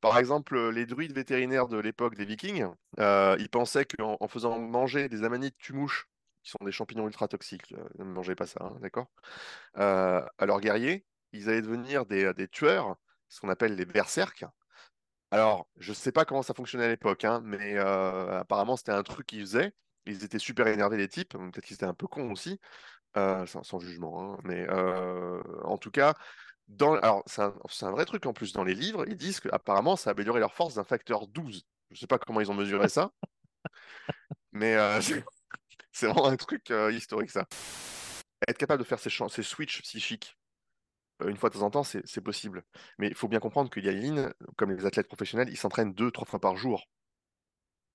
Par exemple, les druides vétérinaires de l'époque des Vikings, euh, ils pensaient qu'en en faisant manger des amanites tumouches, qui sont des champignons ultra toxiques, euh, ne mangez pas ça, hein, d'accord, euh, à leurs guerriers, ils allaient devenir des, tueurs, ce qu'on appelle les berserks. Alors, je ne sais pas comment ça fonctionnait à l'époque, hein, mais apparemment, c'était un truc qu'ils faisaient. Ils étaient super énervés, les types. Peut-être qu'ils étaient un peu cons aussi, sans, sans, jugement. Hein, mais en tout cas, alors, c'est un, vrai truc en plus. Dans les livres, ils disent qu'apparemment, ça a amélioré leur force d'un facteur 12. Je ne sais pas comment ils ont mesuré ça, mais euh, c'est vraiment un truc euh, historique, ça. Être capable de faire ces, ces switches psychiques euh, une fois de temps en temps, c'est possible. Mais il faut bien comprendre qu'il y a Lynn, comme les athlètes professionnels, ils s'entraînent deux, trois fois par jour.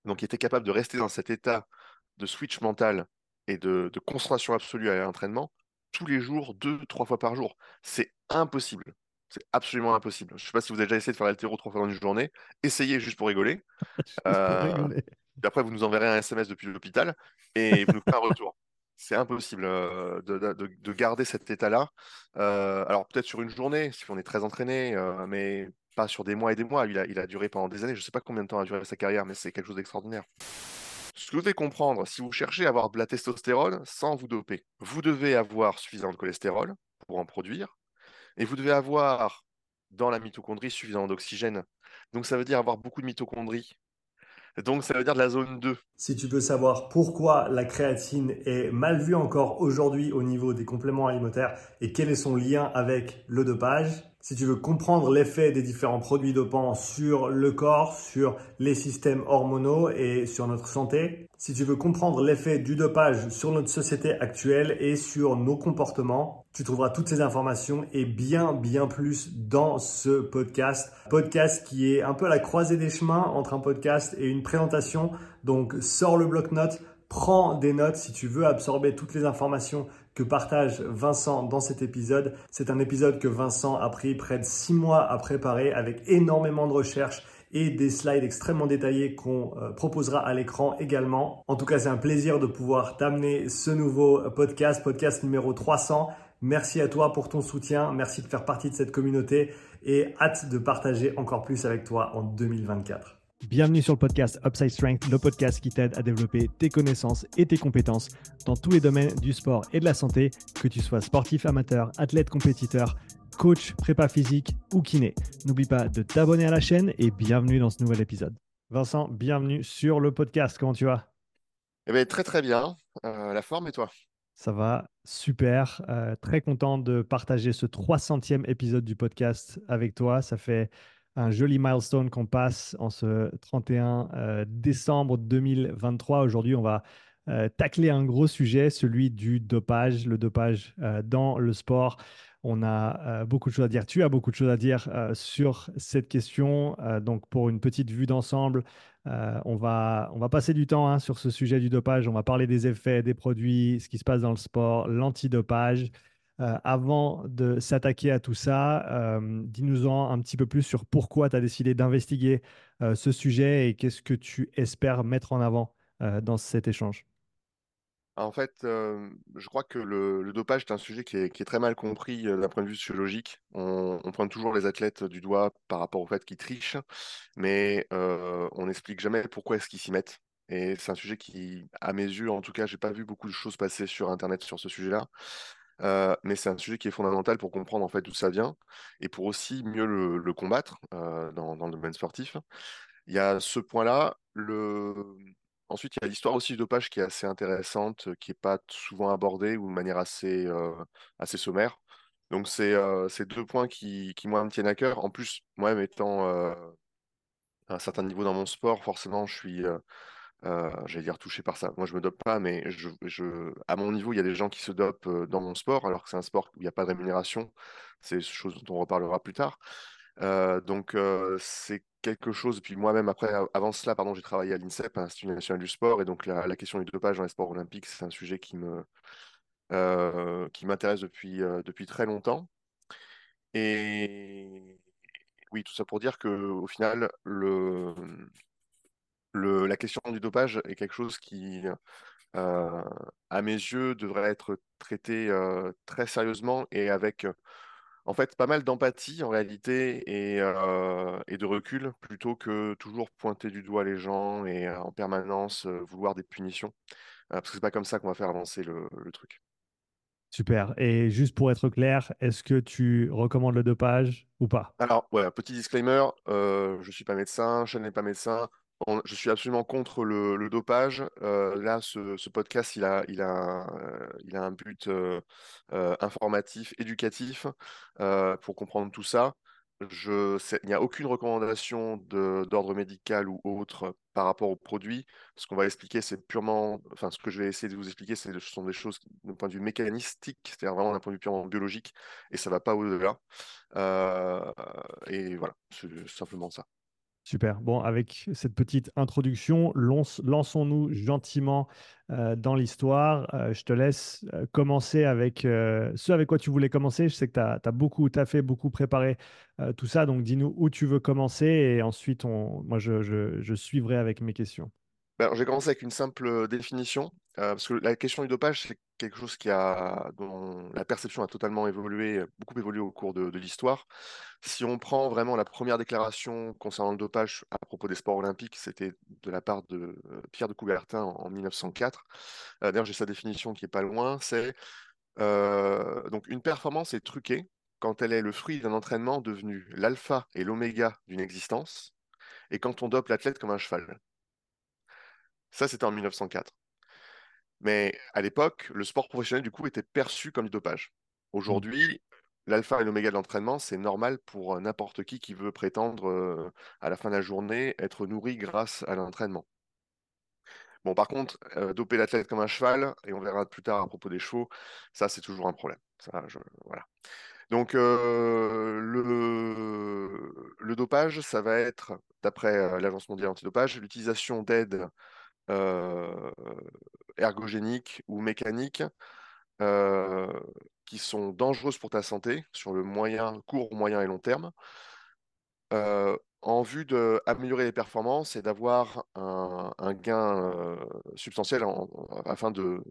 Donc, il était capable de rester dans cet état de switch mental et de, de concentration absolue à l'entraînement tous les jours, deux, trois fois par jour. C'est impossible. C'est absolument impossible. Je ne sais pas si vous avez déjà essayé de faire l'altéro trois fois dans une journée. Essayez juste pour rigoler. Euh, après, vous nous enverrez un SMS depuis l'hôpital et vous nous ferez un retour. C'est impossible euh, de, garder cet état-là. Euh, alors, peut-être sur une journée, si on est très entraîné, mais pas sur des mois et des mois. Il a, il a duré pendant des années. Je ne sais pas combien de temps a duré sa carrière, mais c'est quelque chose d'extraordinaire. Ce que vous devez comprendre, si vous cherchez à avoir de la testostérone sans vous doper, vous devez avoir suffisamment de cholestérol pour en produire, et vous devez avoir dans la mitochondrie suffisamment d'oxygène. Donc ça veut dire avoir beaucoup de mitochondries. Donc ça veut dire de la zone 2. Si tu veux savoir pourquoi la créatine est mal vue encore aujourd'hui au niveau des compléments alimentaires et quel est son lien avec le dopage, si tu veux comprendre l'effet des différents produits dopants sur le corps, sur les systèmes hormonaux et sur notre santé, si tu veux comprendre l'effet du dopage sur notre société actuelle et sur nos comportements, tu trouveras toutes ces informations et bien, bien plus dans ce podcast. Podcast qui est un peu à la croisée des chemins entre un podcast et une présentation. Donc, sors le bloc-notes, prends des notes si tu veux absorber toutes les informations que partage Vincent dans cet épisode. C'est un épisode que Vincent a pris près de six mois à préparer avec énormément de recherches et des slides extrêmement détaillés qu'on euh, proposera à l'écran également. En tout cas, c'est un plaisir de pouvoir t'amener ce nouveau podcast, podcast numéro 300. Merci à toi pour ton soutien, merci de faire partie de cette communauté et hâte de partager encore plus avec toi en 2024. Bienvenue sur le podcast Upside Strength, le podcast qui t'aide à développer tes connaissances et tes compétences dans tous les domaines du sport et de la santé, que tu sois sportif amateur, athlète compétiteur, coach, prépa physique ou kiné. N'oublie pas de t'abonner à la chaîne et bienvenue dans ce nouvel épisode. Vincent, bienvenue sur le podcast. Comment tu vas? Eh bien, Très très bien. Euh, la forme et toi? Ça va super. Euh, très content de partager ce 300e épisode du podcast avec toi. Ça fait un joli milestone qu'on passe en ce 31 euh, décembre 2023. Aujourd'hui, on va euh, tacler un gros sujet, celui du dopage, le dopage euh, dans le sport. On a beaucoup de choses à dire. Tu as beaucoup de choses à dire sur cette question. donc, pour une petite vue d'ensemble, on, va, on va passer du temps hein, sur ce sujet du dopage. On va parler des effets, des produits, ce qui se passe dans le sport, l'antidopage. Euh, avant de s'attaquer à tout ça, euh, dis-nous-en un petit peu plus sur pourquoi tu as décidé d'investiguer euh, ce sujet et qu'est-ce que tu espères mettre en avant dans cet échange? En fait, je crois que le, dopage est un sujet qui est, très mal compris d'un point de vue sociologique. On, on, pointe toujours les athlètes du doigt par rapport au fait qu'ils trichent, mais on n'explique jamais pourquoi est-ce qu'ils s'y mettent. Et c'est un sujet qui, à mes yeux, en tout cas, j'ai pas vu beaucoup de choses passer sur Internet sur ce sujet-là. Euh, mais c'est un sujet qui est fondamental pour comprendre en fait d'où ça vient et pour aussi mieux le, combattre euh, dans, le domaine sportif. Il y a ce point-là. Ensuite, il y a l'histoire aussi du dopage qui est assez intéressante, qui n'est pas souvent abordée ou de manière assez, euh, sommaire. Donc, c'est ces deux points qui, qui, moi, me tiennent à cœur. En plus, moi-même étant à un certain niveau dans mon sport, forcément, je suis euh, j'allais dire touché par ça. Moi, je me dope pas, mais je, je, à mon niveau, il y a des gens qui se dopent dans mon sport, alors que c'est un sport où il n'y a pas de rémunération. C'est chose dont on reparlera plus tard. Donc, c'est quelque chose. Puis moi-même, après, avant cela, pardon, j'ai travaillé à l'INSEP, l'Institut national du sport, et donc la, la, question du dopage dans les sports olympiques, c'est un sujet qui me qui m'intéresse depuis depuis très longtemps. Et oui, tout ça pour dire que au final, le la question du dopage est quelque chose qui, à mes yeux, devrait être traité très sérieusement et avec En fait, pas mal d'empathie en réalité et, euh, et de recul plutôt que toujours pointer du doigt les gens et euh, en permanence euh, vouloir des punitions. Euh, parce que c'est pas comme ça qu'on va faire avancer le, le truc. Super. Et juste pour être clair, est-ce que tu recommandes le dopage ou pas? Alors, ouais, petit disclaimer, euh, je suis pas médecin, je n'est pas médecin. Je suis absolument contre le, dopage. Euh, là, ce, podcast, il a, un- but euh, euh, informatif, éducatif, pour comprendre tout ça. Il n'y a aucune recommandation d'ordre médical ou autre par rapport aux produits. Ce qu'on va expliquer, c'est purement, enfin, ce que je vais essayer de vous expliquer, ce sont des choses d'un point de vue mécanistique, c'est-à-dire vraiment d'un point de vue purement biologique, et ça va pas au-delà. Et voilà, c'est simplement ça. Super. Bon, avec cette petite introduction, lançons-nous gentiment euh, dans l'histoire. Euh, je te laisse euh, commencer avec ce avec quoi tu voulais commencer. Je sais que tu as, beaucoup taffé, beaucoup préparé tout ça. Donc, dis-nous où tu veux commencer et ensuite, moi, je- je suivrai avec mes questions. Ben, alors, j'ai commencé avec une simple euh, définition, euh, parce que la question du dopage, c'est quelque chose qui a, dont la perception a totalement évolué, euh, beaucoup évolué au cours de, l'histoire. Si on prend vraiment la première déclaration concernant le dopage à propos des sports olympiques, c'était de la part de Pierre de Coubertin en, en 1904. Euh, d'ailleurs, j'ai sa définition qui est pas loin, c'est donc une performance est truquée quand elle est le fruit d'un entraînement devenu l'alpha et l'oméga d'une existence, et quand on dope l'athlète comme un cheval. Ça, c'était en 1904. Mais à l'époque, le sport professionnel, du coup, était perçu comme du dopage. Aujourd'hui, l'alpha et l'oméga de l'entraînement, c'est normal pour euh, n'importe qui qui veut prétendre, euh, à la fin de la journée, être nourri grâce à l'entraînement. Bon, par contre, euh, doper l'athlète comme un cheval, et on verra plus tard à propos des chevaux, ça, c'est toujours un problème. Voilà. Donc, le, dopage, ça va être, d'après l'Agence mondiale antidopage, l'utilisation d'aides ergogéniques ou mécaniques euh, qui sont dangereuses pour ta santé sur le moyen, court, moyen et long terme, euh, en vue d'améliorer les performances et d'avoir un, un gain euh, substantiel en- afin de,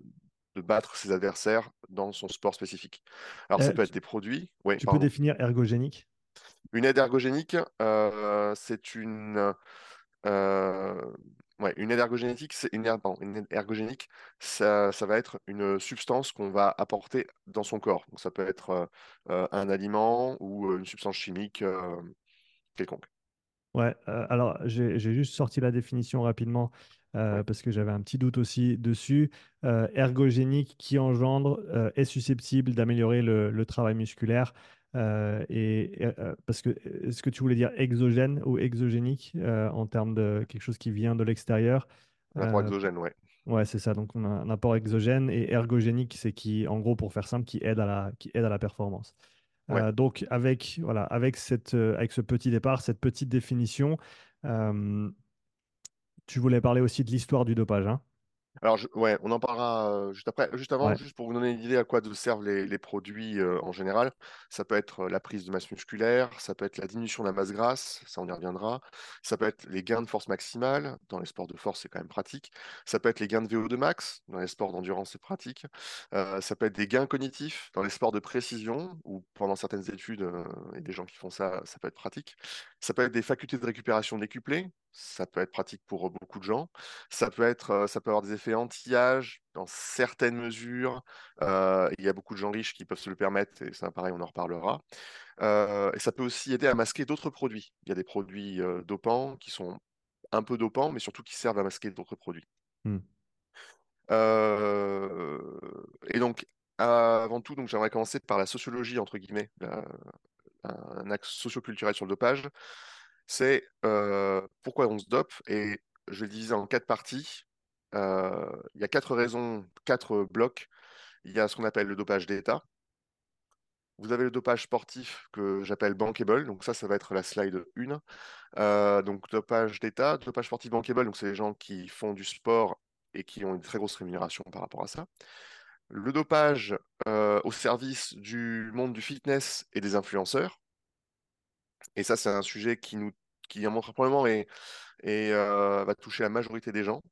de battre ses adversaires dans son sport spécifique. Alors, ça Euh, peut être des produits. Oui, tu peux définir ergogénique? Une aide ergogénique, euh, c'est une, euh, ouais, une aide ergogénétique, c'est une, une aide ergogénique, ça, ça va être une substance qu'on va apporter dans son corps. Donc, ça peut être euh, euh, un aliment ou euh, une substance chimique euh, quelconque. Ouais, euh, alors j'ai j'ai juste sorti la définition rapidement Ouais, parce que j'avais un petit doute aussi dessus. Ergogénique qui engendre est susceptible d'améliorer le, le travail musculaire. Euh, et euh, parce que est-ce que tu voulais dire exogène ou exogénique euh, en termes de quelque chose qui vient de l'extérieur? un apport Euh, exogène, ouais. ouais, c'est ça. Donc on a un apport exogène et ergogénique, c'est qui, en gros, pour faire simple, qui aide à la, qui aide à la performance. Ouais. Euh, donc, avec, voilà, avec, cette, euh, avec ce petit départ, cette petite définition, euh, tu voulais parler aussi de l'histoire du dopage, hein? Alors, je- ouais, on en parlera euh, juste après. Juste avant, Ouais. juste pour vous donner une idée à quoi servent les, les produits euh, en général, ça peut être euh, la prise de masse musculaire, ça peut être la diminution de la masse grasse, ça on y reviendra, ça peut être les gains de force maximale, dans les sports de force c'est quand même pratique, ça peut être les gains de VO2 max, dans les sports d'endurance c'est pratique, Euh, ça peut être des gains cognitifs, dans les sports de précision, ou pendant certaines études, euh, et des gens qui font ça, ça peut être pratique, ça peut être des facultés de récupération décuplées, ça peut être pratique pour beaucoup de gens. Ça peut être, ça peut avoir des effets anti-âge dans certaines mesures. Euh, il y a beaucoup de gens riches qui peuvent se le permettre, et ça, pareil, on en reparlera. Euh, et ça peut aussi aider à masquer d'autres produits. Il y a des produits euh, dopants qui sont un peu dopants, mais surtout qui servent à masquer d'autres produits. Euh, et donc, avant tout, donc j'aimerais commencer par la sociologie, entre guillemets, la- un axe socioculturel sur le dopage. C'est euh, pourquoi on se dope, et je le diviser en quatre parties. Euh, il y a quatre raisons, quatre blocs. Il y a ce qu'on appelle le dopage d'État. Vous avez le dopage sportif que j'appelle bankable. Donc ça, ça va être la slide 1. Euh, donc dopage d'État, dopage sportif bankable. Donc c'est les gens qui font du sport et qui ont une très grosse rémunération par rapport à ça. Le dopage au service du monde du fitness et des influenceurs. Et ça, c'est un sujet qui nous, qui à mon avis, probablement est, et euh, va toucher la majorité des gens.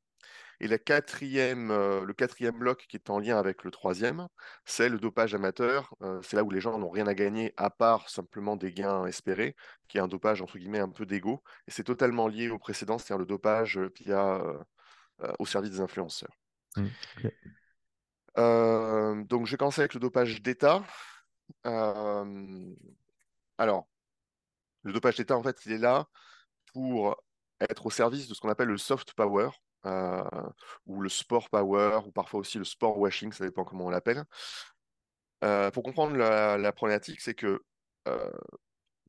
Et la quatrième, euh, le quatrième bloc qui est en lien avec le troisième, c'est le dopage amateur. Euh, c'est là où les gens n'ont rien à gagner à part simplement des gains espérés, qui est un dopage entre guillemets un peu d'ego. Et c'est totalement lié au précédent, c'est-à-dire le dopage via, au service des influenceurs. Mmh, donc, je vais commencer avec le dopage d'État. alors, le dopage d'État, en fait, il est là pour être au service de ce qu'on appelle le soft power, euh, ou le sport power, ou parfois aussi le sport washing, ça dépend comment on l'appelle. Euh, pour comprendre la, problématique, c'est que euh,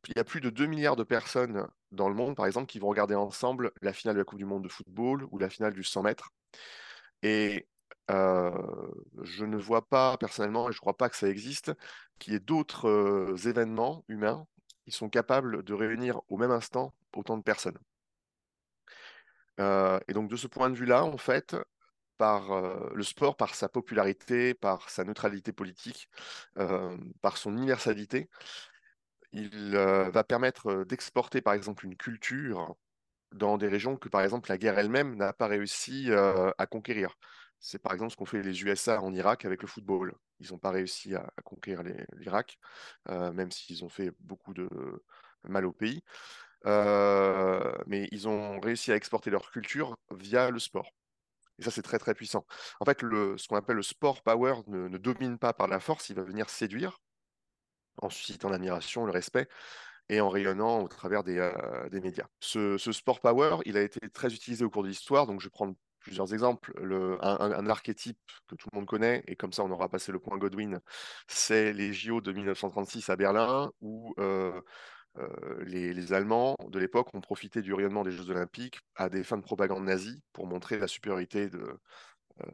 il y a plus de 2 milliards de personnes dans le monde, par exemple, qui vont regarder ensemble la finale de la Coupe du Monde de football ou la finale du 100 mètres. Et je ne vois pas personnellement, et je ne crois pas que ça existe, qu'il y ait d'autres événements humains qui sont capables de réunir au même instant autant de personnes. Euh, et donc de ce point de vue-là, en fait, par euh, le sport, par sa popularité, par sa neutralité politique, euh, par son universalité, il va permettre d'exporter par exemple une culture dans des régions que par exemple la guerre elle-même n'a pas réussi à conquérir. C'est par exemple ce qu'ont fait les USA en Irak avec le football. Ils n'ont pas réussi à, conquérir l'Irak, même s'ils ont fait beaucoup de mal au pays. Euh, mais ils ont réussi à exporter leur culture via le sport. Et ça, c'est très, très puissant. En fait, ce qu'on appelle le sport power ne, domine pas par la force, il va venir séduire en suscitant l'admiration, le respect et en rayonnant au travers des, euh, des médias. Ce, sport power, il a été très utilisé au cours de l'histoire, donc je prendre plusieurs exemples. Le, un, archétype que tout le monde connaît, et comme ça on aura passé le point Godwin, c'est les JO de 1936 à Berlin, où euh, euh, les, Allemands de l'époque ont profité du rayonnement des Jeux Olympiques à des fins de propagande nazie pour montrer la supériorité euh,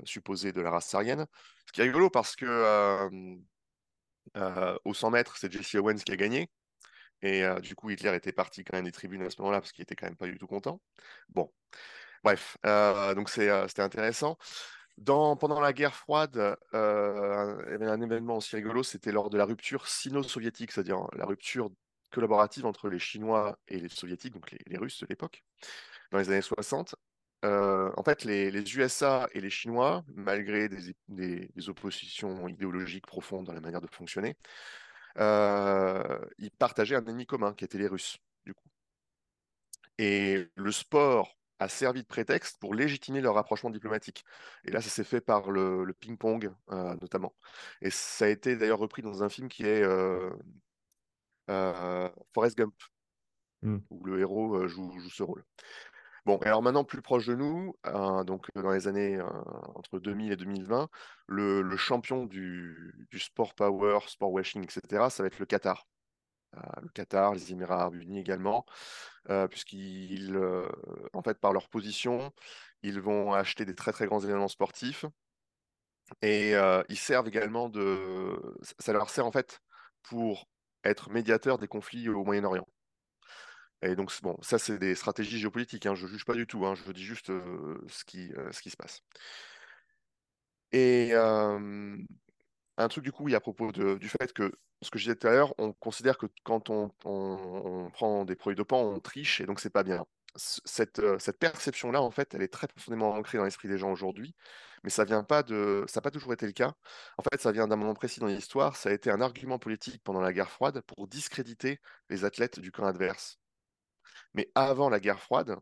supposée de la race sarienne. Ce qui est rigolo parce que au 100 mètres, c'est Jesse Owens qui a gagné. Et du coup, Hitler était parti quand même des tribunes à ce moment-là parce qu'il était quand même pas du tout content. Bon, bref, donc c'était intéressant. Pendant la guerre froide, euh, un événement aussi rigolo, c'était lors de la rupture sino-soviétique, c'est-à-dire la rupture collaborative entre les Chinois et les Soviétiques, donc les, Russes de l'époque, dans les années 60. Euh, en fait, les, USA et les Chinois, malgré des, oppositions idéologiques profondes dans la manière de fonctionner, euh, ils partageaient un ennemi commun qui était les Russes, du coup. Et le sport a servi de prétexte pour légitimer leur rapprochement diplomatique. Et là, ça s'est fait par le, ping-pong, euh, notamment. Et ça a été d'ailleurs repris dans un film qui est euh, Forrest Gump, hmm. où le héros euh, joue, ce rôle. Bon, alors maintenant, plus proche de nous, euh, donc dans les années entre 2000 et 2020, le, champion du, sport power, sport washing, etc., ça va être le Qatar. Le Qatar, les Émirats arabes unis également, puisqu'ils, en fait, par leur position, ils vont acheter des très très grands événements sportifs et ils servent également de. Ça leur sert en fait pour être médiateur des conflits au Moyen-Orient. Et donc, bon, ça, c'est des stratégies géopolitiques. Hein. Je ne juge pas du tout. Hein. Je dis juste euh, ce, qui, euh, ce qui se passe. Et euh, un truc, du coup, il à propos du fait que, ce que je disais tout à l'heure, on considère que quand on, prend des produits dopants, on triche, et donc, c'est pas bien. Cette, cette perception-là, en fait, elle est très profondément ancrée dans l'esprit des gens aujourd'hui mais ça vient pas de, ça n'a pas toujours été le cas. En fait, ça vient d'un moment précis dans l'histoire. Ça a été un argument politique pendant la guerre froide pour discréditer les athlètes du camp adverse. Mais avant la guerre froide,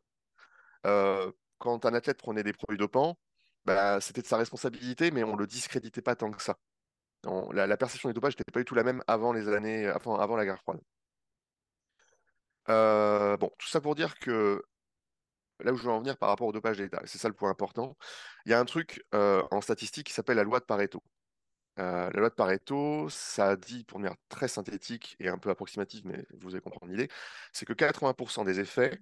euh, quand un athlète prenait des produits dopants, bah, c'était de sa responsabilité, mais on le discréditait pas tant que ça. La, perception du dopage n'était pas du tout la même avant les années, avant, avant la guerre froide. Euh, bon, tout ça pour dire que là où je veux en venir par rapport au dopage d'État, c'est ça le point important, il y a un truc euh, en statistique qui s'appelle la loi de Pareto. Euh, la loi de Pareto, ça dit, pour manière très synthétique et un peu approximative, mais vous allez comprendre l'idée, c'est que 80% des effets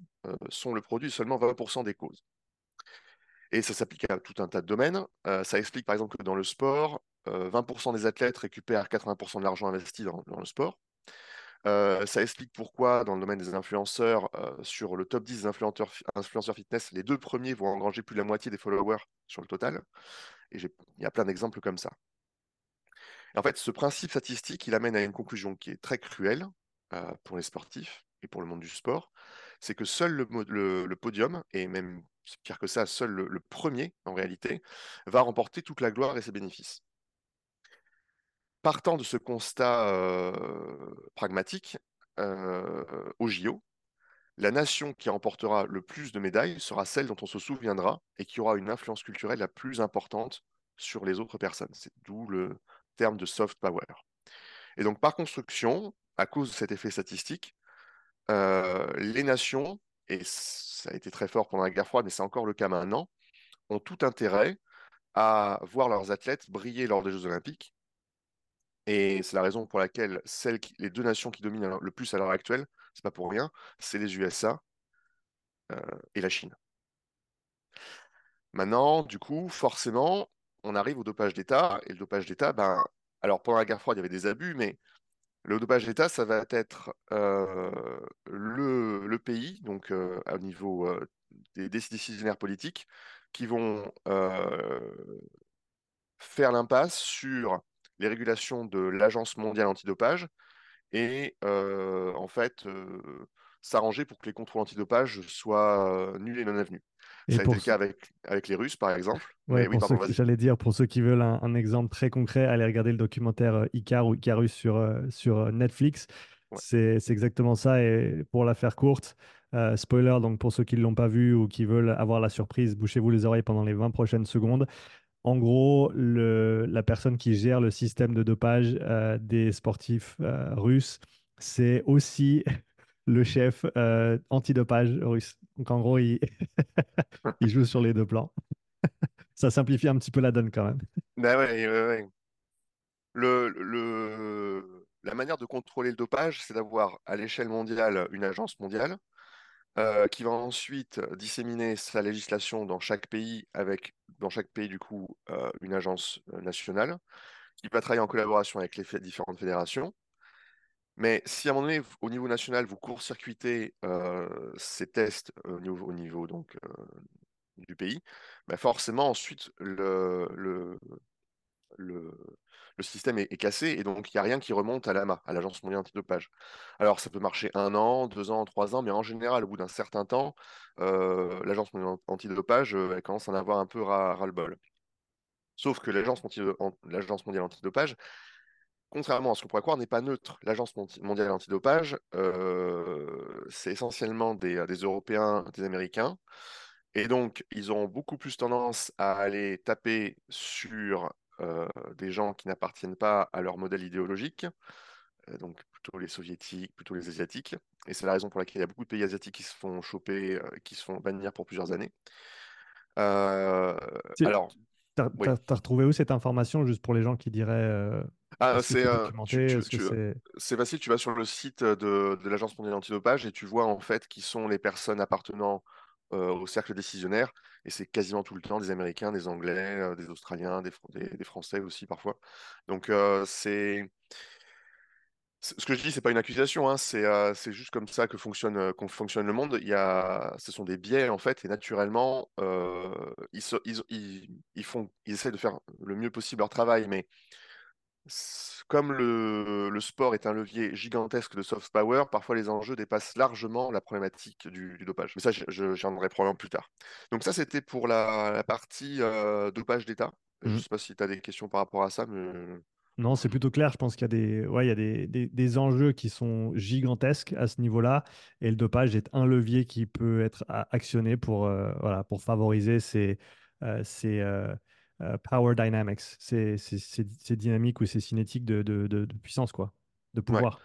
sont le produit de seulement 20% des causes. Et ça s'applique à tout un tas de domaines. ça explique par exemple que dans le sport, 20% des athlètes récupèrent 80% de l'argent investi dans le sport. Euh, ça explique pourquoi, dans le domaine des influenceurs, euh, sur le top 10 des influenceurs, fitness, les deux premiers vont engranger plus de la moitié des followers sur le total. Et il y a plein d'exemples comme ça. en fait, ce principe statistique, il amène à une conclusion qui est très cruelle euh, pour les sportifs et pour le monde du sport. C'est que seul le, podium, et même pire que ça, seul le, premier, en réalité, va remporter toute la gloire et ses bénéfices. Partant de ce constat pragmatique, au JO, la nation qui remportera le plus de médailles sera celle dont on se souviendra et qui aura une influence culturelle la plus importante sur les autres personnes. C'est d'où le terme de soft power. Et donc, par construction, à cause de cet effet statistique, les nations, et ça a été très fort pendant la guerre froide, mais c'est encore le cas maintenant, ont tout intérêt à voir leurs athlètes briller lors des Jeux olympiques. Et c'est la raison pour laquelle les deux nations qui dominent le plus à l'heure actuelle, c'est pas pour rien, c'est les USA euh, et la Chine. Maintenant, du coup, forcément, on arrive au dopage d'État. Et le dopage d'État, ben, alors pendant la guerre froide, il y avait des abus, mais le dopage d'État, ça va être euh, le, pays, donc euh, au niveau des, décisionnaires politiques, qui vont faire l'impasse sur les régulations de l'Agence mondiale antidopage et en fait s'arranger pour que les contrôles antidopage soient nuls et non avenus. ça a été le cas avec, avec les Russes, par exemple. oui, j'allais dire, pour ceux qui veulent un, exemple très concret, allez regarder le documentaire euh, Icar ou Icarus sur, euh, sur euh, Netflix. C'est exactement ça. Et pour la faire courte, spoiler, donc pour ceux qui ne l'ont pas vu ou qui veulent avoir la surprise, bouchez-vous les oreilles pendant les 20 prochaines secondes. En gros, la personne qui gère le système de dopage des sportifs russes, c'est aussi le chef euh, antidopage russe. Donc en gros, il... joue sur les deux plans. Ça simplifie un petit peu la donne quand même. Ben ouais, la manière de contrôler le dopage, c'est d'avoir à l'échelle mondiale une agence mondiale euh, qui va ensuite disséminer sa législation dans chaque pays avec, dans chaque pays du coup, euh, une agence euh, nationale qui va travailler en collaboration avec les différentes fédérations. Mais si à un moment donné, au niveau national, vous court-circuitez ces tests au niveau, au niveau donc, du pays, bah forcément, ensuite, le, le, système est, cassé et donc il n'y a rien qui remonte à l'AMA, à l'Agence mondiale antidopage. Alors, ça peut marcher un an, deux ans, trois ans, mais en général, au bout d'un certain temps, euh, l'Agence mondiale antidopage, elle commence à en avoir un peu ras-le-bol. Sauf que l'Agence mondiale antidopage, contrairement à ce qu'on pourrait croire, n'est pas neutre. L'Agence mondiale antidopage, euh, c'est essentiellement des, des, Européens, des Américains. Et donc, ils auront beaucoup plus tendance à aller taper sur euh, des gens qui n'appartiennent pas à leur modèle idéologique, euh, donc plutôt les soviétiques, plutôt les asiatiques. Et c'est la raison pour laquelle il y a beaucoup de pays asiatiques qui se font choper, qui se font bannir pour plusieurs années. alors, tu as, retrouvé où cette information, juste pour les gens qui diraient ah, c'est facile, tu vas sur le site de, l'Agence mondiale antidopage et tu vois en fait qui sont les personnes appartenant au cercle décisionnaire et c'est quasiment tout le temps des Américains, des Anglais, des Australiens, des, Français aussi parfois. Donc c'est ce que je dis, c'est pas une accusation, hein, c'est juste comme ça que fonctionne, fonctionne le monde. Il y a, ce sont des biais en fait, et naturellement, ils, ils, ils, font, ils essaient de faire le mieux possible leur travail, mais comme le, sport est un levier gigantesque de soft power, parfois les enjeux dépassent largement la problématique du, dopage. Mais ça, j'en reviendrai probablement plus tard. Donc ça, c'était pour la, partie euh, dopage d'État. Je ne mmh. sais pas si tu as des questions par rapport à ça. Mais... Non, c'est plutôt clair. Je pense qu'il y a, des, ouais, il y a des, des, enjeux qui sont gigantesques à ce niveau-là. Et le dopage est un levier qui peut être actionné pour, euh, voilà, pour favoriser ces, euh, ces, power dynamics, c'est dynamique ou c'est cinétique de, de, de, puissance, quoi, de pouvoir.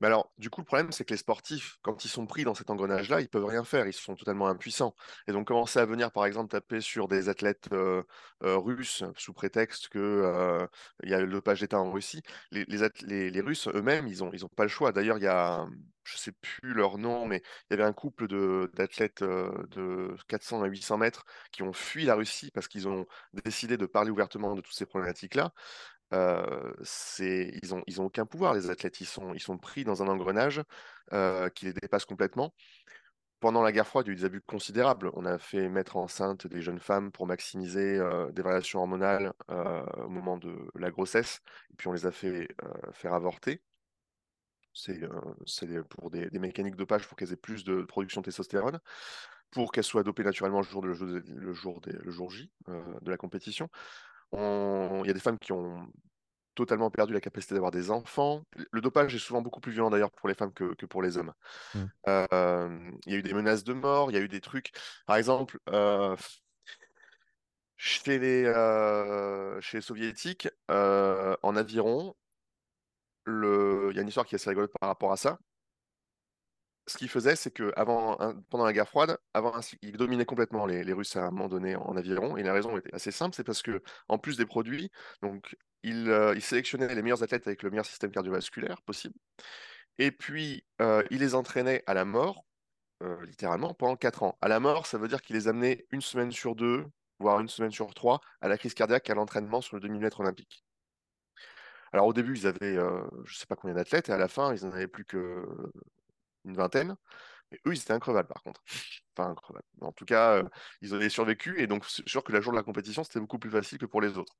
Mais alors, du coup, le problème, c'est que les sportifs, quand ils sont pris dans cet engrenage-là, ils peuvent rien faire, ils sont totalement impuissants. Et donc, commencer à venir, par exemple, taper sur des athlètes euh, euh, russes sous prétexte qu'il euh, y a le dopage d'État en Russie, les, Russes eux-mêmes, ils n'ont pas le choix. D'ailleurs, il y a, je sais plus leur nom, mais il y avait un couple d'athlètes de, 400 à 800 mètres qui ont fui la Russie parce qu'ils ont décidé de parler ouvertement de toutes ces problématiques-là. Ils n'ont ont aucun pouvoir, les athlètes. Ils sont, pris dans un engrenage qui les dépasse complètement. Pendant la guerre froide, il y a eu des abus considérables. On a fait mettre enceinte des jeunes femmes pour maximiser des variations hormonales au moment de la grossesse, et puis on les a fait faire avorter. C'est pour des, mécaniques de dopage pour qu'elles aient plus de production de testostérone. pour qu'elle soit dopée naturellement le jour, J de la compétition. On- Il y a des femmes qui ont totalement perdu la capacité d'avoir des enfants. Le dopage est souvent beaucoup plus violent d'ailleurs pour les femmes que, que pour les hommes. Mm. Euh, il y a eu des menaces de mort, il y a eu des trucs. Par exemple, euh, chez les, euh, chez les soviétiques, en aviron, le... il y a une histoire qui est assez rigolote par rapport à ça. Ce qu'ils faisaient, c'est que pendant la guerre froide, avant, un- ils dominaient complètement les, Russes à un moment donné en aviron. Et la raison était assez simple, c'est parce que en plus des produits, donc ils, euh, ils sélectionnaient les meilleurs athlètes avec le meilleur système cardiovasculaire possible. Et puis euh, ils les entraînaient à la mort, euh, littéralement, pendant 4 ans. À la mort, ça veut dire qu'ils les amenaient une semaine sur deux, voire une semaine sur trois, à la crise cardiaque, à l'entraînement sur le 2000 mètres olympique. Alors au début, ils avaient, euh, je ne sais pas combien d'athlètes, et à la fin, ils n'en avaient plus que une vingtaine. Mais eux, ils étaient increvables par contre. Enfin, increvables. En tout cas, euh, ils avaient survécu, et donc sûr que la jour de la compétition, c'était beaucoup plus facile que pour les autres.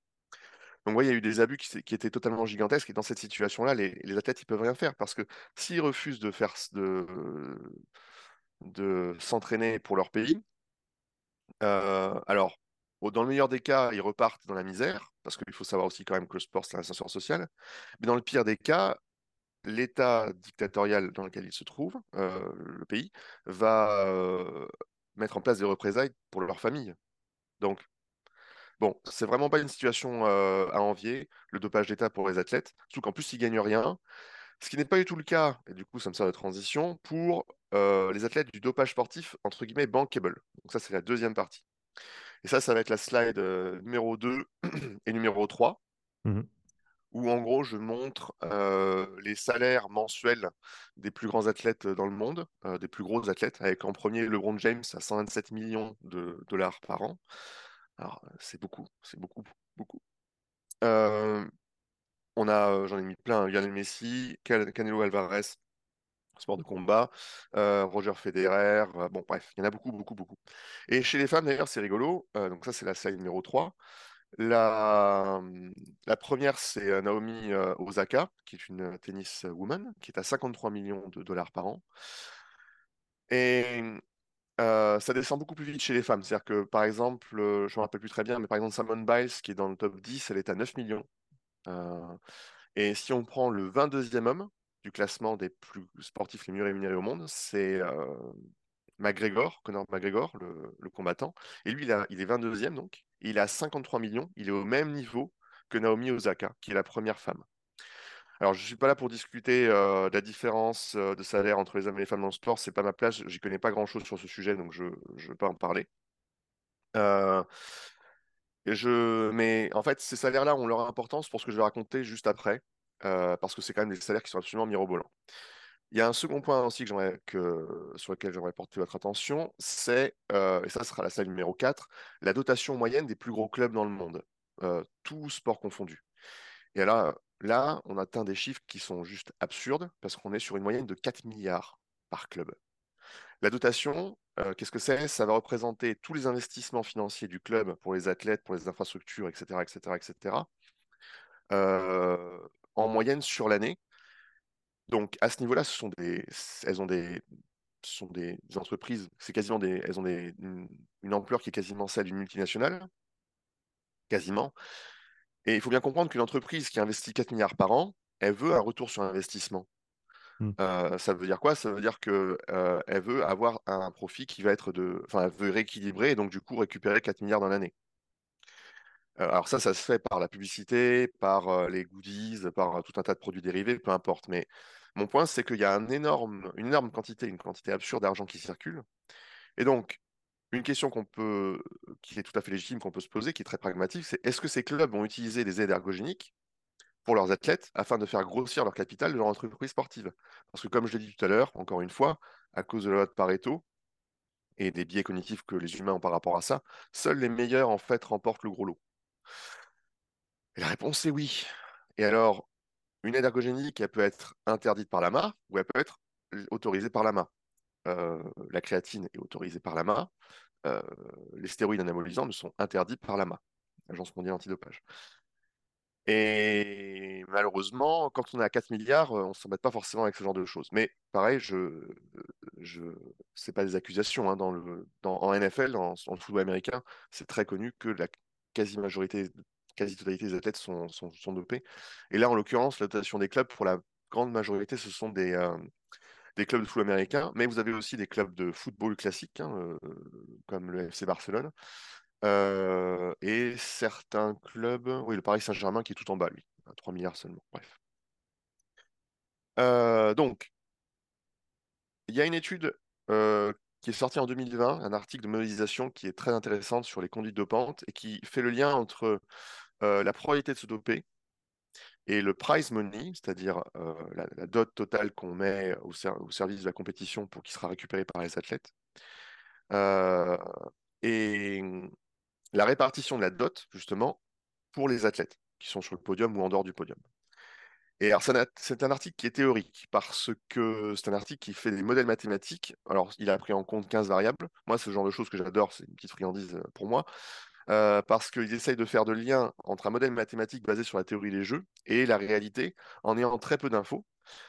Donc, ouais, il y a eu des abus qui, étaient totalement gigantesques, et dans cette situation-là, les, athlètes, ils peuvent rien faire, parce que s'ils refusent de faire de, de s'entraîner pour leur pays, euh, alors, dans le meilleur des cas, ils repartent dans la misère, parce qu'il faut savoir aussi quand même que le sport, c'est un ascenseur social. Mais dans le pire des cas, l'État dictatorial dans lequel ils se trouvent, euh, le pays, va euh, mettre en place des représailles pour leur famille. Donc, bon, c'est vraiment pas une situation euh, à envier, le dopage d'État pour les athlètes, surtout qu'en plus, ils gagnent rien. Ce qui n'est pas du tout le cas, et du coup, ça me sert de transition, pour les athlètes du dopage sportif, entre guillemets, bankable. Donc ça, c'est la deuxième partie. Et ça, ça va être la slide numéro 2 et numéro 3, Mhm. Où en gros, je montre euh, les salaires mensuels des plus grands athlètes dans le monde, euh, des plus gros athlètes, avec en premier LeBron James à 127 millions de dollars par an. Alors, euh, c'est beaucoup, c'est beaucoup, beaucoup. Euh, on a, euh, j'en ai mis plein, Lionel Messi, Can- Canelo Alvarez, sport de combat, euh, Roger Federer, euh, bon bref, il y en a beaucoup, beaucoup, beaucoup. Et chez les femmes d'ailleurs, c'est rigolo, euh, donc ça c'est la slide numéro 3. La, la première, c'est euh, Naomi euh, Osaka, qui est une tennis woman, qui est à 53 millions de dollars par an. Et euh, ça descend beaucoup plus vite chez les femmes. C'est-à-dire que, par exemple, euh, je ne me rappelle plus très bien, mais par exemple, Simone Biles, qui est dans le top 10, elle est à 9 millions. Euh, et si on prend le 22e homme du classement des plus sportifs les mieux rémunérés au monde, c'est euh, McGregor, Conor McGregor, le, combattant. Et lui, il, il est 22e donc. Il a 53 millions. Il est au même niveau que Naomi Osaka, qui est la première femme. Alors, je ne suis pas là pour discuter euh, de la différence euh, de salaire entre les hommes et les femmes dans le sport. C'est pas ma place. J'y connais pas grand-chose sur ce sujet, donc je ne veux pas en parler. Euh, je... Mais en fait, ces salaires-là ont leur importance pour ce que je vais raconter juste après, parce que c'est quand même des salaires qui sont absolument mirobolants. Il y a un second point aussi que sur lequel j'aimerais porter votre attention, c'est, euh, et ça sera la slide numéro 4, la dotation moyenne des plus gros clubs dans le monde, euh, tous sports confondus. Et là, là, on atteint des chiffres qui sont juste absurdes, parce qu'on est sur une moyenne de 4 milliards par club. La dotation, euh, qu'est-ce que c'est? Ça va représenter tous les investissements financiers du club pour les athlètes, pour les infrastructures, etc., etc., etc., en moyenne sur l'année. Donc à ce niveau-là, ce sont des, elles ont des, ce sont des entreprises, c'est quasiment des, elles ont des, une, une ampleur qui est quasiment celle d'une multinationale, quasiment. Et il faut bien comprendre qu'une entreprise qui investit 4 milliards par an, elle veut un retour sur investissement. Mm. Euh, ça veut dire quoi? Ça veut dire que euh, veut avoir un profit qui va être de, enfin, elle veut rééquilibrer et donc du coup récupérer 4 milliards dans l'année. Euh, alors ça, ça se fait par la publicité, par les goodies, par tout un tas de produits dérivés, peu importe. Mais mon point, c'est qu'il y a une énorme quantité, une quantité absurde d'argent qui circule. Et donc, une question qu'on peut, qui est tout à fait légitime, qu'on peut se poser, qui est très pragmatique, c'est est-ce que ces clubs vont utiliser des aides ergogéniques pour leurs athlètes afin de faire grossir leur capital de leur entreprise sportive? Parce que comme je l'ai dit tout à l'heure, encore une fois, à cause de la loi de Pareto et des biais cognitifs que les humains ont par rapport à ça, seuls les meilleurs en fait remportent le gros lot. Et la réponse est oui. Et alors, une aide ergogénique, elle peut être interdite par l'AMA ou elle peut être autorisée par l'AMA. Euh, la créatine est autorisée par l'AMA. Euh, les stéroïdes anabolisants ne sont interdits par l'AMA, l'Agence mondiale antidopage. Et malheureusement, quand on est à 4 milliards, on ne s'embête pas forcément avec ce genre de choses. Mais pareil, je, je, c'est pas des accusations. Hein, en NFL, en, en football américain, c'est très connu que la quasi-majorité, quasi-totalité des athlètes sont, dopés. Et là, en l'occurrence, la dotation des clubs, pour la grande majorité, ce sont des, euh, clubs de football américain, mais vous avez aussi des clubs de football classiques, hein, euh, comme le FC Barcelone. Euh, et certains clubs, oui, le Paris Saint-Germain qui est tout en bas, lui, à 3 milliards seulement. Bref. Donc, il y a une étude qui est sortie en 2020, un article de modélisation qui est très intéressante sur les conduites dopantes et qui fait le lien entre la probabilité de se doper et le prize money, c'est-à-dire la, dot totale qu'on met au, service de la compétition pour qu'il sera récupéré par les athlètes. et la répartition de la dot, justement, pour les athlètes qui sont sur le podium ou en dehors du podium. Et alors, c'est un article qui est théorique parce que c'est un article qui fait des modèles mathématiques. Alors, il a pris en compte 15 variables. Moi, le genre de choses que j'adore, c'est une petite friandise euh, pour moi. Euh, parce qu'ils essayent de faire de lien entre un modèle mathématique basé sur la théorie des jeux et la réalité en ayant très peu d'infos.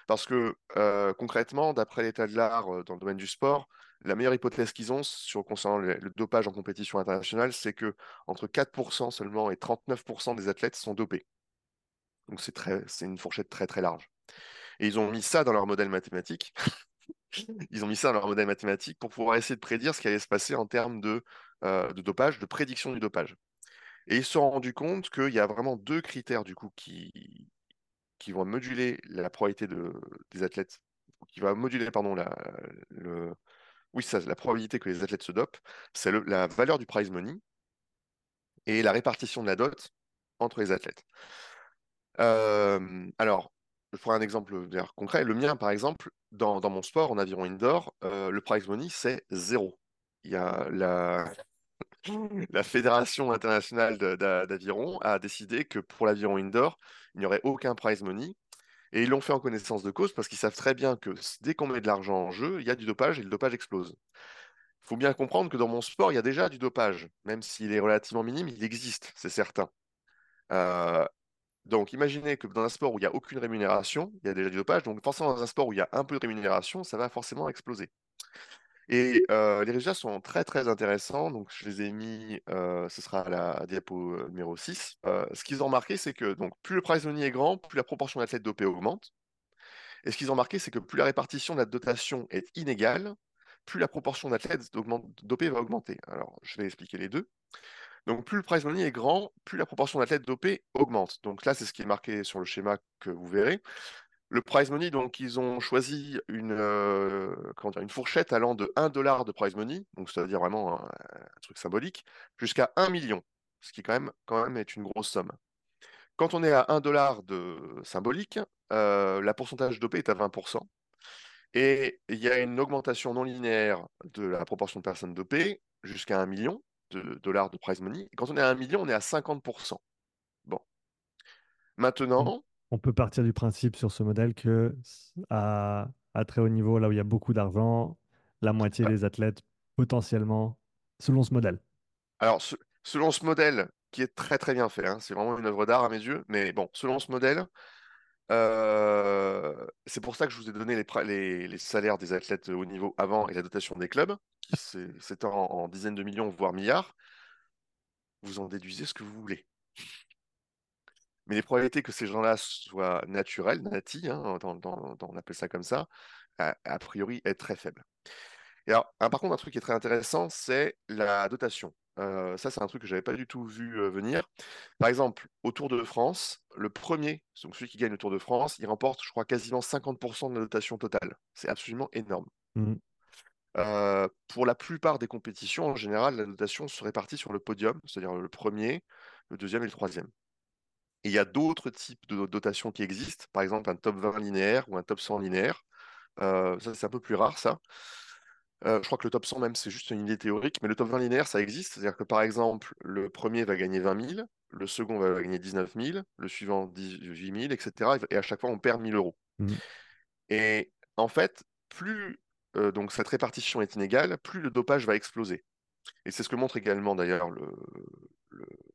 Parce que euh, concrètement, d'après l'état de l'art dans le domaine du sport, la meilleure hypothèse qu'ils ont sur, concernant le, dopage en compétition internationale, c'est que entre 4% seulement et 39% des athlètes sont dopés. Donc c'est une fourchette très très large. Et ils ont mis ça dans leur modèle mathématique. ils ont mis ça dans leur modèle mathématique pour pouvoir essayer de prédire ce qui allait se passer en termes de, euh, dopage, de prédiction du dopage. Et ils se sont rendus compte qu'il y a vraiment deux critères du coup qui, vont moduler la probabilité de, des athlètes, qui va moduler pardon la, oui, la probabilité que les athlètes se dopent, c'est la valeur du prize money et la répartition de la dot entre les athlètes. Euh, alors, je prends un exemple concret. Le mien, par exemple, dans, mon sport en aviron indoor, euh, le prize money, c'est zéro. Il y a la, Fédération internationale d'aviron a décidé que pour l'aviron indoor, il n'y aurait aucun prize money et ils l'ont fait en connaissance de cause parce qu'ils savent très bien que dès qu'on met de l'argent en jeu, il y a du dopage et le dopage explose. Il faut bien comprendre que dans mon sport, il y a déjà du dopage. Même s'il est relativement minime, il existe, c'est certain. Euh, donc imaginez que dans un sport où il n'y a aucune rémunération, il y a déjà du dopage. Donc forcément, dans un sport où il y a un peu de rémunération, ça va forcément exploser. Et euh, les résultats sont très très intéressants. Donc je les ai mis, euh, ce sera à la diapo euh, numéro 6. ce qu'ils ont remarqué, c'est que donc, plus le money est grand, plus la proportion d'athlètes dopés augmente. Et ce qu'ils ont remarqué, c'est que plus la répartition de la dotation est inégale, plus la proportion d'athlètes dopés va augmenter. Alors je vais expliquer les deux. Donc plus le prize money est grand, plus la proportion d'athlètes dopés augmente. Donc là, c'est ce qui est marqué sur le schéma que vous verrez. Le prize money, donc, ils ont choisi une, euh, fourchette allant de 1 dollar de prize money, donc c'est-à-dire vraiment un, truc symbolique, jusqu'à 1 million, ce qui quand même, quand même est une grosse somme. Quand on est à 1 dollar de symbolique, euh, la pourcentage dopé est à 20%. Et il y a une augmentation non linéaire de la proportion de personnes dopées jusqu'à 1 million de dollars de prize money. Et quand on est à 1 million, on est à 50%. Bon. Maintenant, on peut partir du principe sur ce modèle que à, très haut niveau, là où il y a beaucoup d'argent, la moitié des athlètes potentiellement, selon ce modèle. Alors, selon ce modèle, qui est très très bien fait, hein, c'est vraiment une œuvre d'art à mes yeux, mais bon, selon ce modèle, euh, c'est pour ça que je vous ai donné les, salaires des athlètes haut niveau avant et la dotation des clubs, qui s'étend en dizaines de millions, voire milliards. Vous en déduisez ce que vous voulez. Mais les probabilités que ces gens-là soient naturels, natis, hein, on appelle ça comme ça, a, priori est très faible. Par contre, un truc qui est très intéressant, c'est la dotation. Euh, ça, c'est un truc que je n'avais pas du tout vu euh, venir. Par exemple, au Tour de France, le premier, donc celui qui gagne le Tour de France, il remporte, je crois, quasiment 50% de la dotation totale. C'est absolument énorme. Mmh. Euh, pour la plupart des compétitions, en général, la dotation se répartit sur le podium, c'est-à-dire le premier, le deuxième et le troisième il y a d'autres types de dotations qui existent, par exemple un top 20 linéaire ou un top 100 linéaire. Ça, c'est un peu plus rare, ça. Euh, je crois que le top 100 même, c'est juste une idée théorique, mais le top 20 linéaire, ça existe. C'est-à-dire que par exemple, le premier va gagner 20 000, le second va gagner 19 000, le suivant 18 000, etc. Et à chaque fois, on perd 1000 euros. Mmh. Et en fait, plus euh, donc cette répartition est inégale, plus le dopage va exploser. Et c'est ce que montre également d'ailleurs le,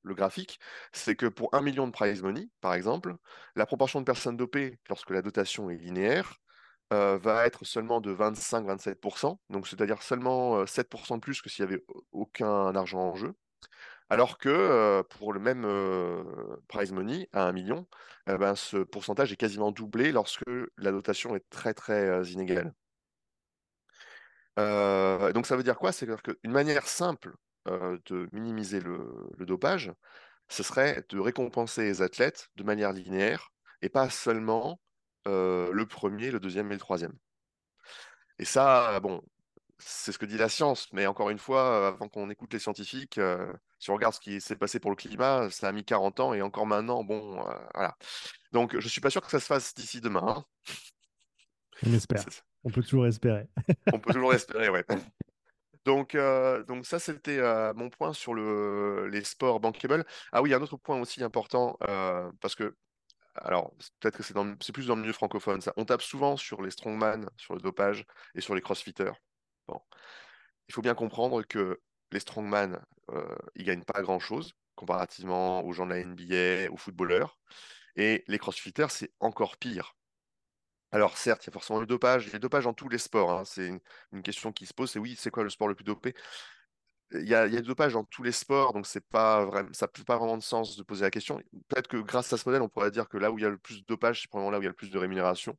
le graphique, c'est que pour un million de prize money, par exemple, la proportion de personnes dopées lorsque la dotation est linéaire euh, va être seulement de 25-27%, donc c'est-à-dire seulement 7% de plus que s'il n'y avait aucun argent en jeu. Alors que pour le même prize money à un million, eh ben, ce pourcentage est quasiment doublé lorsque la dotation est très très inégale. donc ça veut dire quoi? C'est qu'une manière simple de minimiser le, dopage, ce serait de récompenser les athlètes de manière linéaire et pas seulement le premier, le deuxième et le troisième. Et ça, bon, c'est ce que dit la science, mais encore une fois, avant qu'on écoute les scientifiques, si on regarde ce qui s'est passé pour le climat, ça a mis 40 ans et encore maintenant, bon, voilà. Donc, je suis pas sûr que ça se fasse d'ici demain. Hein. On espère. On peut toujours espérer. on peut toujours espérer, ouais. Donc, donc ça, c'était mon point sur le, les sports bankable. Ah oui, un autre point aussi important, parce que alors, peut-être que c'est plus dans le milieu francophone, ça. On tape souvent sur les strongman, sur le dopage et sur les crossfitters. Bon. Il faut bien comprendre que les strongman, euh, ils gagnent pas grand-chose comparativement aux gens de la NBA, aux footballeurs. Et les crossfitters, c'est encore pire. Alors certes, il y a forcément le dopage, il y a le dopage dans tous les sports. Hein. C'est une, question qui se pose, c'est oui, c'est quoi le sport le plus dopé? Il y, a, du dopage dans tous les sports, donc c'est pas vraiment, ça pas vraiment de sens de poser la question. Peut-être que grâce à ce modèle, on pourrait dire que là où il y a le plus de dopage, c'est probablement là où il y a le plus de rémunération.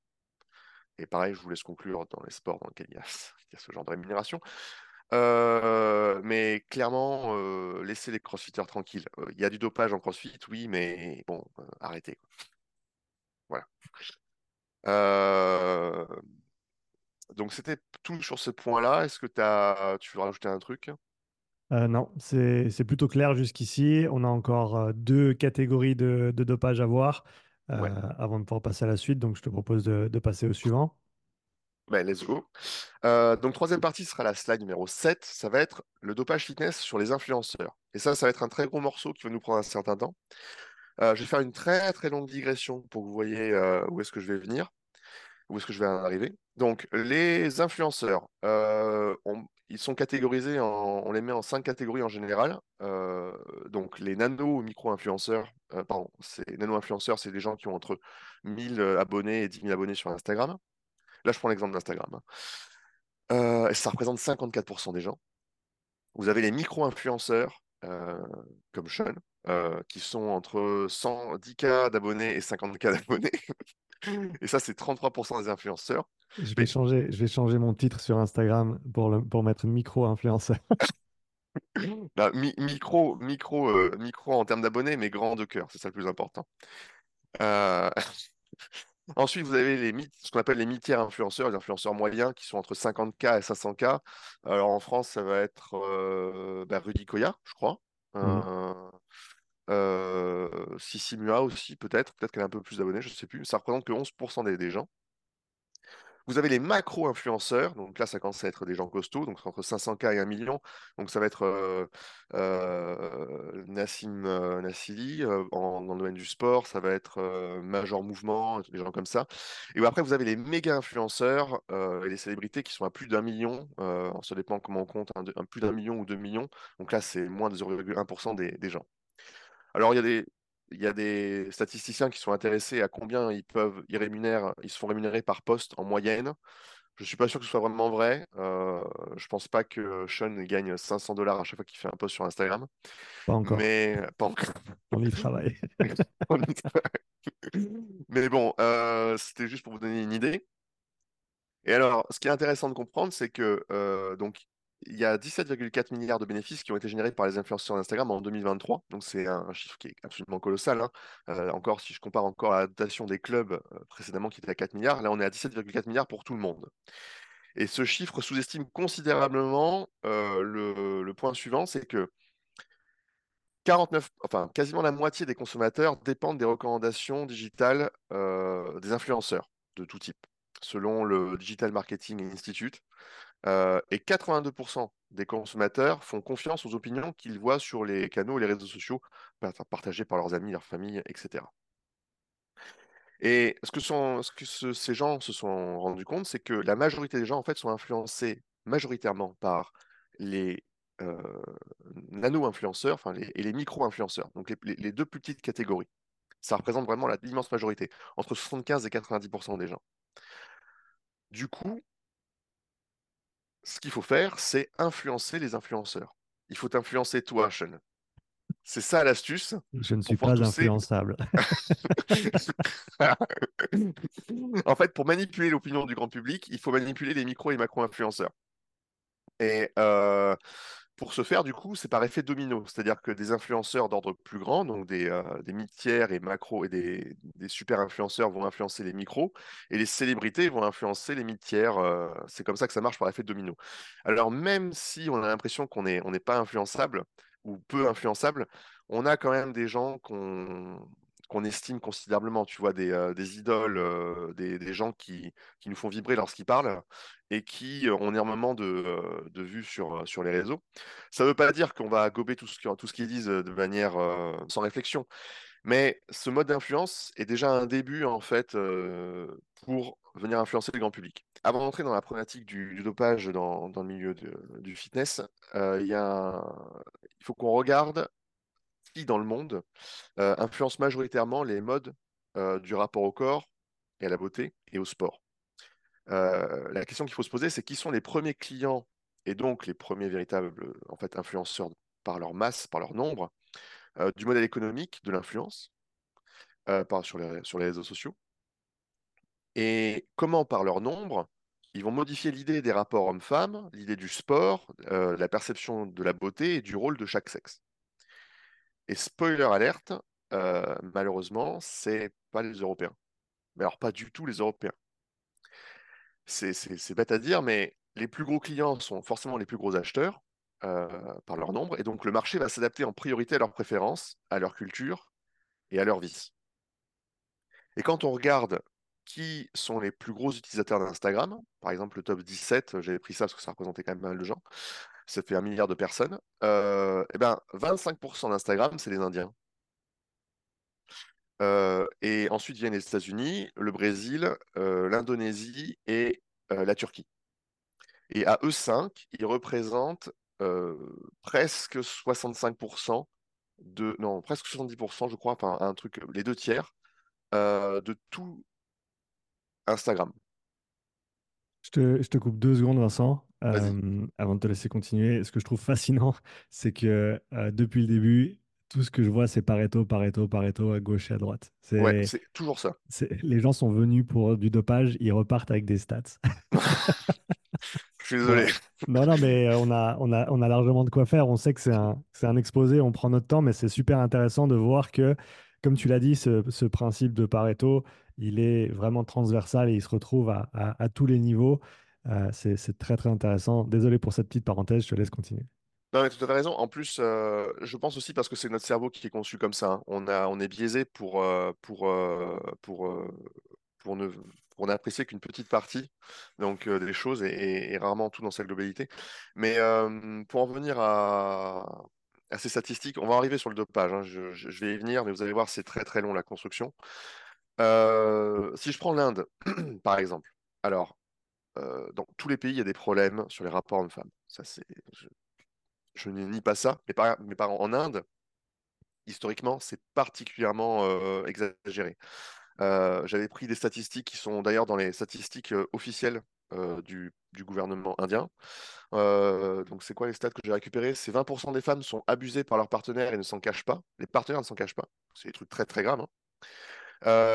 Et pareil, je vous laisse conclure dans les sports dans lesquels il y a, ce genre de rémunération. Euh, mais clairement, euh, laissez les crossfitters tranquilles. Euh, il y a du dopage en crossfit, oui, mais bon, arrêtez. Voilà. Donc c'était tout sur ce point-là. Est-ce que tu veux rajouter un truc? Non, c'est plutôt clair jusqu'ici. On a encore deux catégories de, dopage à voir avant de pouvoir passer à la suite. Donc, je te propose de, de passer au suivant. Ben, let's go. Euh, donc, troisième partie sera la slide numéro 7. Ça va être le dopage fitness sur les influenceurs. Et ça, ça va être un très gros morceau qui va nous prendre un certain temps. Euh, je vais faire une très très longue digression pour que vous voyez euh, où est-ce que je vais venir, où est-ce que je vais arriver. Donc, les influenceurs, ils sont catégorisés, on les met en cinq catégories en général. donc, les nano micro-influenceurs, pardon, c'est nano-influenceurs, c'est des gens qui ont entre 1000 abonnés et 10 000 abonnés sur Instagram. Là, je prends l'exemple d'Instagram. Hein. Euh, ça représente 54% des gens. Vous avez les micro-influenceurs, euh, comme Sean, euh, qui sont entre 110K d'abonnés et 50K d'abonnés. et ça, c'est 33% des influenceurs. Je vais, changer, je vais changer mon titre sur Instagram pour, le, pour mettre micro-influenceur. Bah, micro, micro, micro en termes d'abonnés, mais grand de cœur, c'est ça le plus important. Ensuite, vous avez les ce qu'on appelle les mi-tiers influenceurs, les influenceurs moyens qui sont entre 50K et 500K. Alors en France, ça va être euh, bah, Rudy Koya, je crois. Mmh. Euh, aussi, peut-être. Peut-être qu'elle a un peu plus d'abonnés, je ne sais plus. Ça représente que 11% des, gens. Vous avez les macro-influenceurs, donc là ça commence à être des gens costauds, donc entre 500K et 1 million. Donc ça va être Nassim Nassili dans le domaine du sport, ça va être Major Mouvement, des gens comme ça. Et après vous avez les méga-influenceurs et les célébrités qui sont à plus d'un million, ça dépend comment on compte, un, plus d'un million ou deux millions. Donc là c'est moins de 0,1% des, des gens. Alors il y a des, il y a des statisticiens qui sont intéressés à combien ils peuvent, ils rémunèrent, ils se font rémunérer par poste en moyenne. Je ne suis pas sûr que ce soit vraiment vrai. Euh, je ne pense pas que Sean gagne 500 dollars à chaque fois qu'il fait un post sur Instagram. Pas encore. Mais pas encore. On y travaille. Mais bon, euh, c'était juste pour vous donner une idée. Et alors, ce qui est intéressant de comprendre, c'est que euh, donc il y a 17,4 milliards de bénéfices qui ont été générés par les influenceurs d'Instagram en 2023. Donc c'est un chiffre qui est absolument colossal. Hein. Euh, encore, si je compare encore à la dotation des clubs euh, précédemment qui était à 4 milliards, là on est à 17,4 milliards pour tout le monde. Et ce chiffre sous-estime considérablement euh, le, point suivant, c'est que 49, enfin quasiment la moitié des consommateurs dépendent des recommandations digitales des influenceurs de tout type, selon le Digital Marketing Institute. Euh, et 82% des consommateurs font confiance aux opinions qu'ils voient sur les canaux et les réseaux sociaux partagés par leurs amis, leurs familles, etc. Et ce que, ce que ces gens se sont rendus compte, c'est que la majorité des gens en fait sont influencés majoritairement par les nano-influenceurs et les micro-influenceurs, donc les, les, deux plus petites catégories. Ça représente vraiment l'immense majorité, entre 75 et 90% des gens. Du coup, ce qu'il faut faire, c'est influencer les influenceurs. Il faut influencer toi, Sean. C'est ça l'astuce. Je ne suis pas influençable. en fait, pour manipuler l'opinion du grand public, il faut manipuler les micro et macro-influenceurs. Et euh, pour ce faire, du coup, c'est par effet domino, c'est-à-dire que des influenceurs d'ordre plus grand, donc des, euh, et macro et des, super influenceurs vont influencer les micros, et les célébrités vont influencer les mid-tiers. Euh, c'est comme ça que ça marche par effet domino. Alors même si on a l'impression qu'on n'est on pas influençable ou peu influençable, on a quand même des gens qu'on qu'on estime considérablement, tu vois, des, euh, idoles, euh, des, gens qui, nous font vibrer lorsqu'ils parlent et qui ont énormément de, euh, de vues sur, les réseaux. Ça ne veut pas dire qu'on va gober tout ce, tout ce qu'ils disent de manière sans réflexion, mais ce mode d'influence est déjà un début, en fait, pour venir influencer le grand public. Avant d'entrer dans la problématique du, dopage dans, le milieu du fitness, il faut qu'on regarde dans le monde, euh, influence majoritairement les modes euh, du rapport au corps et à la beauté et au sport. Euh, la question qu'il faut se poser, c'est qui sont les premiers clients et donc les premiers véritables en fait, influenceurs par leur masse, par leur nombre, du modèle économique de l'influence sur, les, sur les réseaux sociaux? Et comment, par leur nombre, ils vont modifier l'idée des rapports hommes-femmes, l'idée du sport, la perception de la beauté et du rôle de chaque sexe? Et spoiler alerte, euh, malheureusement, c'est pas les Européens. Mais alors pas du tout les Européens. C'est bête à dire, mais les plus gros clients sont forcément les plus gros acheteurs euh, par leur nombre, et donc le marché va s'adapter en priorité à leurs préférences, à leur culture et à leur vice. Et quand on regarde qui sont les plus gros utilisateurs d'Instagram, par exemple le top 17, j'avais pris ça parce que ça représentait quand même pas mal de gens, ça fait un milliard de personnes, euh, eh ben, 25% d'Instagram, c'est les Indiens. Euh, et ensuite viennent les États-Unis, le Brésil, euh, l'Indonésie et la Turquie. Et à eux cinq, ils représentent presque 65% de, non, presque 70%, je crois, enfin un truc, les deux tiers de tout Instagram. Je te, coupe deux secondes, Vincent. Euh, avant de te laisser continuer, ce que je trouve fascinant, c'est que euh, depuis le début, tout ce que je vois, c'est Pareto, Pareto, Pareto à gauche et à droite. C'est ouais, toujours ça. Les gens sont venus pour du dopage, ils repartent avec des stats. je suis désolé. Non, non, mais on a, on, a, on a largement de quoi faire. On sait que c'est un, un exposé, on prend notre temps, mais c'est super intéressant de voir que, comme tu l'as dit, ce, ce, principe de Pareto, il est vraiment transversal et il se retrouve à, à, à tous les niveaux. Euh, c'est très très intéressant. Désolé pour cette petite parenthèse, je te laisse continuer. Non, mais tu as raison. En plus, euh, je pense aussi parce que c'est notre cerveau qui est conçu comme ça. Hein. On, a, on est biaisé pour, euh, pour, pour, pour, ne, pour n'apprécier qu'une petite partie donc, des choses et, rarement tout dans sa globalité. Mais pour en venir à, à, ces statistiques, on va arriver sur le dopage. Hein. Je, je, vais y venir, mais vous allez voir, c'est très très long la construction. si je prends l'Inde, par exemple, alors euh, dans tous les pays, il y a des problèmes sur les rapports hommes-femmes. Ça, c'est, je, ne nie pas ça. Mais, par, mais en Inde, historiquement, c'est particulièrement euh, exagéré. Euh, j'avais pris des statistiques qui sont d'ailleurs dans les statistiques officielles du, du, gouvernement indien. donc, c'est quoi les stats que j'ai récupérés C'est 20% des femmes sont abusées par leurs partenaires et ne s'en cachent pas. Les partenaires ne s'en cachent pas. C'est des trucs très très graves. Hein.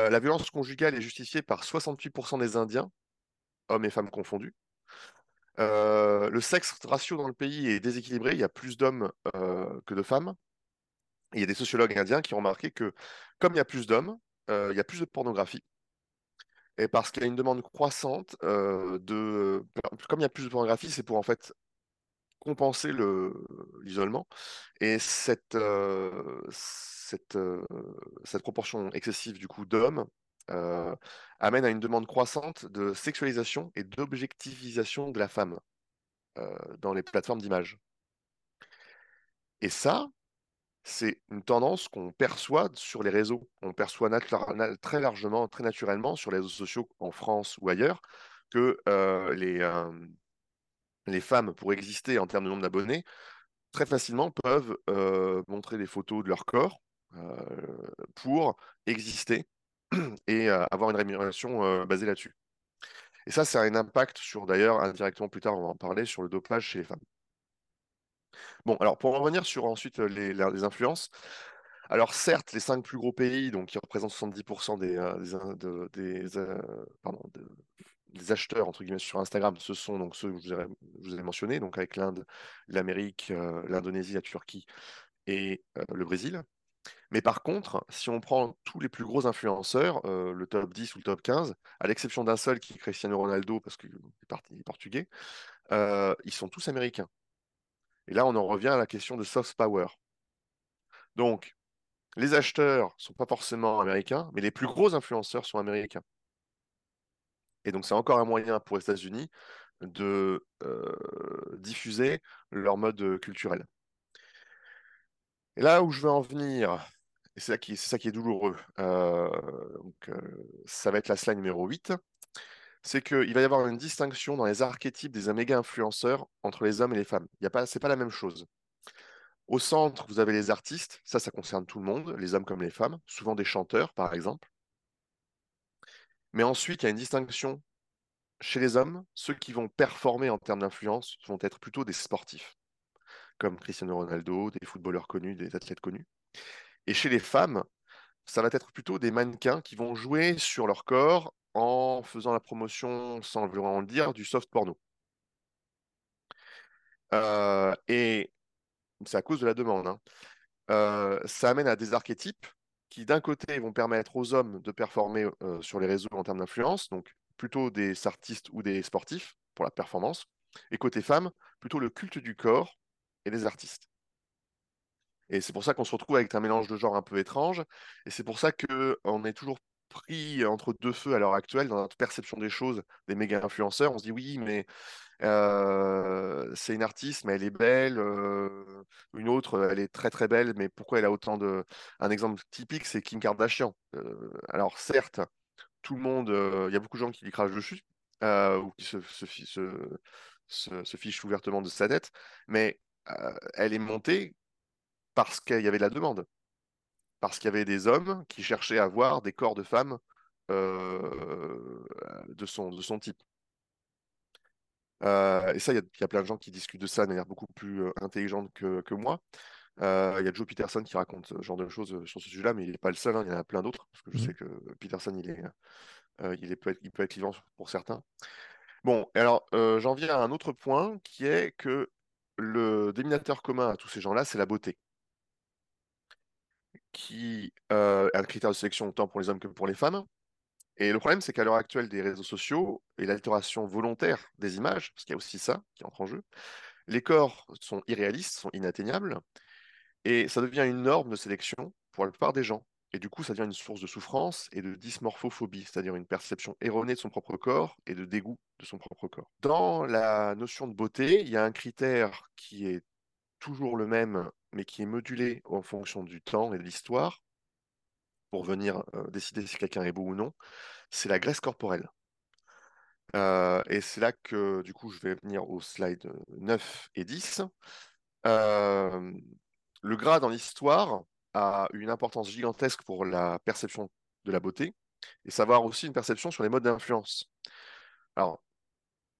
la violence conjugale est justifiée par 68% des Indiens hommes et femmes confondus. Euh, le sexe ratio dans le pays est déséquilibré, il y a plus d'hommes euh, que de femmes. il y a des sociologues indiens qui ont remarqué que comme il y a plus d'hommes, euh, il y a plus de pornographie. Et parce qu'il y a une demande croissante de... Comme il y a plus de pornographie, c'est pour en fait compenser l'isolement. Et cette, cette, cette proportion excessive du coup d'hommes euh, amène à une demande croissante de sexualisation et d'objectivisation de la femme euh, dans les plateformes d'image. Et ça, c'est une tendance qu'on perçoit sur les réseaux. On perçoit très largement, très naturellement sur les réseaux sociaux en France ou ailleurs que euh, les, les femmes, pour exister en termes de nombre d'abonnés, très facilement peuvent montrer des photos de leur corps pour exister et avoir une rémunération basée là-dessus. Et ça, ça a un impact sur, d'ailleurs, indirectement plus tard, on va en parler, sur le dopage chez les femmes. Bon, alors pour revenir sur ensuite les, les influences, alors certes, les cinq plus gros pays, donc qui représentent 70% des, des, des, acheteurs entre guillemets sur Instagram, ce sont donc ceux que je vous ai, mentionnés, donc avec l'Inde, l'Amérique, l'Indonésie, la Turquie et le Brésil. Mais par contre, si on prend tous les plus gros influenceurs, le top 10 ou le top 15, à l'exception d'un seul qui est Cristiano Ronaldo, parce qu'il est, portugais, ils sont tous américains. Et là, on en revient à la question de soft power. Donc, les acheteurs ne sont pas forcément américains, mais les plus gros influenceurs sont américains. Et donc, c'est encore un moyen pour les États-Unis de diffuser leur mode culturel. Et là où je veux en venir, et c'est ça qui, est douloureux, donc, ça va être la slide numéro 8, c'est qu'il va y avoir une distinction dans les archétypes des méga influenceurs entre les hommes et les femmes. Ce n'est pas la même chose. Au centre, vous avez les artistes, ça, ça concerne tout le monde, les hommes comme les femmes, souvent des chanteurs, par exemple. Mais ensuite, il y a une distinction chez les hommes, ceux qui vont performer en termes d'influence vont être plutôt des sportifs, comme Cristiano Ronaldo, des footballeurs connus, des athlètes connus. Et chez les femmes, ça va être plutôt des mannequins qui vont jouer sur leur corps en faisant la promotion, sans vraiment le dire, du soft porno. Euh, et c'est à cause de la demande. Hein. Euh, ça amène à des archétypes qui, d'un côté, vont permettre aux hommes de performer euh, sur les réseaux en termes d'influence, donc plutôt des artistes ou des sportifs pour la performance, et côté femmes, plutôt le culte du corps et des artistes. Et c'est pour ça qu'on se retrouve avec un mélange de genres un peu étrange, et c'est pour ça qu'on est toujours pris entre deux feux à l'heure actuelle dans notre perception des choses, des méga influenceurs. On se dit oui, mais euh, c'est une artiste, mais elle est belle. Euh, une autre, elle est très très belle, mais pourquoi elle a autant de. Un exemple typique, c'est Kim Kardashian. Euh, alors certes, tout le monde, il y a beaucoup de gens qui lui crachent dessus ou qui se, se, se, se, fichent ouvertement de sa tête, mais elle est montée parce qu'il y avait de la demande parce qu'il y avait des hommes qui cherchaient à voir des corps de femmes euh, de, son, de son type. Euh, et ça, il y, a plein de gens qui discutent de ça de manière beaucoup plus euh, intelligente que, que moi. Il y a Joe Peterson qui raconte ce genre de choses sur ce sujet-là, mais il n'est pas le seul, hein, il y en a plein d'autres, parce que je mmh. sais que Peterson, il, est, il, est, peut être, il peut être vivant pour certains. Bon, alors j'en viens à un autre point qui est que le déminateur commun à tous ces gens-là, c'est la beauté qui euh, est un critère de sélection autant pour les hommes que pour les femmes. Et le problème, c'est qu'à l'heure actuelle des réseaux sociaux et l'altération volontaire des images, parce qu'il y a aussi ça qui entre en jeu, les corps sont irréalistes, sont inatteignables, et ça devient une norme de sélection pour la plupart des gens. Et du coup, ça devient une source de souffrance et de dysmorphophobie, c'est-à-dire une perception erronée de son propre corps et de dégoût de son propre corps. Dans la notion de beauté, il y a un critère qui est toujours le même, mais qui est modulé en fonction du temps et de l'histoire, pour venir décider si quelqu'un est beau ou non, c'est la graisse corporelle. et c'est là que, du coup, je vais venir aux slides 9 et 10. le gras dans l'histoire a une importance gigantesque pour la perception de la beauté, et savoir aussi une perception sur les modes d'influence. Alors,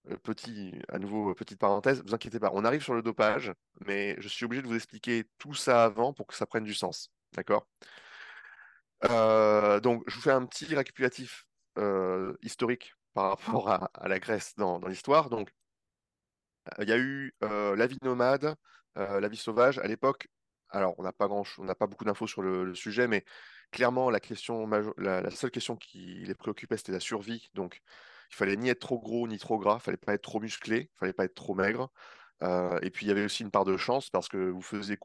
euh, petit, à nouveau, petite parenthèse, vous inquiétez pas, on arrive sur le dopage, mais je suis obligé de vous expliquer tout ça avant pour que ça prenne du sens. D'accord? Euh, Donc, je vous fais un petit récapitulatif euh, historique par rapport à, la Grèce dans, l'histoire. Donc, il y a eu la vie nomade, la vie sauvage. À l'époque, alors on n'a pas beaucoup d'infos sur le, sujet, mais clairement, la question, la, seule question qui les préoccupait, c'était la survie. Donc, il fallait ni être trop gros ni trop gras, il fallait pas être trop musclé, il fallait pas être trop maigre. Euh, et puis il y avait aussi une part de chance parce que vous faisiez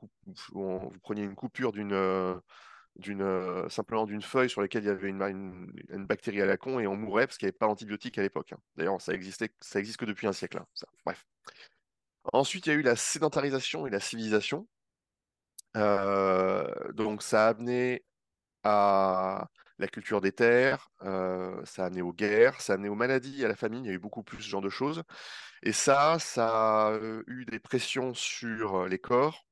preniez une coupure d'une euh, euh, simplement d'une feuille sur laquelle il y avait une, bactérie à la con et on mourait parce qu'il n'y avait pas d'antibiotiques à l'époque. Hein. D'ailleurs, ça existait, ça existe que depuis un siècle. Hein. Bref. Ensuite, il y a eu la sédentarisation et la civilisation. Donc, ça a amené à la culture des terres, ça a amené aux guerres, ça a amené aux maladies, à la famine, il y a eu beaucoup plus ce genre de choses. Et ça, ça a eu des pressions sur les corps,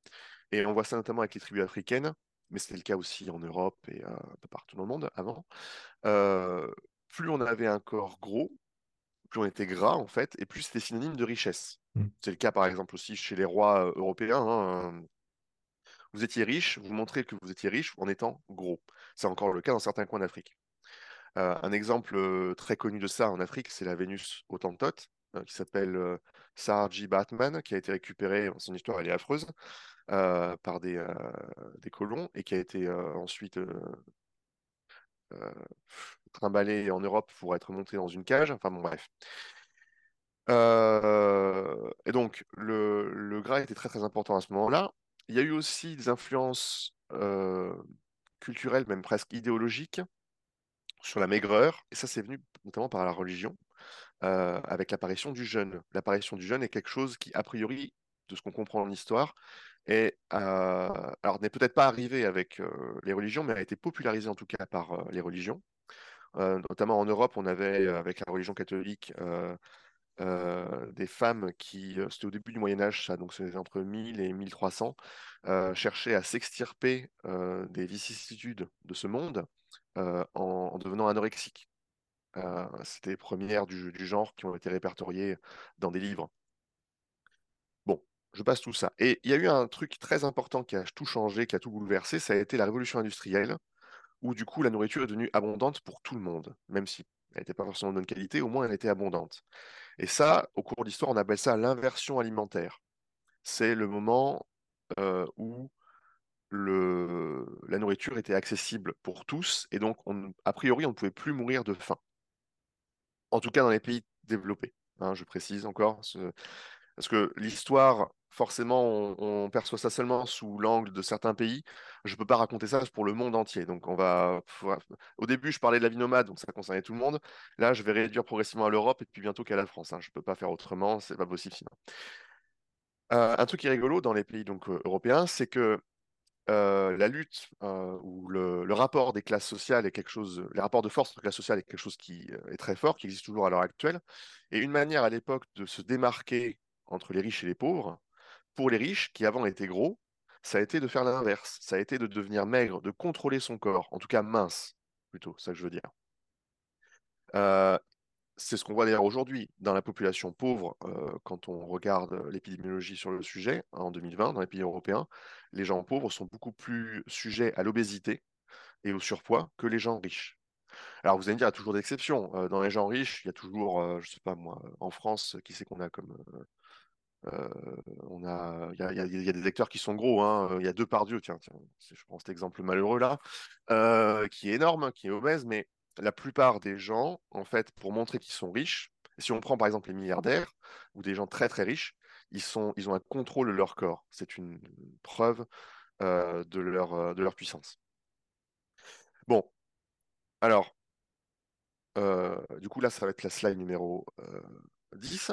et on voit ça notamment avec les tribus africaines, mais c'était le cas aussi en Europe et un peu partout dans le monde avant. plus on avait un corps gros, plus on était gras en fait, et plus c'était synonyme de richesse. Mmh. C'est le cas par exemple aussi chez les rois européens. Hein, vous étiez riche, vous montrez que vous étiez riche en étant gros. C'est encore le cas dans certains coins d'Afrique. un exemple très connu de ça en Afrique, c'est la Vénus Autantote, qui s'appelle Sarji Batman, qui a été récupérée, son histoire elle est affreuse, par des, des, colons et qui a été ensuite trimballée en Europe pour être montée dans une cage. Enfin bon, bref. et donc, le, le, gras était très très important à ce moment-là. Il y a eu aussi des influences culturelles, même presque idéologiques, sur la maigreur. Et ça, c'est venu notamment par la religion, avec l'apparition du jeûne. L'apparition du jeûne est quelque chose qui, a priori, de ce qu'on comprend en histoire, est, alors n'est peut-être pas arrivé avec les religions, mais a été popularisé en tout cas par les religions. notamment en Europe, on avait, avec la religion catholique, des femmes qui, c'était au début du Moyen Âge, donc c'est entre 1000 et 1300, cherchaient à s'extirper des vicissitudes de ce monde en, devenant anorexiques. c'était les premières du, du, genre qui ont été répertoriées dans des livres. Bon, je passe tout ça. Et il y a eu un truc très important qui a tout changé, qui a tout bouleversé, ça a été la révolution industrielle, où du coup la nourriture est devenue abondante pour tout le monde, même si elle n'était pas forcément de bonne qualité, au moins elle était abondante. Et ça, au cours de l'histoire, on appelle ça l'inversion alimentaire. C'est le moment euh, où la nourriture était accessible pour tous, et donc, a priori, on ne pouvait plus mourir de faim. En tout cas, dans les pays développés. Hein, je précise encore, parce que l'histoire forcément, on, perçoit ça seulement sous l'angle de certains pays. Je ne peux pas raconter ça pour le monde entier. Donc, on va. Au début, je parlais de la vie nomade, donc ça concernait tout le monde. Là, je vais réduire progressivement à l'Europe et puis bientôt qu'à la France. Hein. Je ne peux pas faire autrement, c'est pas possible sinon. Euh, un truc qui est rigolo dans les pays donc, euh, européens, c'est que euh, la lutte ou le, le, rapport des classes sociales est quelque chose, les rapports de force entre classes sociales est quelque chose qui est très fort, qui existe toujours à l'heure actuelle. Et une manière à l'époque de se démarquer entre les riches et les pauvres, pour les riches, qui avant étaient gros, ça a été de faire l'inverse. Ça a été de devenir maigre, de contrôler son corps, en tout cas mince, plutôt, ça que je veux dire. Euh, c'est ce qu'on voit d'ailleurs aujourd'hui dans la population pauvre, euh, quand on regarde l'épidémiologie sur le sujet, en 2020, dans les pays européens, les gens pauvres sont beaucoup plus sujets à l'obésité et au surpoids que les gens riches. Alors vous allez me dire, il y a toujours des exceptions. Euh, dans les gens riches, il y a toujours, je ne sais pas moi, en France, qui c'est qu'on a comme on a, il y, a, des acteurs qui sont gros. Hein. Il y a deux par Dieu, tiens, tiens, je prends cet exemple malheureux là, euh, qui est énorme, qui est obèse, mais la plupart des gens, en fait, pour montrer qu'ils sont riches, si on prend par exemple les milliardaires ou des gens très très riches, ils, sont, ils ont un contrôle de leur corps. C'est une preuve euh, de, leur, de leur puissance. Bon, alors, du coup là, ça va être la slide numéro 10.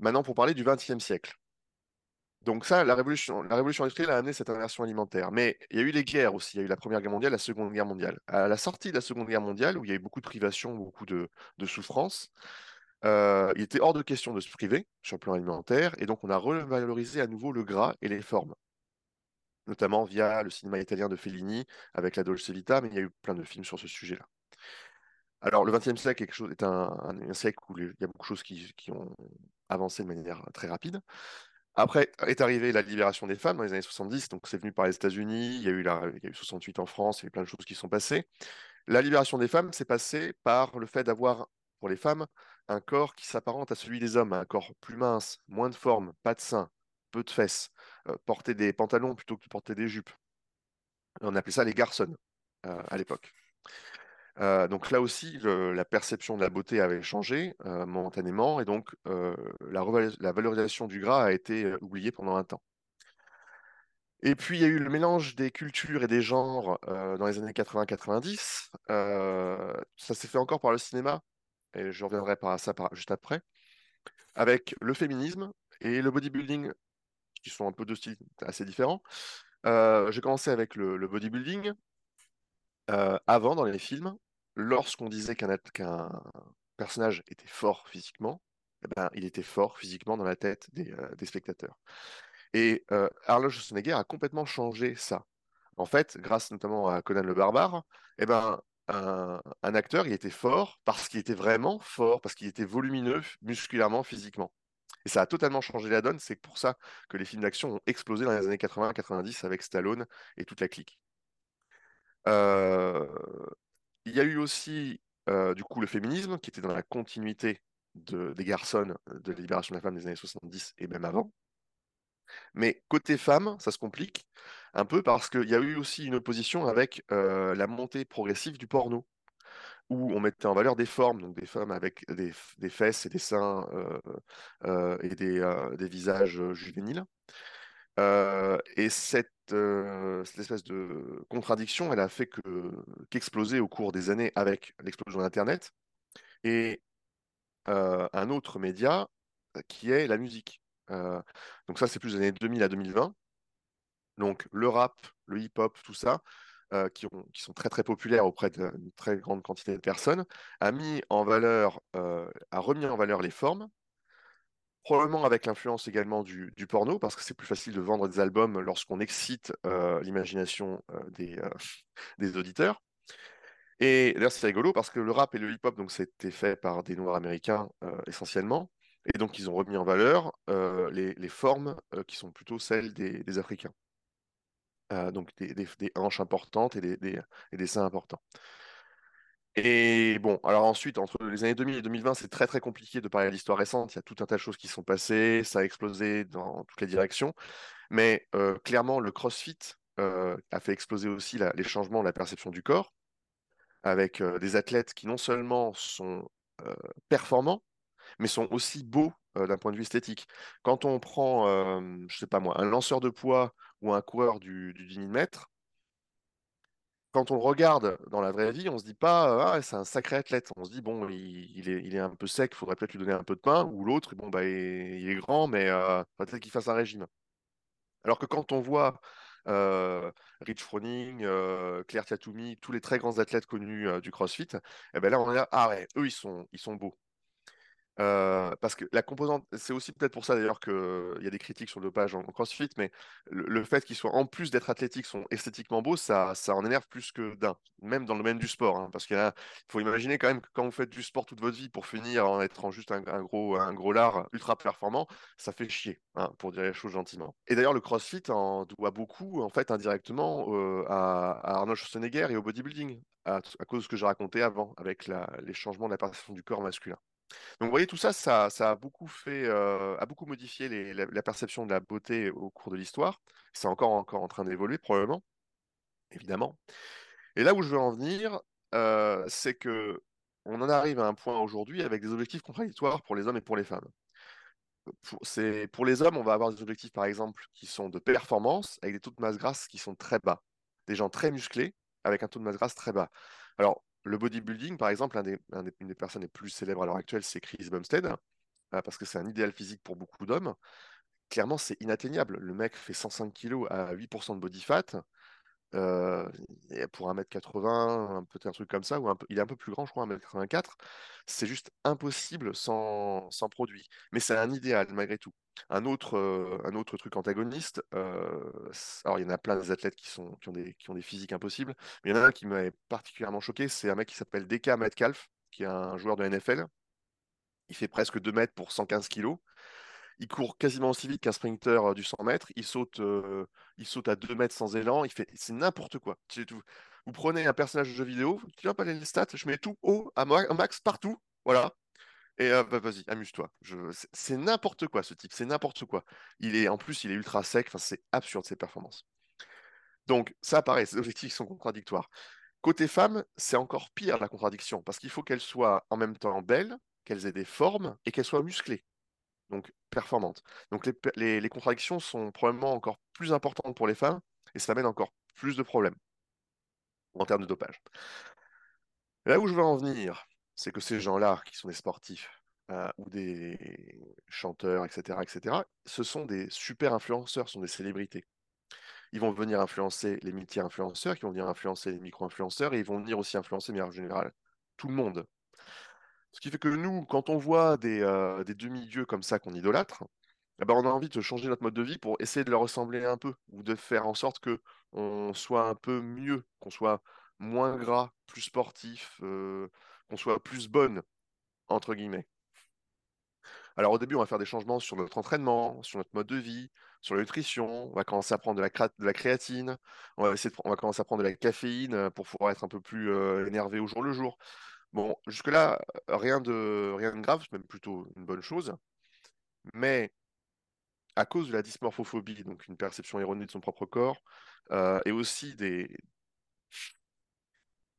Maintenant, pour parler du XXe siècle. Donc ça, la révolution, industrielle a amené cette inversion alimentaire. Mais il y a eu les guerres aussi. Il y a eu la Première Guerre mondiale, la Seconde Guerre mondiale. À la sortie de la Seconde Guerre mondiale, où il y a eu beaucoup de privations, beaucoup de, de souffrances, euh, il était hors de question de se priver sur le plan alimentaire. Et donc on a revalorisé à nouveau le gras et les formes. Notamment via le cinéma italien de Fellini avec la Dolce Vita, mais il y a eu plein de films sur ce sujet-là. Alors, le XXe siècle est, un, siècle où il y a beaucoup de choses qui, ont avancé de manière très rapide. Après est arrivée la libération des femmes dans les années 70, donc c'est venu par les États-Unis, il y a eu la, il y a eu 68 en France, il y a eu plein de choses qui sont passées. La libération des femmes, s'est passé par le fait d'avoir, pour les femmes, un corps qui s'apparente à celui des hommes, un corps plus mince, moins de forme, pas de seins, peu de fesses, euh, porter des pantalons plutôt que de porter des jupes. On appelait ça les garçons euh, à l'époque. Euh, donc là aussi, la perception de la beauté avait changé euh, momentanément et donc euh, la, valorisation du gras a été oubliée pendant un temps. Et puis il y a eu le mélange des cultures et des genres dans les années 80-90. ça s'est fait encore par le cinéma, et je reviendrai par ça juste après, avec le féminisme et le bodybuilding, qui sont un peu deux styles assez différents. J'ai commencé avec le bodybuilding, avant, dans les films, lorsqu'on disait qu'un personnage était fort physiquement, eh ben, il était fort physiquement dans la tête des, euh, des spectateurs. Et euh, Arnold Schwarzenegger a complètement changé ça. En fait, grâce notamment à Conan le Barbare, eh ben, un, acteur, était fort parce qu'il était vraiment fort, parce qu'il était volumineux musculairement, physiquement. Et ça a totalement changé la donne. C'est pour ça que les films d'action ont explosé dans les années 80-90 avec Stallone et toute la clique. Euh, il y a eu aussi euh, du coup le féminisme qui était dans la continuité de, des garçons de la libération de la femme des années 70 et même avant. Mais côté femme, ça se complique un peu parce qu'il y a eu aussi une opposition avec euh, la montée progressive du porno, où on mettait en valeur des formes, donc des femmes avec des, fesses et des seins euh, euh, et euh, des, visages juvéniles. Euh, et cette, euh, cette, espèce de contradiction, elle a fait que qu'exploser au cours des années avec l'explosion d'Internet et un autre média qui est la musique. donc ça, c'est plus des années 2000 à 2020. Donc le rap, le hip-hop, tout ça, euh, qui, qui, sont très très populaires auprès d'une très grande quantité de personnes, a mis en valeur, euh, a remis en valeur les formes, probablement avec l'influence également du, porno, parce que c'est plus facile de vendre des albums lorsqu'on excite euh, l'imagination des, des auditeurs. Et d'ailleurs, c'est rigolo parce que le rap et le hip-hop, donc c'était fait par des Noirs américains essentiellement, et donc ils ont remis en valeur les, formes qui sont plutôt celles des, Africains. Euh, donc des, hanches importantes et des, et des, seins importants. Et bon, alors ensuite, entre les années 2000 et 2020, c'est très très compliqué de parler de l'histoire récente. Il y a tout un tas de choses qui sont passées, ça a explosé dans toutes les directions. Mais euh, clairement, le CrossFit euh, a fait exploser aussi les changements de la perception du corps, avec euh, des athlètes qui non seulement sont performants, mais sont aussi beaux d'un point de vue esthétique. Quand on prend, je sais pas moi, un lanceur de poids ou un coureur du, du 10 000 mètres, quand on le regarde dans la vraie vie, on se dit pas, ah, c'est un sacré athlète. On se dit, bon, il, est, un peu sec, il faudrait peut-être lui donner un peu de pain. Ou l'autre, bon, bah, il, est grand, mais euh, peut-être qu'il fasse un régime. Alors que quand on voit Rich Froning, Claire Tiatoumi, tous les très grands athlètes connus du CrossFit, eh ben là, on est ah ouais, eux, ils sont, ils sont beaux. Parce que la composante, c'est aussi peut-être pour ça d'ailleurs qu'il y a des critiques sur le dopage en, CrossFit, mais le, fait qu'ils soient en plus d'être athlétiques, sont esthétiquement beaux, ça, ça en énerve plus que d'un, même dans le domaine du sport. Hein, parce qu'il faut imaginer quand même que quand vous faites du sport toute votre vie pour finir en étant juste un, gros, un gros lard ultra performant, ça fait chier, hein, pour dire les choses gentiment. Et d'ailleurs, le CrossFit en doit beaucoup, en fait, indirectement à, Arnold Schwarzenegger et au bodybuilding, à, cause de ce que j'ai raconté avant, avec les changements de la perception du corps masculin. Donc, vous voyez, tout ça, ça, euh, a beaucoup modifié la, perception de la beauté au cours de l'histoire. C'est encore, encore en train d'évoluer, probablement, évidemment. Et là où je veux en venir, euh, c'est que on en arrive à un point aujourd'hui avec des objectifs contradictoires pour les hommes et pour les femmes. Pour, pour les hommes, on va avoir des objectifs, par exemple, qui sont de performance, avec des taux de masse grasse qui sont très bas. Des gens très musclés, avec un taux de masse grasse très bas. Alors, le bodybuilding, par exemple, une des personnes les plus célèbres à l'heure actuelle, c'est Chris Bumstead, euh, parce que c'est un idéal physique pour beaucoup d'hommes. Clairement, c'est inatteignable. Le mec fait 105 kg à 8% de body fat. Euh, pour 1m80, peut-être un truc comme ça, ou il est un peu plus grand, je crois, 1m84. C'est juste impossible sans produit. Mais c'est un idéal, malgré tout. Un autre, euh, un autre truc antagoniste, euh, alors il y en a plein des athlètes qui, ont des, physiques impossibles, mais il y en a un qui m'avait particulièrement choqué, c'est un mec qui s'appelle DK Metcalf, qui est un joueur de NFL. Il fait presque 2 mètres pour 115 kilos. Il court quasiment aussi vite qu'un sprinter euh, du 100 mètres. Il saute, à 2 mètres sans élan. Fait, c'est n'importe quoi. Vous prenez un personnage de jeu vidéo, tu vas pas les stats, je mets tout haut, à max, partout. Voilà. Et euh, bah, vas-y, amuse-toi. C'est n'importe quoi ce type, c'est n'importe quoi. Il est en plus, il est ultra sec. C'est absurde ses performances. Donc ça apparaît, ces objectifs sont contradictoires. Côté femme, c'est encore pire la contradiction parce qu'il faut qu'elles soient en même temps belles, qu'elles aient des formes et qu'elles soient musclées, donc performantes. Donc les, les, les, contradictions sont probablement encore plus importantes pour les femmes et ça amène encore plus de problèmes en termes de dopage. Là où je veux en venir, c'est que ces gens-là, qui sont des sportifs euh, ou des chanteurs, etc., etc., ce sont des super influenceurs, ce sont des célébrités. ils vont venir influencer les multi-influenceurs, qui vont venir influencer les micro-influenceurs, et ils vont venir aussi influencer, mais en général, tout le monde. Ce qui fait que nous, quand on voit des, euh, des demi-dieux comme ça qu'on idolâtre, eh ben, on a envie de changer notre mode de vie pour essayer de leur ressembler un peu, ou de faire en sorte que on soit un peu mieux, qu'on soit moins gras, plus sportif, euh, qu'on soit plus bonne, entre guillemets. Alors au début, on va faire des changements sur notre entraînement, sur notre mode de vie, sur la nutrition. On va commencer à prendre de la, de la créatine. On va, essayer de, on va commencer à prendre de la caféine euh, pour pouvoir être un peu plus euh, énervé au jour le jour. Bon, jusque-là, rien de, rien de grave, c'est même plutôt une bonne chose. Mais à cause de la dysmorphophobie, donc une perception erronée de son propre corps, euh, et aussi des,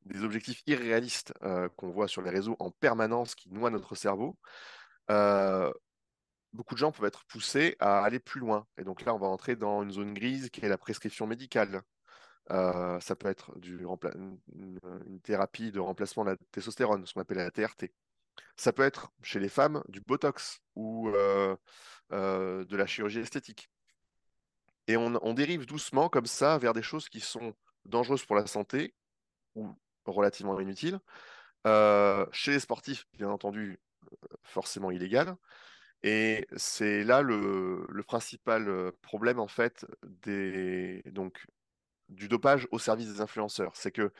des objectifs irréalistes qu'on voit sur les réseaux en permanence qui noient notre cerveau, beaucoup de gens peuvent être poussés à aller plus loin. Et donc là, on va entrer dans une zone grise qui est la prescription médicale. Euh, ça peut être une, thérapie de remplacement de la testostérone, ce qu'on appelle la TRT. Ça peut être chez les femmes du Botox ou euh, euh, de la chirurgie esthétique. Et on, on, dérive doucement comme ça vers des choses qui sont dangereuses pour la santé ou relativement inutiles. chez les sportifs, bien entendu, forcément illégales. Et c'est là le, principal problème en fait des, donc, du dopage au service des influenceurs. C'est que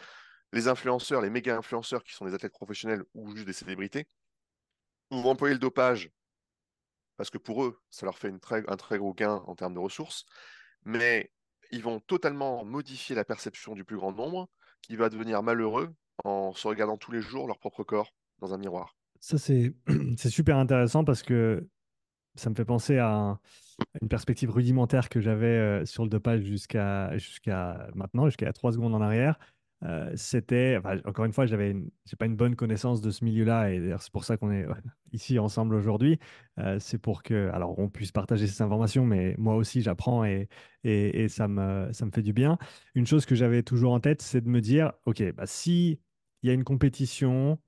les influenceurs, les méga influenceurs qui sont des athlètes professionnels ou juste des célébrités, vont employer le dopage parce que pour eux, ça leur fait une très, un très gros gain en termes de ressources, mais ils vont totalement modifier la perception du plus grand nombre qui va devenir malheureux en se regardant tous les jours leur propre corps dans un miroir. Ça, c'est super intéressant parce que ça me fait penser à, une perspective rudimentaire que j'avais euh, sur le dopage jusqu'à jusqu'à maintenant, jusqu'à trois secondes en arrière. Euh, c'était, encore une fois, j'avais, j'ai pas une bonne connaissance de ce milieu-là, et c'est pour ça qu'on est ici ensemble aujourd'hui. Euh, c'est pour que, alors, on puisse partager ces informations, mais moi aussi j'apprends et, ça me fait du bien. Une chose que j'avais toujours en tête, c'est de me dire, ok, bah, si il y a une compétition,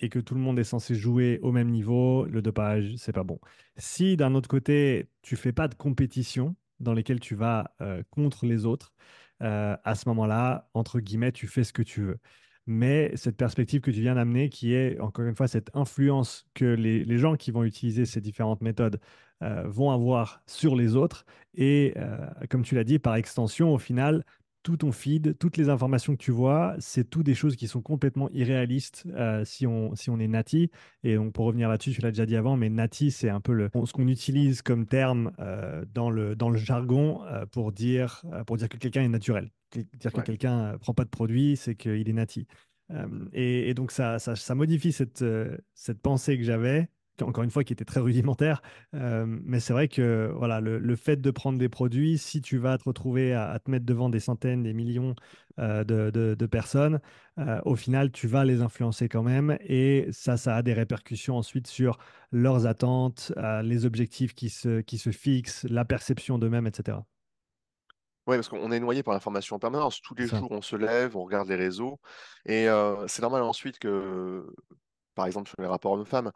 et que tout le monde est censé jouer au même niveau, le dopage, c'est pas bon. Si d'un autre côté, tu fais pas de compétition dans lesquelles tu vas euh, contre les autres, euh, à ce moment-là, entre guillemets, tu fais ce que tu veux. Mais cette perspective que tu viens d'amener, qui est encore une fois cette influence que les, gens qui vont utiliser ces différentes méthodes euh, vont avoir sur les autres, et comme tu l'as dit, par extension, au final, tout ton feed, toutes les informations que tu vois, c'est tout des choses qui sont complètement irréalistes euh, si, on, si on est nati. Et donc, pour revenir là-dessus, je l'ai déjà dit avant, mais nati, c'est un peu le, ce qu'on utilise comme terme euh, dans, le, dans le jargon euh, pour, dire, pour dire que quelqu'un est naturel. Dire que quelqu'un ne prend pas de produit, c'est qu'il est nati. Et, et, donc, ça, ça, ça modifie cette, cette pensée que j'avais encore une fois, qui était très rudimentaire. Euh, mais c'est vrai que voilà, le, fait de prendre des produits, si tu vas te retrouver à, te mettre devant des centaines, des millions euh, de, personnes, euh, au final, tu vas les influencer quand même. Et ça, ça a des répercussions ensuite sur leurs attentes, les objectifs qui se, qui se fixent, la perception d'eux-mêmes, etc. Oui, parce qu'on est noyé par l'information en permanence. Tous les jours, on se lève, on regarde les réseaux. Et c'est normal ensuite que par exemple sur les rapports hommes-femmes,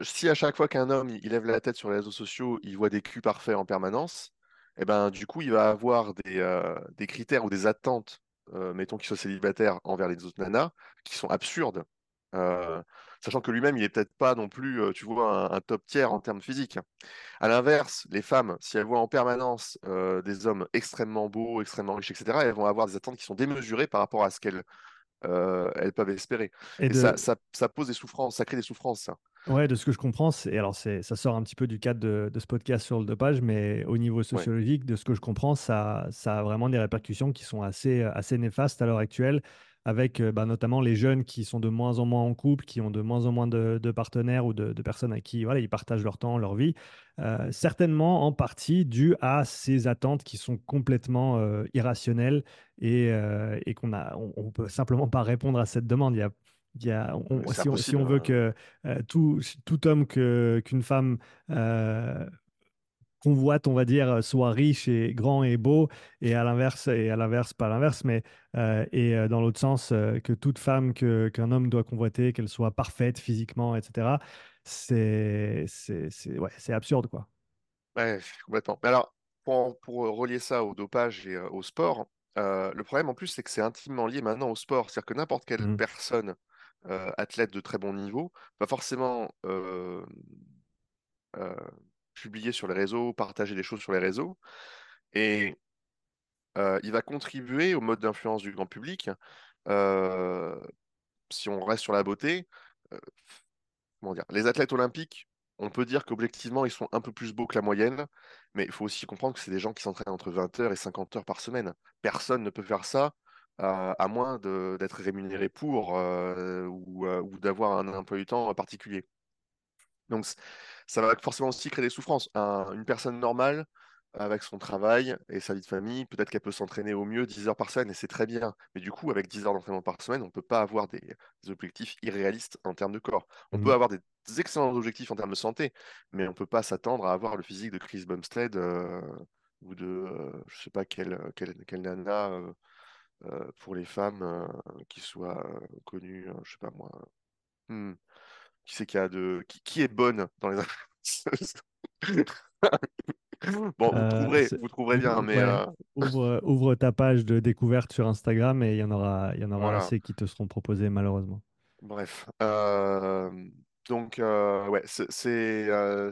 si à chaque fois qu'un homme il lève la tête sur les réseaux sociaux, il voit des culs parfaits en permanence, eh ben, du coup, il va avoir des, euh, critères ou des attentes, euh, mettons qu'il soit célibataire envers les autres nanas, qui sont absurdes. Euh, sachant que lui-même, il n'est peut-être pas non plus, tu vois, un, top tiers en termes physiques. À l'inverse, les femmes, si elles voient en permanence des hommes extrêmement beaux, extrêmement riches, etc., elles vont avoir des attentes qui sont démesurées par rapport à ce qu'elles euh, elles peuvent espérer. Et, ça, ça, pose des souffrances, ça crée des souffrances, ça. Ouais, de ce que je comprends, et alors ça sort un petit peu du cadre de, ce podcast sur le dopage, mais au niveau sociologique, de ce que je comprends, ça, ça a vraiment des répercussions qui sont assez, assez néfastes à l'heure actuelle avec euh, bah, notamment les jeunes qui sont de moins en moins en couple, qui ont de moins en moins de, partenaires ou de, personnes à qui voilà, ils partagent leur temps, leur vie, euh, certainement en partie dû à ces attentes qui sont complètement euh, irrationnelles et, qu'on a, on, peut simplement pas répondre à cette demande. Il y a il y a, si, on, si, on, veut que tout, tout homme qu'une femme convoite, on va dire, euh, soit riche et grand et beau, et à l'inverse, et à l'inverse, pas l'inverse, mais euh, et euh, dans l'autre sens, que toute femme que, qu'un homme doit convoiter, qu'elle soit parfaite physiquement, etc. C'est, c'est, c'est, ouais, c'est absurde, quoi. Ouais, complètement. Mais alors, pour, pour relier ça au dopage et au sport, euh, le problème en plus, c'est que c'est intimement lié maintenant au sport. C'est-à-dire que n'importe quelle Mhm. personne, athlète de très bon niveau, va forcément publier sur les réseaux, partager des choses sur les réseaux, et euh, il va contribuer au mode d'influence du grand public. Euh, si on reste sur la beauté, euh, comment dire, les athlètes olympiques, on peut dire qu'objectivement, ils sont un peu plus beaux que la moyenne, mais il faut aussi comprendre que c'est des gens qui s'entraînent entre 20 heures et 50 heures par semaine. Personne ne peut faire ça à moins de- d'être rémunéré pour ou, ou d'avoir un emploi du temps particulier. Donc, ça va forcément aussi créer des souffrances. Un- une personne normale, avec son travail et sa vie de famille, peut-être qu'elle peut s'entraîner au mieux 10 heures par semaine et c'est très bien. Mais du coup, avec 10 heures d'entraînement par semaine, on ne peut pas avoir des, des objectifs irréalistes en termes de corps. On peut Mhm. avoir des excellents objectifs en termes de santé, mais on ne peut pas s'attendre à avoir le physique de Chris Bumstead euh, ou de, euh, je sais pas, quelle, quelle, quelle nana euh, euh, pour les femmes euh, qui soit euh, connue, euh, je sais pas moi. Hmm. Qui c'est qui a de qui, qui est bonne dans les influenceuses? Bon, vous Euh, trouverez, vous trouverez bien, mais ouais. euh, Ouvre, ouvre ta page de découverte sur Instagram et il y en aura, il y en aura voilà. assez qui te seront proposés malheureusement. Bref. Euh, donc, euh, ouais, c'est, euh,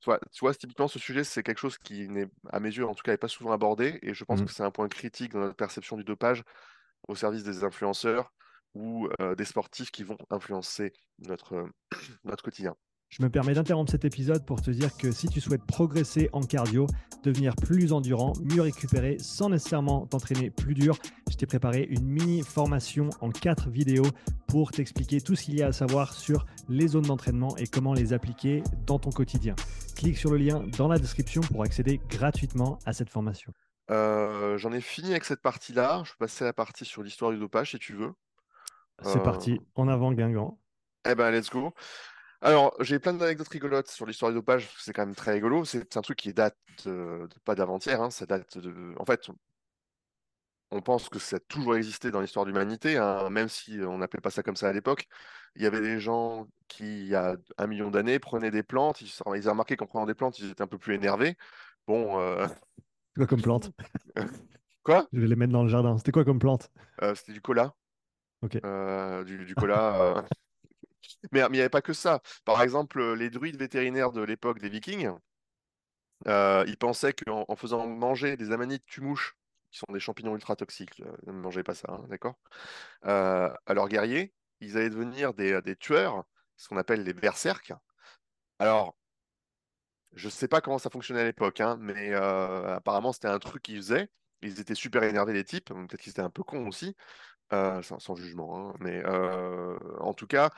tu vois, typiquement, ce sujet, c'est quelque chose qui n'est, à mes yeux, en tout cas, n'est pas souvent abordé, et je pense Mhm. que c'est un point critique dans notre perception du dopage au service des influenceurs ou euh, des sportifs qui vont influencer notre, notre quotidien. Je me permets d'interrompre cet épisode pour te dire que si tu souhaites progresser en cardio, devenir plus endurant, mieux récupérer sans nécessairement t'entraîner plus dur, je t'ai préparé une mini formation en quatre vidéos pour t'expliquer tout ce qu'il y a à savoir sur les zones d'entraînement et comment les appliquer dans ton quotidien. Clique sur le lien dans la description pour accéder gratuitement à cette formation. Euh, j'en ai fini avec cette partie-là. Je peux passer à la partie sur l'histoire du dopage, si tu veux. C'est Euh, parti, en avant Guingamp. Eh ben, let's go. Alors, j'ai plein d'anecdotes rigolotes sur l'histoire du dopage. C'est quand même très rigolo. C'est un truc qui date de- de- pas d'avant-hier. hein, ça date de. En fait, on pense que ça a toujours existé dans l'histoire de l'humanité, hein, même si on n'appelait pas ça comme ça à l'époque. Il y avait des gens qui, il y a un million d'années, prenaient des plantes. Ils, ils ont remarqué qu'en prenant des plantes, ils étaient un peu plus énervés. Bon, euh, quoi comme plante? Quoi? Je vais les mettre dans le jardin. C'était quoi comme plante? Euh, c'était du cola. Ok. Euh, du, cola. euh. Mais il n'y avait pas que ça. Par exemple, les druides vétérinaires de l'époque des Vikings, euh, ils pensaient qu'en en faisant manger des amanites tumouches, qui sont des champignons ultra toxiques, euh, ne mangez pas ça, hein, d'accord? Euh, à leurs guerriers, ils allaient devenir des, tueurs, ce qu'on appelle les berserks. Alors, je ne sais pas comment ça fonctionnait à l'époque, hein, mais euh, apparemment c'était un truc qu'ils faisaient. Ils étaient super énervés les types, peut-être qu'ils étaient un peu cons aussi, euh, sans, jugement, hein, mais euh, en tout cas,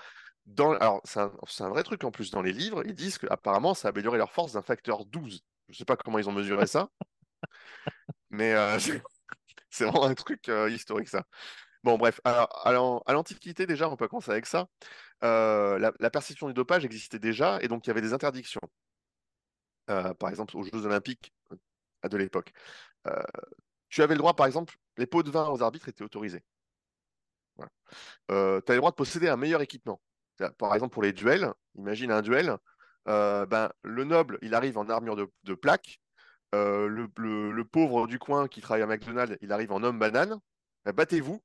c'est un, vrai truc en plus dans les livres, ils disent qu'apparemment ça a amélioré leur force d'un facteur 12. Je ne sais pas comment ils ont mesuré ça, mais euh, c'est vraiment un truc historique ça. Bon, bref, alors, à l'an- à l'Antiquité, déjà, on peut commencer avec ça. La, perception du dopage existait déjà, et donc il y avait des interdictions. Par exemple, aux Jeux Olympiques de l'époque. Tu avais le droit, par exemple, les pots de vin aux arbitres étaient autorisés. Voilà. Euh, tu avais le droit de posséder un meilleur équipement. Par exemple, pour les duels, imagine un duel, euh, ben, le noble, il arrive en armure de, de plaque, euh, le, le- le pauvre du coin qui travaille à McDonald's, il arrive en homme banane, Ben, battez-vous,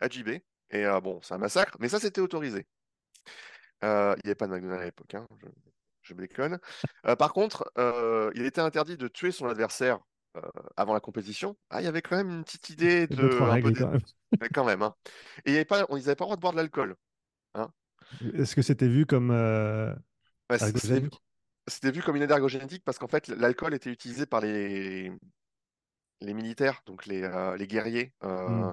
à JB. Et bon, c'est un massacre, mais ça, c'était autorisé. Il n'y avait pas de McDonald's à l'époque, hein, je, je déconne. Par contre, il était interdit de tuer son adversaire avant la compétition. Ah, il y avait quand même une petite idée de... Règles quand même. mais quand même. hein. Et il y avait pas... ils n'avaient pas le droit de boire de l'alcool. hein. Est-ce que c'était vu comme euh, Ouais, c- c'était vu... comme une aide ergogénétique parce qu'en fait, l'alcool était utilisé par les, les militaires, donc les, euh, les guerriers. Euh,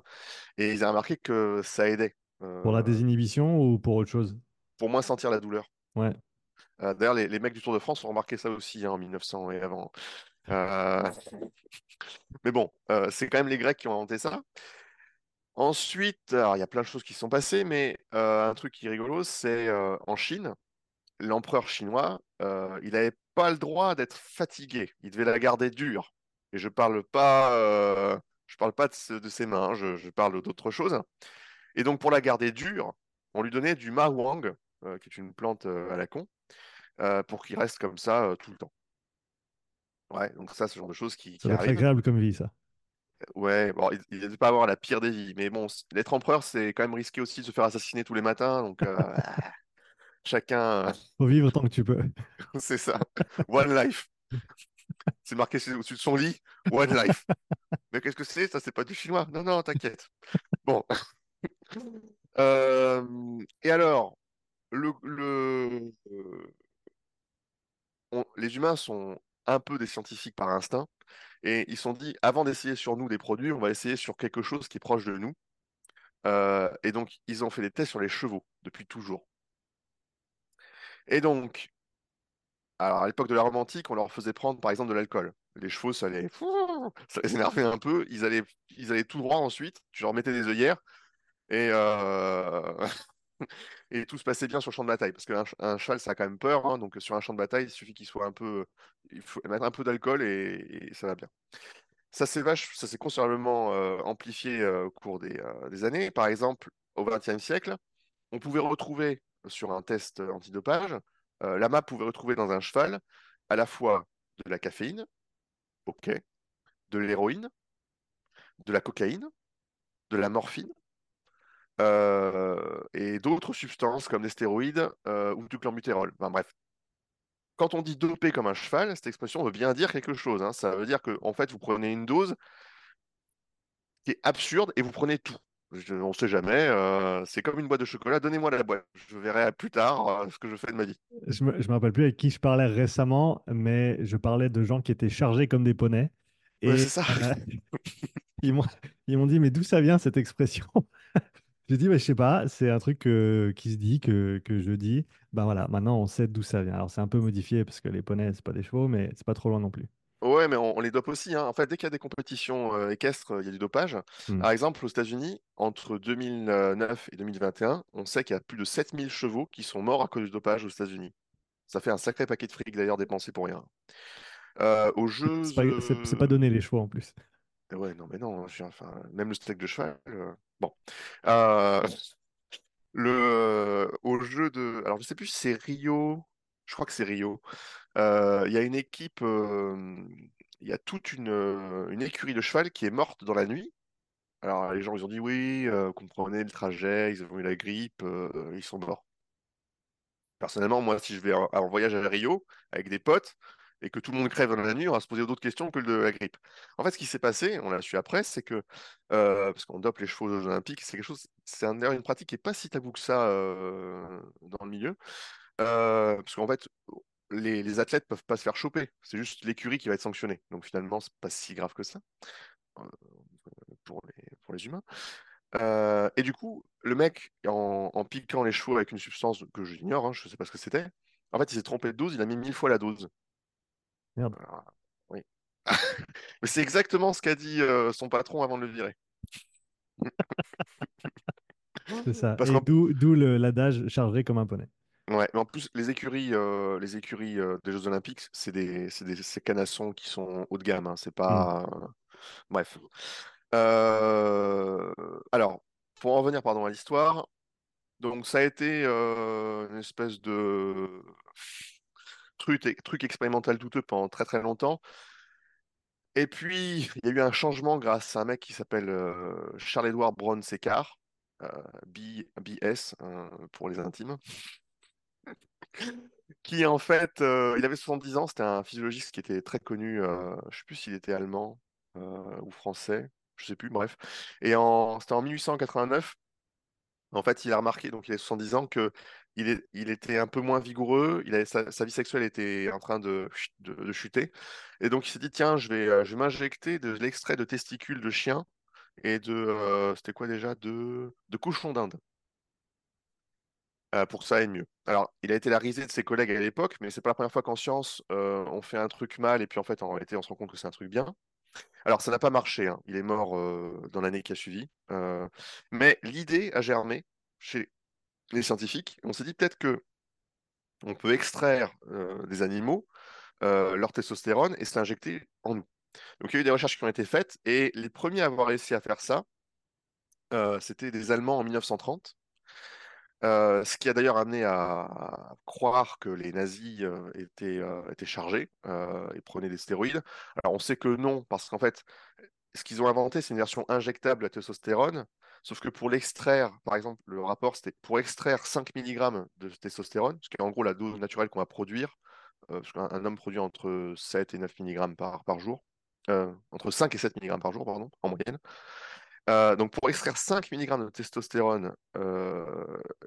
Et ils ont remarqué que ça aidait Pour la euh, désinhibition ou pour autre chose? pour moins sentir la douleur. Ouais. Euh, D'ailleurs, les, les mecs du Tour de France ont remarqué ça aussi hein, en 1900 et avant. Euh, Mais bon, euh, c'est quand même les Grecs qui ont inventé ça. Ensuite, il y a plein de choses qui sont passées, mais euh, un truc qui est rigolo, c'est en Chine, l'empereur chinois, il n'avait pas le droit d'être fatigué. Il devait la garder dure. Et je parle pas, parle pas de, ses mains, hein, je, parle d'autre chose. Et donc, pour la garder dure, on lui donnait du mawang, euh, qui est une plante à la con, pour qu'il reste comme ça tout le temps. Ouais, donc ça, c'est le genre de choses qui, qui arrivent. agréable comme vie, ça. Ouais, bon, il ne pas avoir la pire des vies, mais bon, l'être empereur, c'est quand même risqué aussi de se faire assassiner tous les matins, donc euh, chacun, Faut vivre tant que tu peux. c'est ça. One life. C'est marqué au-dessus de son lit, One life. Mais qu'est-ce que c'est? Ça, c'est pas du chinois. Non, non, t'inquiète. Bon. Euh, et alors, le, le, euh, on- les humains sont un peu des scientifiques par instinct, et ils se sont dit, avant d'essayer sur nous des produits, on va essayer sur quelque chose qui est proche de nous. Euh, et donc, ils ont fait des tests sur les chevaux depuis toujours. Et donc, alors à l'époque de la Rome antique, on leur faisait prendre par exemple de l'alcool. Les chevaux, ça les, ça les énervait un peu. Ils allaient, ils allaient tout droit ensuite. Tu leur mettais des œillères et, euh, et tout se passait bien sur le champ de bataille. Parce qu'un un cheval, ça a quand même peur. hein. donc sur un champ de bataille, il suffit qu'il soit un peu, il faut mettre un peu d'alcool et, ça va bien. Ça s'est ça s'est considérablement euh, amplifié euh, au cours des, euh, des années. Par exemple, au XXe siècle, on pouvait retrouver sur un test antidopage, l'AMA pouvait retrouver dans un cheval à la fois de la caféine, ok, de l'héroïne, de la cocaïne, de la morphine euh, et d'autres substances comme des stéroïdes euh, ou du clenbuterol. Enfin, bref. Quand on dit doper comme un cheval, cette expression veut bien dire quelque chose. hein. Ça veut dire que en fait, vous prenez une dose qui est absurde et vous prenez tout. Je- on ne sait jamais. euh, c'est comme une boîte de chocolat. Donnez-moi la boîte. Je verrai plus tard euh, ce que je fais de ma vie. Je me, je me rappelle plus avec qui je parlais récemment, mais je parlais de gens qui étaient chargés comme des poneys. Ouais, c'est Et ça. euh, ils m'ont dit, mais d'où ça vient cette expression? J'ai dit, bah, je sais pas, c'est un truc qui se dit, que, que je dis. Ben voilà, maintenant on sait d'où ça vient. Alors c'est un peu modifié parce que les poneys, c'est pas des chevaux, mais c'est pas trop loin non plus. Ouais, mais on, on les dope aussi. hein. En fait, dès qu'il y a des compétitions euh, équestres, il y a du dopage. Hmm. Par exemple, aux États-Unis, entre 2009 et 2021, on sait qu'il y a plus de 7000 chevaux qui sont morts à cause du dopage aux États-Unis. Ça fait un sacré paquet de fric d'ailleurs dépensé pour rien. Euh, aux Jeux. C'est pas, c'est c'est pas euh, donné les chevaux en plus. Ouais, non, mais non. même le steak de cheval. euh, Bon. Euh, le... Au jeu de. Alors, je sais plus c'est Rio. Je crois que c'est Rio. Euh, Il y a une équipe. euh, Il y a toute une, euh, une écurie de cheval qui est morte dans la nuit. Alors, les gens, ils ont dit oui, euh, comprenez le trajet, ils ont eu la grippe, euh, ils sont morts. Personnellement, moi, si je vais en voyage à Rio avec des potes et que tout le monde crève dans la nuit, on va se poser d'autres questions que de la grippe. En fait, ce qui s'est passé, on l'a su après, c'est que, euh, parce qu'on dope les chevaux aux Jeux Olympiques, c'est quelque chose, c'est une pratique qui n'est pas si tabou que ça euh, dans le milieu, euh, parce qu'en fait, les, les athlètes peuvent pas se faire choper, c'est juste l'écurie qui va être sanctionnée. Donc finalement, c'est pas si grave que ça pour les, pour les humains. Et du coup, le mec, en, piquant les chevaux avec une substance que j'ignore, hein, je sais pas ce que c'était, en fait, il s'est trompé de dose, il a mis mille fois la dose. Merde. Alors, oui. Mais c'est exactement ce qu'a dit euh, son patron avant de le virer. C'est ça. Parce Et qu'en d'où d'où le- l'adage chargé comme un poney. ouais, mais en plus, les écuries, euh, les écuries euh, des Jeux Olympiques, c'est des, c'est des, ces canassons qui sont haut de gamme. hein, c'est Hmm. pas. Bref. Euh, Alors, pour en revenir pardon, à l'histoire, donc ça a été euh, une espèce de truc, truc expérimental douteux pendant très très longtemps. Et puis, il y a eu un changement grâce à un mec qui s'appelle euh, Charles-Édouard Brown-Séquard, euh, B- BS euh, pour les intimes, qui en fait, euh, il avait 70 ans, c'était un physiologiste qui était très connu, je sais plus s'il était allemand ou français, je sais plus, bref. Et c'était en 1889, en fait, il a remarqué, donc il a 70 ans, que il, était un peu moins vigoureux, sa, vie sexuelle était en train de, ch- de, de chuter. Et donc il s'est dit, tiens, je vais, euh, je vais m'injecter de l'extrait de testicules de chien et de, euh, c'était quoi déjà, de, de d'Inde, euh, pour ça aille mieux. Alors, il a été la risée de ses collègues à l'époque, mais c'est pas la première fois qu'en science, euh, on fait un truc mal et puis en fait, en réalité, on se rend compte que c'est un truc bien. Alors, ça n'a pas marché, hein. Il est mort euh, dans l'année qui a suivi. Mais l'idée a germé chez les scientifiques. On s'est dit peut-être que on peut extraire euh, des animaux euh, leur testostérone et se l'injecter en nous. Donc, il y a eu des recherches qui ont été faites et les premiers à avoir réussi à faire ça, euh, c'était des Allemands en 1930. Euh, ce qui a d'ailleurs amené à croire que les nazis étaient, chargés et prenaient des stéroïdes. Alors on sait que non, parce qu'en fait, ce qu'ils ont inventé, c'est une version injectable à testostérone, sauf que pour l'extraire, par exemple, le rapport, c'était pour extraire 5 mg de testostérone, ce qui est en gros la dose naturelle qu'on va produire, euh, parce qu'un un homme produit entre 7 et 9 mg par, par jour, euh, entre 5 et 7 mg par jour, pardon, en moyenne. Euh, donc pour extraire 5 mg de testostérone euh,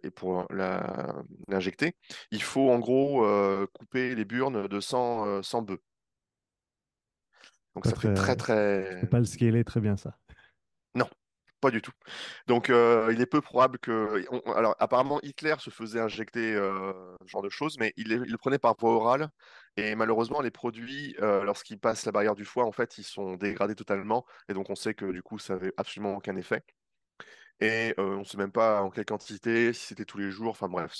et pour l'injecter, il faut en gros couper les burnes de 100, euh, 100 bœufs. Donc ça fait très très... Je peux pas le scaler très bien ça. Pas du tout. Donc euh, il est peu probable que... on- alors apparemment Hitler se faisait injecter euh, ce genre de choses, mais il, le prenait par voie orale. Et malheureusement, les produits, euh, lorsqu'ils passent la barrière du foie, en fait, ils sont dégradés totalement. Et donc on sait que du coup, ça n'avait absolument aucun effet. Et on ne sait même pas en quelle quantité, si c'était tous les jours. Enfin bref,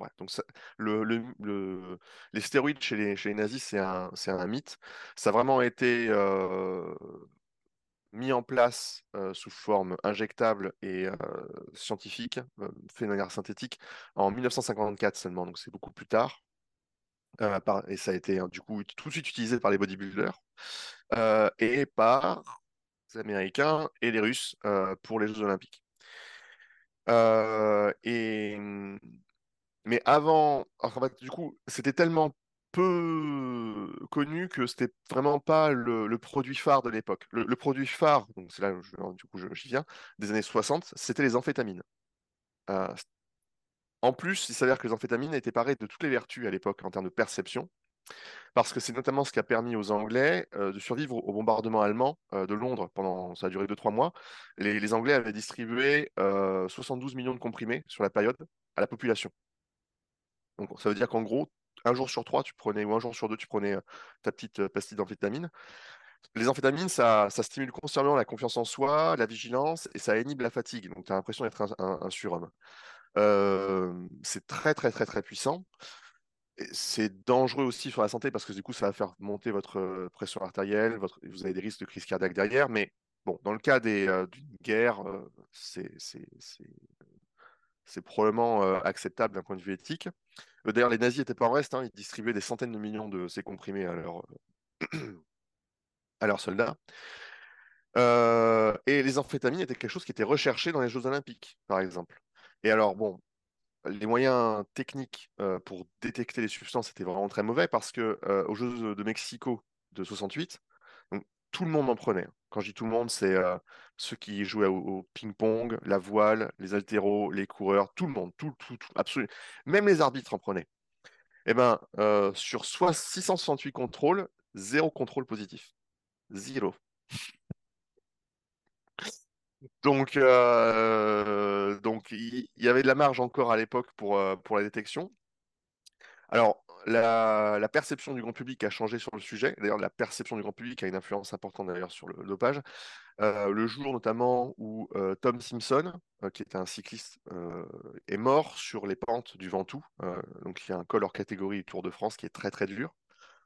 ouais, donc ça, le, le- le- les stéroïdes chez les, chez les nazis, c'est un, un mythe. Ça a vraiment été mis en place sous forme injectable et scientifique, euh, fait de manière synthétique, en 1954 seulement. Donc c'est beaucoup plus tard. Et ça a été du coup tout de suite utilisé par les bodybuilders et par les Américains et les Russes pour les Jeux Olympiques. Et, mais avant, du coup, c'était tellement peu connu que c'était vraiment pas le, produit phare de l'époque. Le, produit phare, donc c'est là où du coup j'y viens, des années 60, c'était les amphétamines. Euh, en plus, il s'avère que les amphétamines étaient parées de toutes les vertus à l'époque en termes de perception, parce que c'est notamment ce qui a permis aux Anglais euh, de survivre au bombardement allemand euh, de Londres pendant, ça a duré deux trois mois. Les, les Anglais avaient distribué euh, 72 millions de comprimés sur la période à la population. Donc, ça veut dire qu'en gros, un jour sur trois, tu prenais, ou un jour sur deux, tu prenais euh, ta petite euh, pastille d'amphétamine. Les amphétamines, ça, ça stimule constamment la confiance en soi, la vigilance, et ça inhibe la fatigue. Donc, tu as l'impression d'être un, surhomme. Euh, c'est très, très, très, très puissant. C'est dangereux aussi sur la santé parce que du coup, ça va faire monter votre pression artérielle, votre... vous avez des risques de crise cardiaque derrière. Mais bon, dans le cas d'une guerre, c'est, probablement acceptable d'un point de vue éthique. Euh, D'ailleurs, les nazis n'étaient pas en reste, hein, ils distribuaient des centaines de millions de ces comprimés à, leurs soldats. Euh, et les amphétamines étaient quelque chose qui était recherché dans les Jeux Olympiques, par exemple. Et alors, bon, les moyens techniques euh, pour détecter les substances étaient vraiment très mauvais parce que aux Jeux de Mexico de 68, donc, tout le monde en prenait. Quand je dis tout le monde, c'est euh, ceux qui jouaient au, ping-pong, la voile, les haltéros, les coureurs, tout le monde, tout, tout, tout, absolument. Même les arbitres en prenaient. Eh ben, euh, sur soit 668 contrôles, zéro contrôle positif. Zéro. Donc, euh, donc il il y, avait de la marge encore à l'époque pour, pour la détection. Alors, la, perception du grand public a changé sur le sujet. D'ailleurs, la perception du grand public a une influence importante d'ailleurs sur le dopage. Euh, le jour notamment où euh, Tom Simpson, euh, qui était un cycliste, est mort sur les pentes du Ventoux. Donc, il y a un col hors catégorie Tour de France qui est très très dur.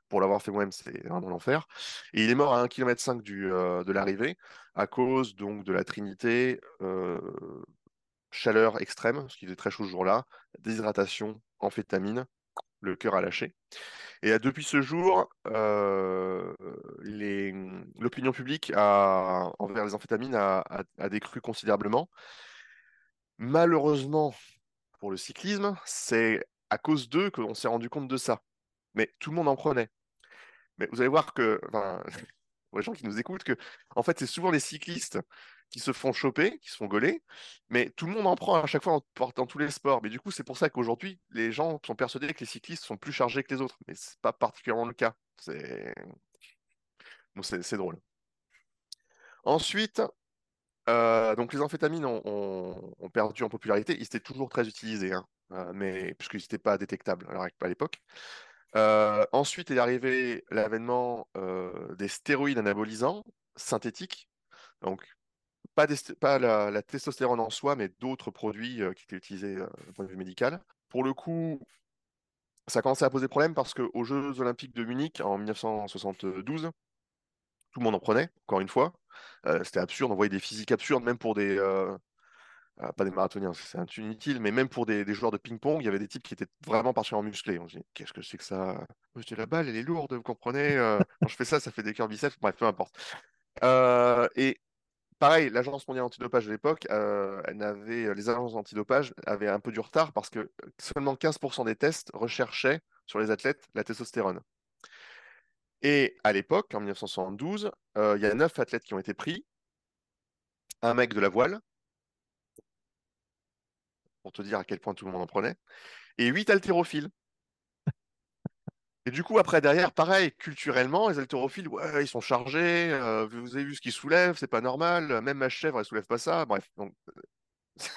Pour l'avoir fait moi-même, c'est vraiment l'enfer. Et il est mort à 1,5 km du, de l'arrivée à cause donc de la Trinité, chaleur extrême, parce qu'il faisait très chaud ce jour-là, déshydratation, amphétamine, le cœur a lâché. Et depuis ce jour, euh, l'opinion publique envers les amphétamines a, décru considérablement. Malheureusement, pour le cyclisme, c'est à cause d'eux qu'on s'est rendu compte de ça. Mais tout le monde en prenait. Mais vous allez voir que, enfin, les gens qui nous écoutent, que en fait, c'est souvent les cyclistes qui se font choper, qui se font gauler, mais tout le monde en prend à chaque fois dans, tous les sports. Mais du coup, c'est pour ça qu'aujourd'hui, les gens sont persuadés que les cyclistes sont plus chargés que les autres. Mais c'est pas particulièrement le cas. C'est c'est drôle. Ensuite, euh, donc les amphétamines ont, perdu en popularité. Ils étaient toujours très utilisés, hein, euh, mais puisqu'ils n'étaient pas détectables à l'époque. Euh, ensuite est arrivé l'avènement des stéroïdes anabolisants synthétiques. Donc, pas, la, testostérone en soi, mais d'autres produits qui étaient utilisés d'un point de vue médical. Pour le coup, ça a commencé à poser problème parce qu'aux Jeux Olympiques de Munich en 1972, tout le monde en prenait, encore une fois. C'était absurde, on voyait des physiques absurdes, même pour des, euh, pas des marathoniens, c'est inutile, mais même pour des, joueurs de ping-pong, il y avait des types qui étaient vraiment partiellement musclés. On se dit, qu'est-ce que c'est que ça? Je la balle, elle est lourde, vous comprenez Quand je fais ça, ça fait des cœurs biceps, bref, peu importe. et pareil, l'agence mondiale antidopage de l'époque, elle avait, les agences antidopage avaient un peu du retard parce que seulement 15% des tests recherchaient sur les athlètes la testostérone. Et à l'époque, en 1972, il y a 9 athlètes qui ont été pris, un mec de la voile, pour te dire à quel point tout le monde en prenait, et 8 haltérophiles. Et du coup, après, derrière, pareil, culturellement, les haltérophiles, ouais, ils sont chargés, euh, vous avez vu ce qu'ils soulèvent, c'est pas normal, même ma chèvre, elle soulève pas ça, bref. Donc,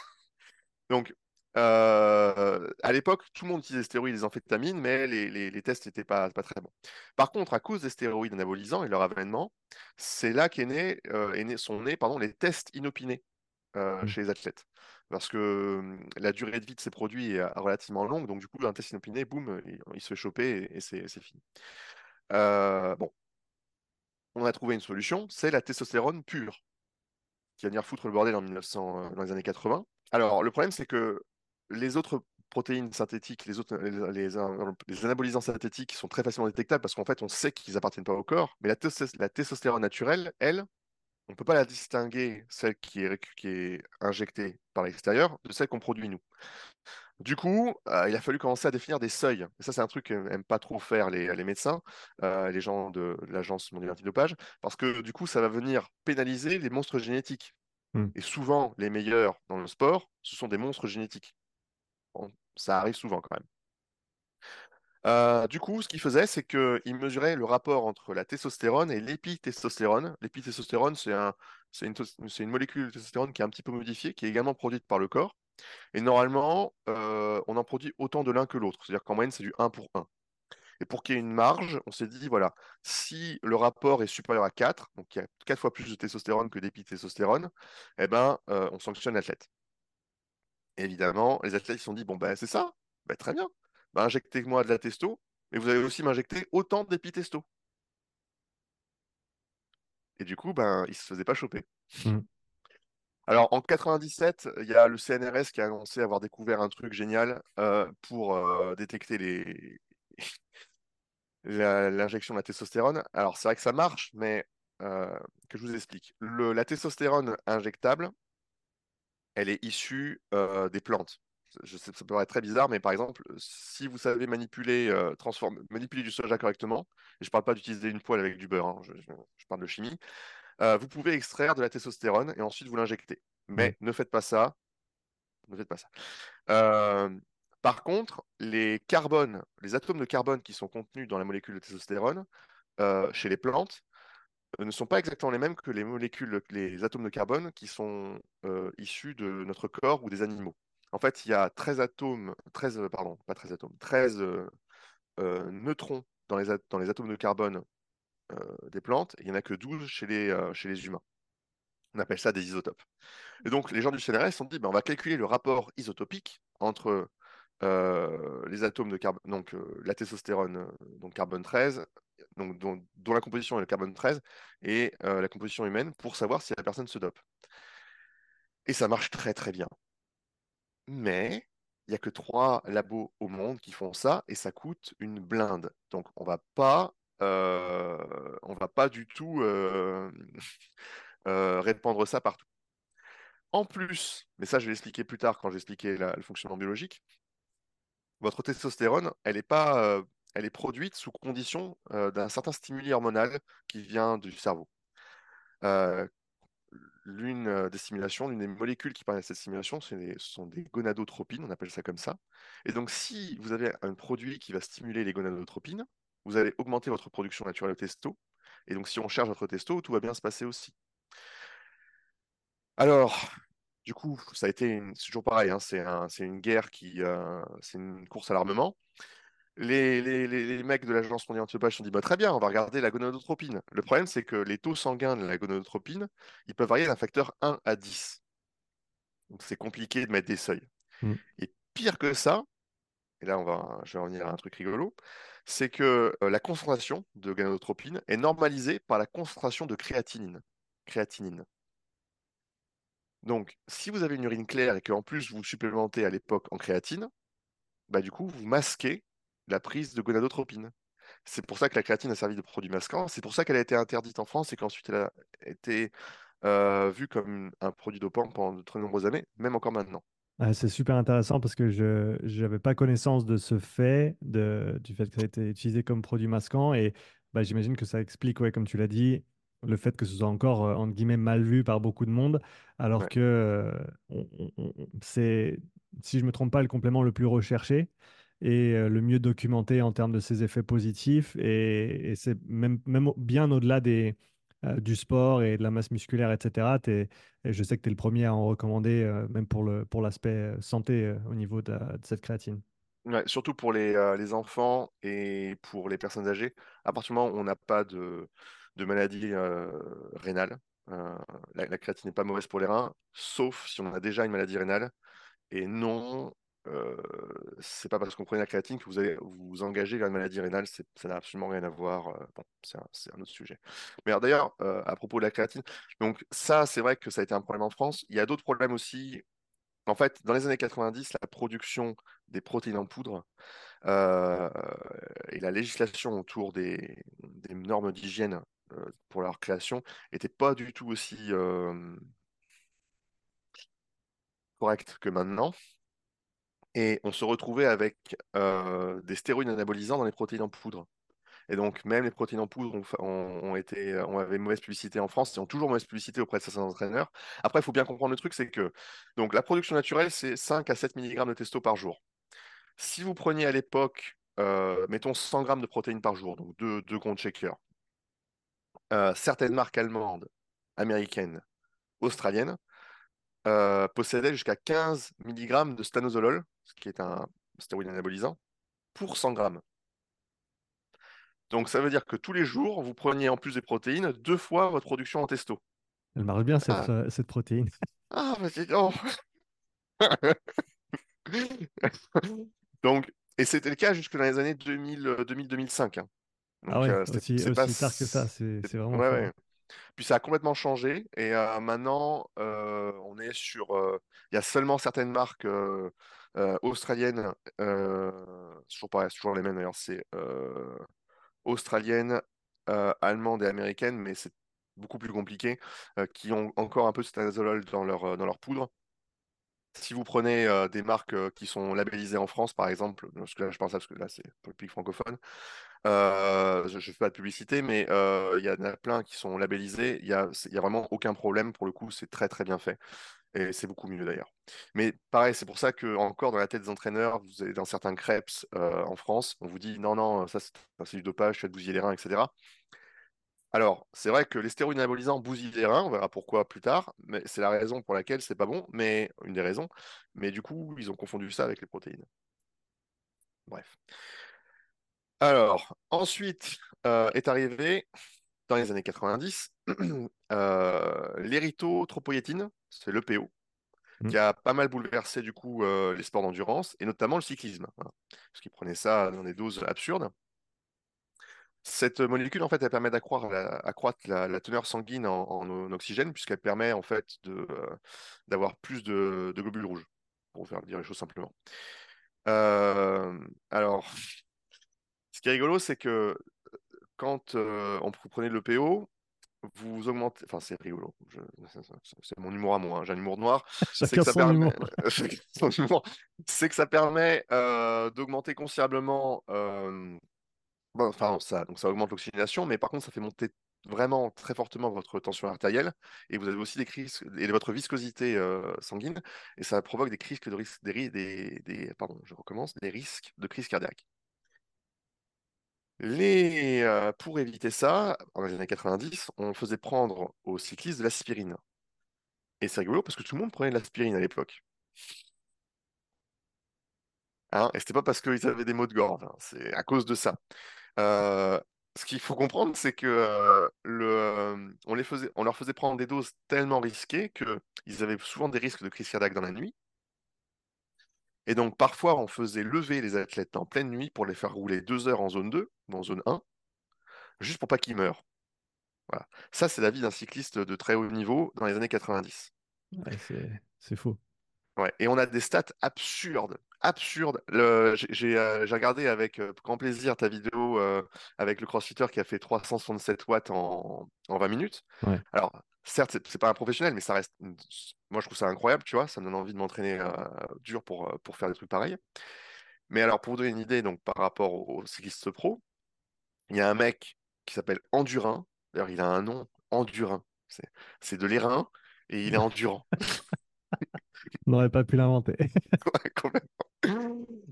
donc euh, à l'époque, tout le monde utilisait des stéroïdes et des amphétamines, mais les, tests n'étaient pas, pas très bons. Par contre, à cause des stéroïdes anabolisants et leur avènement, c'est là qu'est né, euh, sont nés pardon, les tests inopinés mmh. chez les athlètes. Parce que mmh, la durée de vie de ces produits est relativement longue, donc du coup, un test inopiné, boum, il, se fait choper et, c'est fini. bon, on a trouvé une solution, c'est la testostérone pure, qui va venir foutre le bordel en 1900, dans les années 80. Alors, le problème, c'est que les autres protéines synthétiques, les, anabolisants synthétiques sont très facilement détectables parce qu'en fait, on sait qu'ils appartiennent pas au corps. Mais la testostérone naturelle, elle, on ne peut pas la distinguer, celle qui est, qui est injectée par l'extérieur, de celle qu'on produit nous. Du coup, euh, il a fallu commencer à définir des seuils. Et ça, c'est un truc qu'aiment pas trop faire les, médecins, euh, les gens de, l'Agence mondiale antidopage, parce que du coup, ça va venir pénaliser les monstres génétiques. Hmm. Et souvent, les meilleurs dans le sport, ce sont des monstres génétiques ça arrive souvent quand même. Euh, du coup, ce qu'il faisait, c'est qu'il mesurait le rapport entre la testostérone et l'épitestostérone. L'épitestostérone, c'est un, une, une, molécule de testostérone qui est un petit peu modifiée, qui est également produite par le corps. Et normalement, euh, on en produit autant de l'un que l'autre. C'est-à-dire qu'en moyenne, c'est du 1 pour 1. Et pour qu'il y ait une marge, on s'est dit, voilà, si le rapport est supérieur à 4, donc il y a 4 fois plus de testostérone que d'épitestostérone, eh ben, euh, on sanctionne l'athlète évidemment, les athlètes se sont dit, bon, ben c'est ça, ben, très bien, injectez-moi de la testo, mais vous allez aussi m'injecter autant d'épitesto. Et du coup, ben, ils ne se faisaient pas choper. Mmh. Alors, en 97, il y a le CNRS qui a annoncé avoir découvert un truc génial euh, pour euh, détecter les... l'injection de la testostérone. Alors, c'est vrai que ça marche, mais euh, que je vous explique. la testostérone injectable, elle est issue des plantes. Je sais, ça peut paraître très bizarre, mais par exemple, si vous savez manipuler, transformer, manipuler du soja correctement, et je ne parle pas d'utiliser une poêle avec du beurre, hein, je, parle de chimie, vous pouvez extraire de la testostérone et ensuite vous l'injecter. Mais ne faites pas ça. Ne faites pas ça. par contre, les carbones, les atomes de carbone qui sont contenus dans la molécule de testostérone, chez les plantes, euh, ne sont pas exactement les mêmes que les molécules, les atomes de carbone qui sont euh, issus de notre corps ou des animaux. En fait, il y a 13 atomes, 13, euh, pardon, pas 13 atomes, 13 neutrons dans les, dans les, atomes de carbone des plantes, et il n'y en a que 12 chez les, humains. On appelle ça des isotopes. Et donc, les gens du CNRS se sont dit, ben, on va calculer le rapport isotopique entre les atomes de carbone, donc la testostérone, donc carbone 13, donc, dont, la composition est le carbone 13, et euh, la composition humaine pour savoir si la personne se dope. Et ça marche très très bien. Mais il n'y a que trois labos au monde qui font ça et ça coûte une blinde. Donc on va pas, euh, va pas du tout euh, répandre ça partout. En plus, mais ça je vais l'expliquer plus tard quand j'expliquais le fonctionnement biologique, votre testostérone, elle n'est pas elle est produite sous condition euh, d'un certain stimuli hormonal qui vient du cerveau. Euh, l'une euh, des stimulations, l'une des molécules qui permettent cette stimulation, ce sont des gonadotropines, on appelle ça comme ça. Et donc, si vous avez un produit qui va stimuler les gonadotropines, vous allez augmenter votre production naturelle de testo. Et donc, si on cherche votre testo, tout va bien se passer aussi. Alors, du coup, ça a été toujours pareil, hein, c'est une guerre qui, c'est une course à l'armement les, mecs de l'agence mondiale antidopage se sont dit bah, très bien, on va regarder la gonadotropine. Le problème, c'est que les taux sanguins de la gonadotropine, ils peuvent varier d'un facteur 1 à 10. Donc c'est compliqué de mettre des seuils. Mm. Et pire que ça, et là on va, je vais revenir à un truc rigolo, c'est que euh, la concentration de gonadotropine est normalisée par la concentration de créatinine. créatinine. Donc, si vous avez une urine claire et qu'en plus vous supplémentez à l'époque en créatine, bah, du coup, vous masquez la prise de gonadotropine. C'est pour ça que la créatine a servi de produit masquant. C'est pour ça qu'elle a été interdite en France et qu'ensuite elle a été euh, vue comme un produit dopant pendant de très nombreuses années, même encore maintenant. c'est super intéressant parce que je n'avais pas connaissance de ce fait, de, du fait que ça a été utilisé comme produit masquant. Et bah, j'imagine que ça explique, ouais, comme tu l'as dit, le fait que ce soit encore, euh, entre guillemets, mal vu par beaucoup de monde, alors Ouais. que euh, c'est, si je ne me trompe pas, le complément le plus recherché et euh, le mieux documenté en termes de ses effets positifs. Et, c'est même, bien au-delà des, du sport et de la masse musculaire, etc. et je sais que tu es le premier à en recommander, même pour le, pour l'aspect santé au niveau de, cette créatine. Ouais, surtout pour les, euh, les enfants et pour les personnes âgées. À partir du moment où on n'a pas de, de maladie euh, rénale, euh, la créatine n'est pas mauvaise pour les reins, sauf si on a déjà une maladie rénale. Et non, euh, c'est pas parce qu'on prenait la créatine que vous allez vous engager vers une maladie rénale. Ça n'a absolument rien à voir. euh, bon, c'est un, autre sujet. Mais d'ailleurs, euh, à propos de la créatine, donc ça, c'est vrai que ça a été un problème en France. Il y a d'autres problèmes aussi en fait, dans les années 90, la production des protéines en poudre et la législation autour des, normes d'hygiène pour leur création n'était pas du tout aussi euh, correcte que maintenant. Et on se retrouvait avec euh, des stéroïdes anabolisants dans les protéines en poudre. Et donc, même les protéines en poudre ont, été, ont avait mauvaise publicité en France et ont toujours mauvaise publicité auprès de certains entraîneurs. Après, il faut bien comprendre le truc, c'est que donc, la production naturelle, c'est 5 à 7 mg de testo par jour. Si vous preniez à l'époque, euh, mettons 100 grammes de protéines par jour, donc deux, deux comptes shaker, euh, certaines marques allemandes, américaines, australiennes, euh, possédaient jusqu'à 15 mg de stanozolol, qui est un stéroïde anabolisant, pour 100 grammes. Donc ça veut dire que tous les jours, vous preniez en plus des protéines deux fois votre production en testo. Elle marche bien cette, Ah, euh, cette protéine. ah bah c'est. Donc, et c'était le cas jusque dans les années 2000-2005. hein. Ah ouais, euh, aussi, pas tard que ça, c'est vraiment ouais, fort. ouais. Puis ça a complètement changé et euh, maintenant euh, on est sur euh, il y a seulement certaines marques euh, australiennes euh, toujours toujours les mêmes d'ailleurs c'est euh, australiennes euh, allemandes et américaines mais c'est beaucoup plus compliqué qui ont encore un peu de stanozolol dans leur dans leur poudre si vous prenez des marques qui sont labellisées en France, par exemple, je pense à parce que là c'est pour le public francophone, je ne fais pas de publicité, mais il y en a plein qui sont labellisés. Il n'y a vraiment aucun problème pour le coup, c'est très très bien fait. Et c'est beaucoup mieux d'ailleurs. Mais pareil, c'est pour ça que encore dans la tête des entraîneurs, vous dans certains crêpes euh, en France, on vous dit non, non, ça c'est du dopage, tu vas te bousiller les reins, etc. Alors, c'est vrai que les stéroïdes anabolisants bousillent les reins, on verra pourquoi plus tard, mais c'est la raison pour laquelle c'est pas bon, mais une des raisons. Mais du coup, ils ont confondu ça avec les protéines. Bref. Alors, ensuite euh, est arrivé, dans les années 90, euh, c'est l'EPO, Mm. qui a pas mal bouleversé du coup euh, les sports d'endurance, et notamment le cyclisme, hein, parce qu'ils prenaient ça dans des doses absurdes. Cette molécule, en fait, elle permet d'accroître la, accroître la, la teneur sanguine en, en oxygène, puisqu'elle permet, en fait, de, euh, d'avoir plus de, de globules rouges, pour faire dire les choses simplement. Euh, alors, ce qui est rigolo, c'est que quand euh, on prenez le PO, vous augmentez. Enfin, c'est rigolo. Je- c'est- mon humour à moi. hein, J'ai un humour noir. C'est que ça permet. que ça euh, d'augmenter considérablement. euh, bon, enfin, ça, donc ça augmente l'oxygénation, mais par contre, ça fait monter vraiment très fortement votre tension artérielle et vous avez aussi des crises et votre viscosité euh, sanguine et ça provoque des crises de risque, des, ri- des, des- pardon, je recommence, des risques de crise cardiaque. Euh, pour éviter ça, dans les années 90, on faisait prendre aux cyclistes de l'aspirine. Et c'est rigolo parce que tout le monde prenait de l'aspirine à l'époque. Hein et c'était pas parce qu'ils avaient des maux de gorge, hein, c'est à cause de ça. Euh, ce qu'il faut comprendre, c'est que euh, on on leur faisait prendre des doses tellement risquées qu'ils avaient souvent des risques de crise cardiaque dans la nuit. Et donc parfois, on faisait lever les athlètes en pleine nuit pour les faire rouler deux heures en zone 2 ou en zone 1, juste pour pas qu'ils meurent. Voilà. Ça, c'est la vie d'un cycliste de très haut niveau dans les années 90. Ouais, c'est faux. Ouais. Et on a des stats absurdes, absurdes. J'ai euh, j'ai regardé avec euh, grand plaisir ta vidéo euh, avec le crossfitter qui a fait 367 watts en, en 20 minutes. Ouais. Alors, certes, c'est pas un professionnel, mais ça reste. Moi, je trouve ça incroyable, tu vois. Ça me donne envie de m'entraîner euh, dur pour, euh, pour faire des trucs pareils. Mais alors, pour vous donner une idée, donc par rapport aux, cyclistes pro, il y a un mec qui s'appelle Endurin. D'ailleurs, il a un nom, Endurin. C'est de l'airain et il est endurant. On n'aurait pas pu l'inventer. Ouais.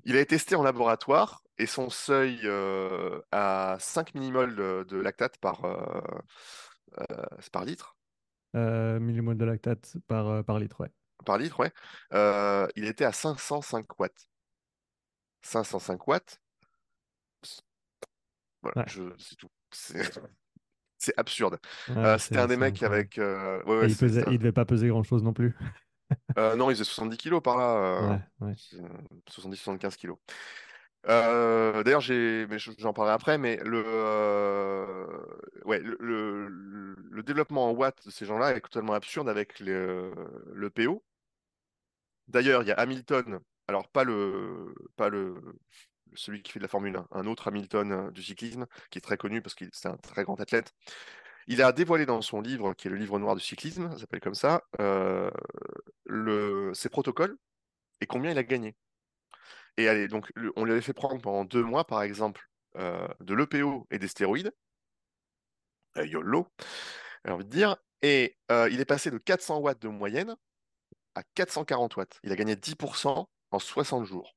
Il a été testé en laboratoire et son seuil euh, à 5 millimoles de, de lactate par, euh, euh, par litre. Euh, millimole de lactate par, euh, par litre, ouais. Par litre, ouais. Euh, il était à 505 watts. 505 watts, voilà, Ouais. je, c'est tout. C'est absurde. Euh, c'était un des mecs avec. euh, ouais, Et ouais, il pesait, il devait pas peser grand-chose non plus. euh, non, il faisait 70 kilos par là. euh, Ouais, ouais. c'est, euh, 70-75 kilos. Euh, d'ailleurs, j'en parlerai après, mais le, euh, développement en watts de ces gens-là est totalement absurde avec le, le PO. D'ailleurs, il y a Hamilton, alors pas celui qui fait de la Formule 1, un autre Hamilton euh, du cyclisme qui est très connu parce qu'il c'est un très grand athlète. Il a dévoilé dans son livre, qui est le livre noir du cyclisme, ça s'appelle comme ça, euh, ses protocoles et combien il a gagné. Et allez, donc, on lui avait fait prendre pendant deux mois, par exemple, euh, de l'EPO et des stéroïdes, euh, YOLO, j'ai envie de dire, et euh, il est passé de 400 watts de moyenne à 440 watts. Il a gagné 10% en 60 jours.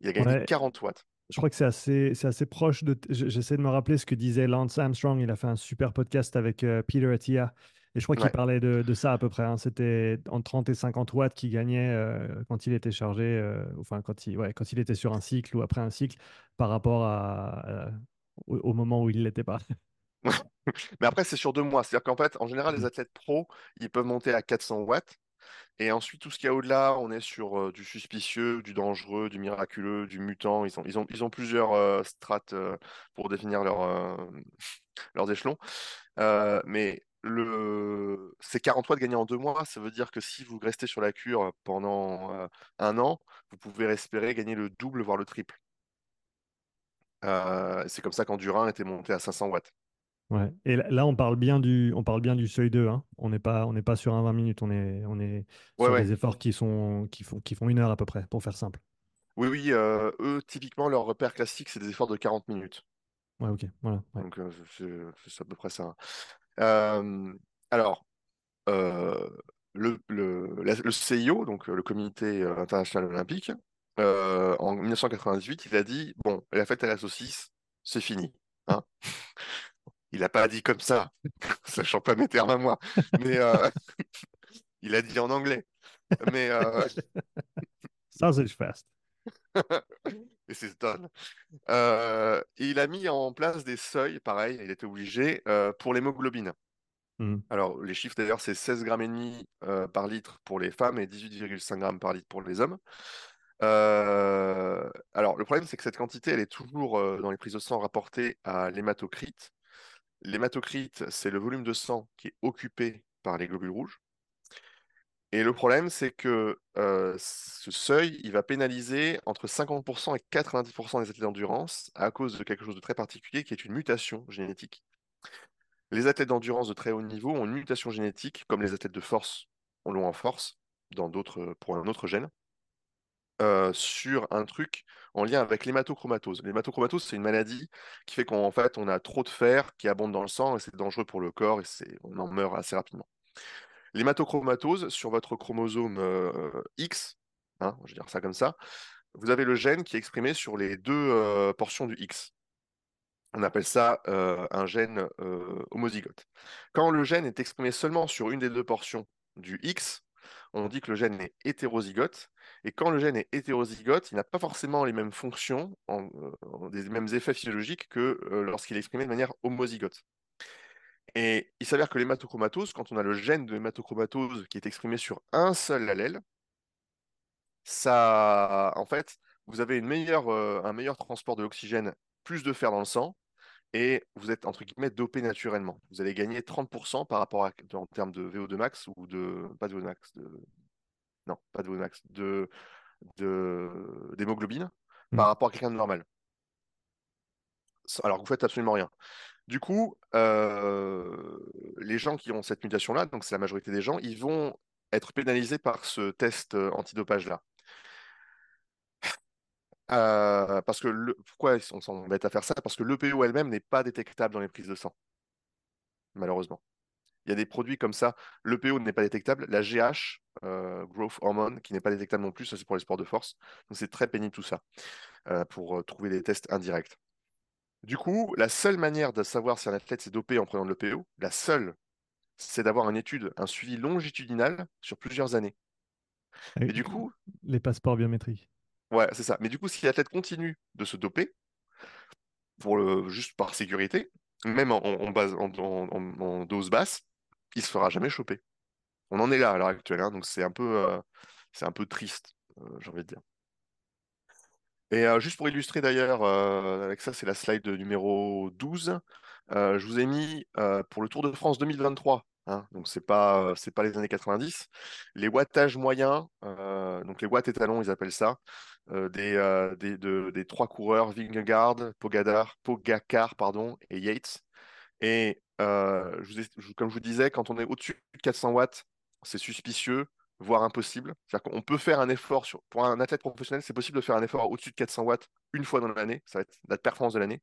Il a gagné Ouais. 40 watts. Je crois que c'est assez, c'est assez proche de. je- J'essaie de me rappeler ce que disait Lance Armstrong. Il a fait un super podcast avec Peter Attia. Et je crois qu'il parlait de, de ça à peu près. hein. C'était entre 30 et 50 watts qu'il gagnait euh, quand il était chargé, euh, enfin quand il, ouais, quand il était sur un cycle ou après un cycle par rapport à, à- au, au moment où il ne l'était pas. Mais après, c'est sur deux mois. C'est-à-dire qu'en fait, en général, les Mhm. athlètes pros, ils peuvent monter à 400 watts. Et ensuite, tout ce qu'il y a au-delà, on est sur euh, du suspicieux, du dangereux, du miraculeux, du mutant. Ils ont, ils ont, ils ont plusieurs euh, strates euh, pour définir leur, leurs échelons. Mais le... ces 40 watts gagnés en deux mois, ça veut dire que si vous restez sur la cure pendant euh, un an, vous pouvez espérer gagner le double, voire le triple. Euh, c'est comme ça qu'Endurin était monté à 500 watts. Ouais. Et là, on parle bien du, on parle bien du seuil 2. hein. On n'est pas, on n'est pas sur un 20 minutes. On est, on est sur ouais. des efforts qui sont, qui font, qui font une heure à peu près, pour faire simple. Oui, oui, euh, eux, typiquement, leur repère classique, c'est des efforts de 40 minutes. Ouais, ok. Voilà. ouais. Donc, euh, c'est c'est à peu près ça. Euh, alors, euh, le, le, la- le CIO, donc euh, le Comité international olympique, en 1998, il a dit, bon, la fête à la saucisse, c'est fini. hein. Il n'a pas dit comme ça, sachant pas mes termes à moi, mais il a dit en anglais. Mais Sausage Fest. Et c'est Stone. Euh, et il a mis en place des seuils, pareil, il était obligé, euh, pour l'hémoglobine. Mhm. Alors, les chiffres d'ailleurs, c'est 16 grammes et demi euh, par litre pour les femmes et 18,5 grammes par litre pour les hommes. Alors, le problème, c'est que cette quantité, elle est toujours dans les prises de sang rapportée à l'hématocrite. L'hématocrite, c'est le volume de sang qui est occupé par les globules rouges. Et le problème, c'est que ce seuil, il va pénaliser entre 50% et 90% des athlètes d'endurance à cause de quelque chose de très particulier qui est une mutation génétique. Les athlètes d'endurance de très haut niveau ont une mutation génétique, comme les athlètes de force on l'ont en force, dans pour un autre gène, sur un truc en lien avec l'hématochromatose. L'hématochromatose, c'est une maladie qui fait qu'en fait, on a trop de fer qui abonde dans le sang et c'est dangereux pour le corps et on en meurt assez rapidement. L'hématochromatose, sur votre chromosome euh, X, hein, je vais dire ça comme ça, vous avez le gène qui est exprimé sur les deux euh, portions du X. On appelle ça euh, un gène homozygote. Quand le gène est exprimé seulement sur une des deux portions du X, on dit que le gène est hétérozygote. Et quand le gène est hétérozygote, il n'a pas forcément les mêmes fonctions, des mêmes effets physiologiques que lorsqu'il est exprimé de manière homozygote. Et il s'avère que l'hématochromatose, quand on a le gène de l'hématochromatose qui est exprimé sur un seul allèle, ça, en fait, vous avez une meilleure, euh, un meilleur transport de l'oxygène, plus de fer dans le sang, et vous êtes entre guillemets dopé naturellement. Vous allez gagner 30% par rapport à en termes de VO2 max ou de pas de VO2 max, de non, pas de VO2 max, de d'hémoglobine par Mm. rapport à quelqu'un de normal. Alors que vous faites absolument rien. Du coup, euh, les gens qui ont cette mutation-là, donc c'est la majorité des gens, ils vont être pénalisés par ce test euh, antidopage-là. Euh, parce que pourquoi on s'embête à faire ça? Parce que l'EPO elle-même n'est pas détectable dans les prises de sang, malheureusement. Il y a des produits comme ça. L'EPO n'est pas détectable. La GH, Growth Hormone, qui n'est pas détectable non plus, ça c'est pour les sports de force. Donc c'est très pénible tout ça, pour trouver des tests indirects. Du coup, la seule manière de savoir si un athlète s'est dopé en prenant de l'EPO, la seule, c'est d'avoir une étude, un suivi longitudinal sur plusieurs années. Et du coup, les passeports biométriques. ouais, c'est ça. Mais du coup, si l'athlète continue de se doper, pour le, juste par sécurité, même en, en base, en, en- en dose basse, il se fera jamais choper. On en est là à l'heure actuelle, hein, donc c'est un peu, euh, c'est un peu triste, euh, j'ai envie de dire. Et euh, juste pour illustrer d'ailleurs, euh, avec ça, c'est la slide numéro 12. Euh, je vous ai mis pour le Tour de France 2023, hein, donc c'est pas, pas les années 90, les wattages moyens, donc les watts étalons, ils appellent ça, des, des, de- des trois coureurs, Vingegaard, Pogadar, Pogacar, pardon, et Yates. Et comme je vous disais, quand on est au-dessus de 400 watts, c'est suspicieux, voire impossible. C'est-à-dire qu'on peut faire un effort sur, pour un athlète professionnel, c'est possible de faire un effort au-dessus de 400 watts une fois dans l'année. Ça va être la performance de l'année.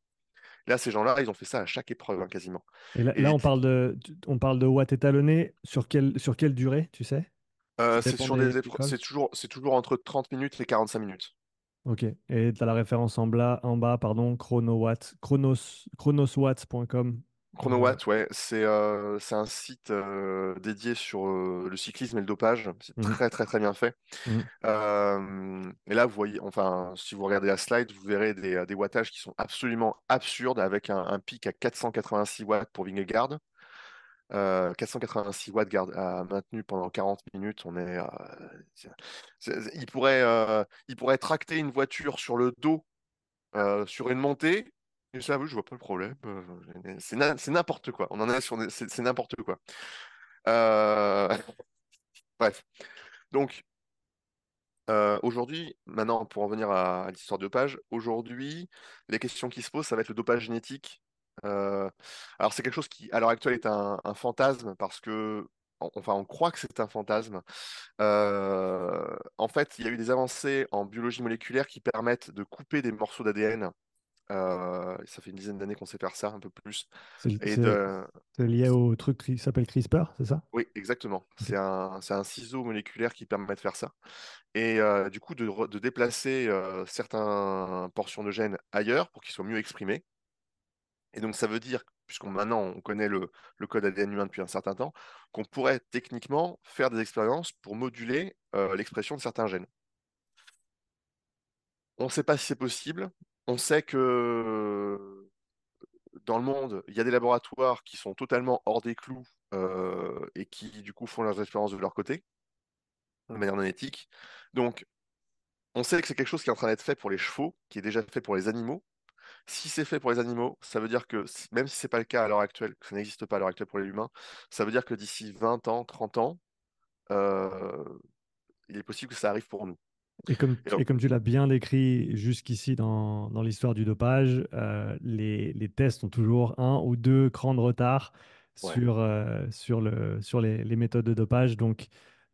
Là, ces gens-là, ils ont fait ça à chaque épreuve, hein, quasiment. Et là, Et là, les on parle de, on parle de watts étalonnés sur quelle, sur quelle durée, tu sais? Euh, c'est sur des, des toujours, c'est toujours entre 30 minutes et 45 minutes. Ok. Et tu as la référence en bas, en bas pardon, chronowatt, chronos, chronoswatts.com. Chronowatt, ouais, c'est euh, c'est un site euh, dédié sur euh, le cyclisme et le dopage. C'est mhm, très, très, très bien fait. Euh, et là, vous voyez, enfin, si vous regardez la slide, vous verrez des, des wattages qui sont absolument absurdes avec un, un pic à 486 watts pour Vingegaard. Euh, 486 watts garde, maintenu pendant 40 minutes. On est, il pourrait, il pourrait tracter une voiture sur le dos euh, sur une montée. Et ça, je vois pas le problème. Euh, c'est n'importe quoi. On en est sur, c'est n'importe quoi. Euh, Bref. Donc, Euh, aujourd'hui, maintenant, pour en venir à, l'histoire de dopage, aujourd'hui, les questions qui se posent, ça va être le dopage génétique. Alors, c'est quelque chose qui, à l'heure actuelle, est un, un fantasme parce que, en- enfin, on croit que c'est un fantasme. En fait, il y a eu des avancées en biologie moléculaire qui permettent de couper des morceaux d'ADN. Euh, ça fait une dizaine d'années qu'on sait faire ça, un peu plus. C'est de, lié au truc qui s'appelle CRISPR, c'est ça? oui, exactement. C'est un, ciseau moléculaire qui permet de faire ça. et euh, du coup de déplacer euh, certaines portions de gènes ailleurs pour qu'ils soient mieux exprimés. Et donc ça veut dire, puisqu'on maintenant on connaît le, le code ADN humain depuis un certain temps, qu'on pourrait techniquement faire des expériences pour moduler euh, l'expression de certains gènes. On ne sait pas si c'est possible. On sait que dans le monde, il y a des laboratoires qui sont totalement hors des clous euh, et qui du coup font leurs expériences de leur côté, de manière non éthique. Donc on sait que c'est quelque chose qui est en train d'être fait pour les chevaux, qui est déjà fait pour les animaux. Si c'est fait pour les animaux, ça veut dire que, même si c'est pas le cas à l'heure actuelle, que ça n'existe pas à l'heure actuelle pour les humains, ça veut dire que d'ici 20 ans, 30 ans, euh, il est possible que ça arrive pour nous. Et comme, Et et donc, comme tu l'as bien décrit jusqu'ici dans, dans l'histoire du dopage, euh, les, les tests ont toujours un ou deux crans de retard ouais. sur, euh, sur, le, sur les, les méthodes de dopage. Donc,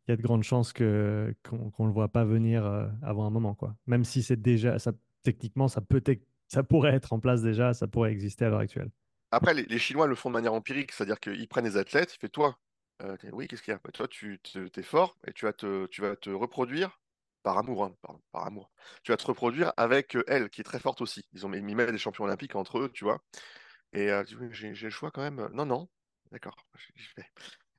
il y a de grandes chances qu'on ne le voit pas venir euh, avant un moment, quoi. Même si c'est déjà, ça, techniquement, ça peut être- ça pourrait être en place déjà, ça pourrait exister à l'heure actuelle. Après, les, les Chinois le font de manière empirique, c'est-à-dire qu'ils prennent des athlètes, ils font toi, euh, oui, qu'est-ce qu'il y a? Bah, toi, tu t'es fort et tu vas te, tu vas te reproduire par amour, hein, pardon, par amour. Tu vas te reproduire avec elle, qui est très forte aussi. Ils ont mis mis des champions olympiques entre eux, tu vois. Et euh, j'ai le choix quand même. Non, non, d'accord.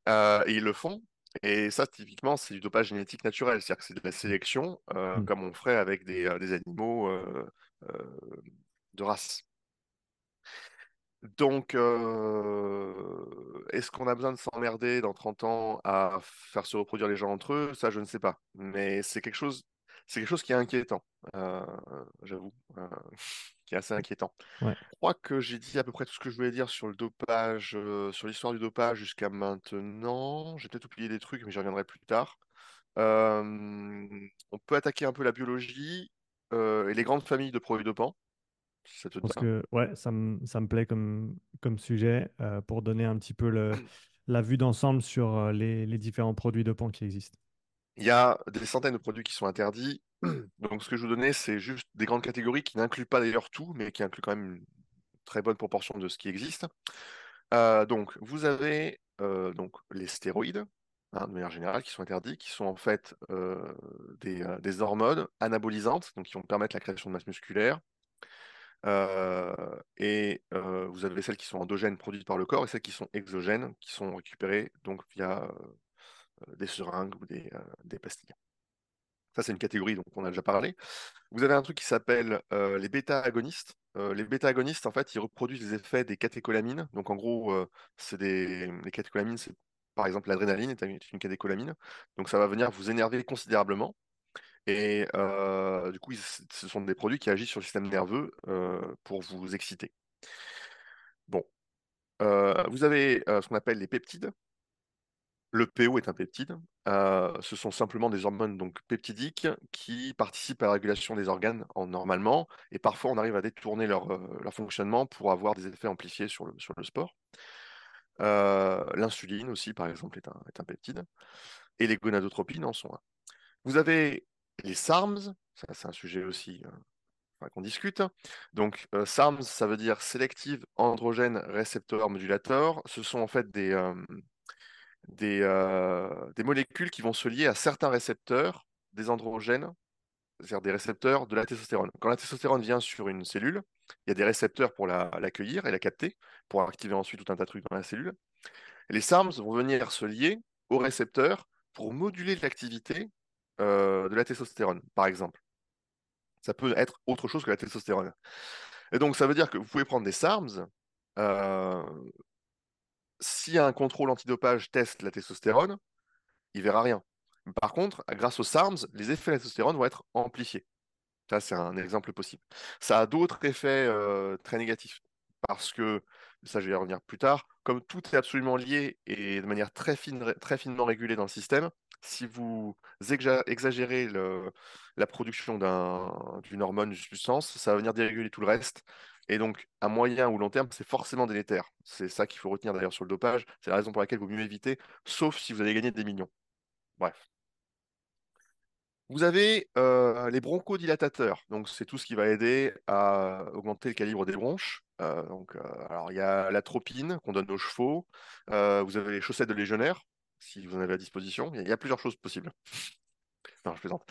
Euh, et ils le font. Et ça, typiquement, c'est du dopage génétique naturel. C'est-à-dire que c'est de la sélection, euh, Mm. comme on ferait avec des, des animaux de race. Donc, euh, est-ce qu'on a besoin de s'emmerder dans 30 ans à faire se reproduire les gens entre eux? Ça, je ne sais pas. Mais c'est quelque chose, c'est quelque chose qui est inquiétant, euh, j'avoue. Euh, qui est assez inquiétant. Ouais. Je crois que j'ai dit à peu près tout ce que je voulais dire sur le dopage, euh, sur l'histoire du dopage jusqu'à maintenant. J'ai peut-être oublié des trucs, mais j'y reviendrai plus tard. On peut attaquer un peu la biologie et les grandes familles de produits dopants, ça te que ouais, ça me, ça me plaît comme, comme sujet euh, pour donner un petit peu le, la vue d'ensemble sur euh, les, les différents produits dopants qui existent. Il y a des centaines de produits qui sont interdits. Donc, ce que je vous donnais, c'est juste des grandes catégories qui n'incluent pas d'ailleurs tout, mais qui incluent quand même une très bonne proportion de ce qui existe. Euh, donc, vous avez euh, donc les stéroïdes, hein, de manière générale, qui sont interdits, qui sont en fait euh, des, euh, des hormones anabolisantes, donc qui vont permettre la création de masse musculaire. Euh, et euh, vous avez celles qui sont endogènes produites par le corps et celles qui sont exogènes, qui sont récupérées donc via euh, des seringues ou des, des pastilles. Ça, c'est une catégorie dont on a déjà parlé. Vous avez un truc qui s'appelle les bêta-agonistes. Les bêta-agonistes, en fait, ils reproduisent les effets des catécholamines. Donc, en gros, c'est des... les catécholamines, c'est par exemple l'adrénaline est une catécholamine. Donc, ça va venir vous énerver considérablement. Et euh, du coup, ce sont des produits qui agissent sur le système nerveux euh, pour vous exciter. Bon. Euh, vous avez ce qu'on appelle les peptides. Le PO est un peptide. Ce sont simplement des hormones donc peptidiques qui participent à la régulation des organes en, normalement, et parfois on arrive à détourner leur, fonctionnement pour avoir des effets amplifiés sur le, sport. L'insuline aussi, par exemple, est un, est un peptide, et les gonadotropines en sont un. Vous avez les SARMs, c'est un sujet aussi euh, qu'on discute. Donc euh, SARMs, ça veut dire Selective Androgen Receptor Modulator. Ce sont en fait des, euh, des, molécules qui vont se lier à certains récepteurs des androgènes, c'est-à-dire des récepteurs de la testostérone. Quand la testostérone vient sur une cellule, il y a des récepteurs pour la- l'accueillir et la capter, pour activer ensuite tout un tas de trucs dans la cellule. Les SARMs vont venir se lier aux récepteurs pour moduler l'activité euh, de la testostérone, par exemple. Ça peut être autre chose que la testostérone. Et donc, ça veut dire que vous pouvez prendre des SARMs. euh, si un contrôle antidopage teste la testostérone, il verra rien. Par contre, grâce aux SARMs, les effets de la testostérone vont être amplifiés. Ça, c'est un exemple possible. Ça a d'autres effets euh, très négatifs. Parce que, ça je vais y revenir plus tard, comme tout est absolument lié et de manière très, fine, très finement régulée dans le système, si vous exa- exagérez la production d'un- d'une hormone, d'une substance, ça va venir déréguler tout le reste. Et donc, à moyen ou long terme, c'est forcément délétère. C'est ça qu'il faut retenir d'ailleurs sur le dopage. C'est la raison pour laquelle il vaut mieux éviter, sauf si vous allez gagner des millions. Bref. Vous avez euh, les bronchodilatateurs, donc c'est tout ce qui va aider à augmenter le calibre des bronches. Euh, donc, euh, alors il y a l'atropine qu'on donne aux chevaux. Vous avez les chaussettes de légionnaire, si vous en avez à disposition. Il y y a plusieurs choses possibles. Non, je plaisante.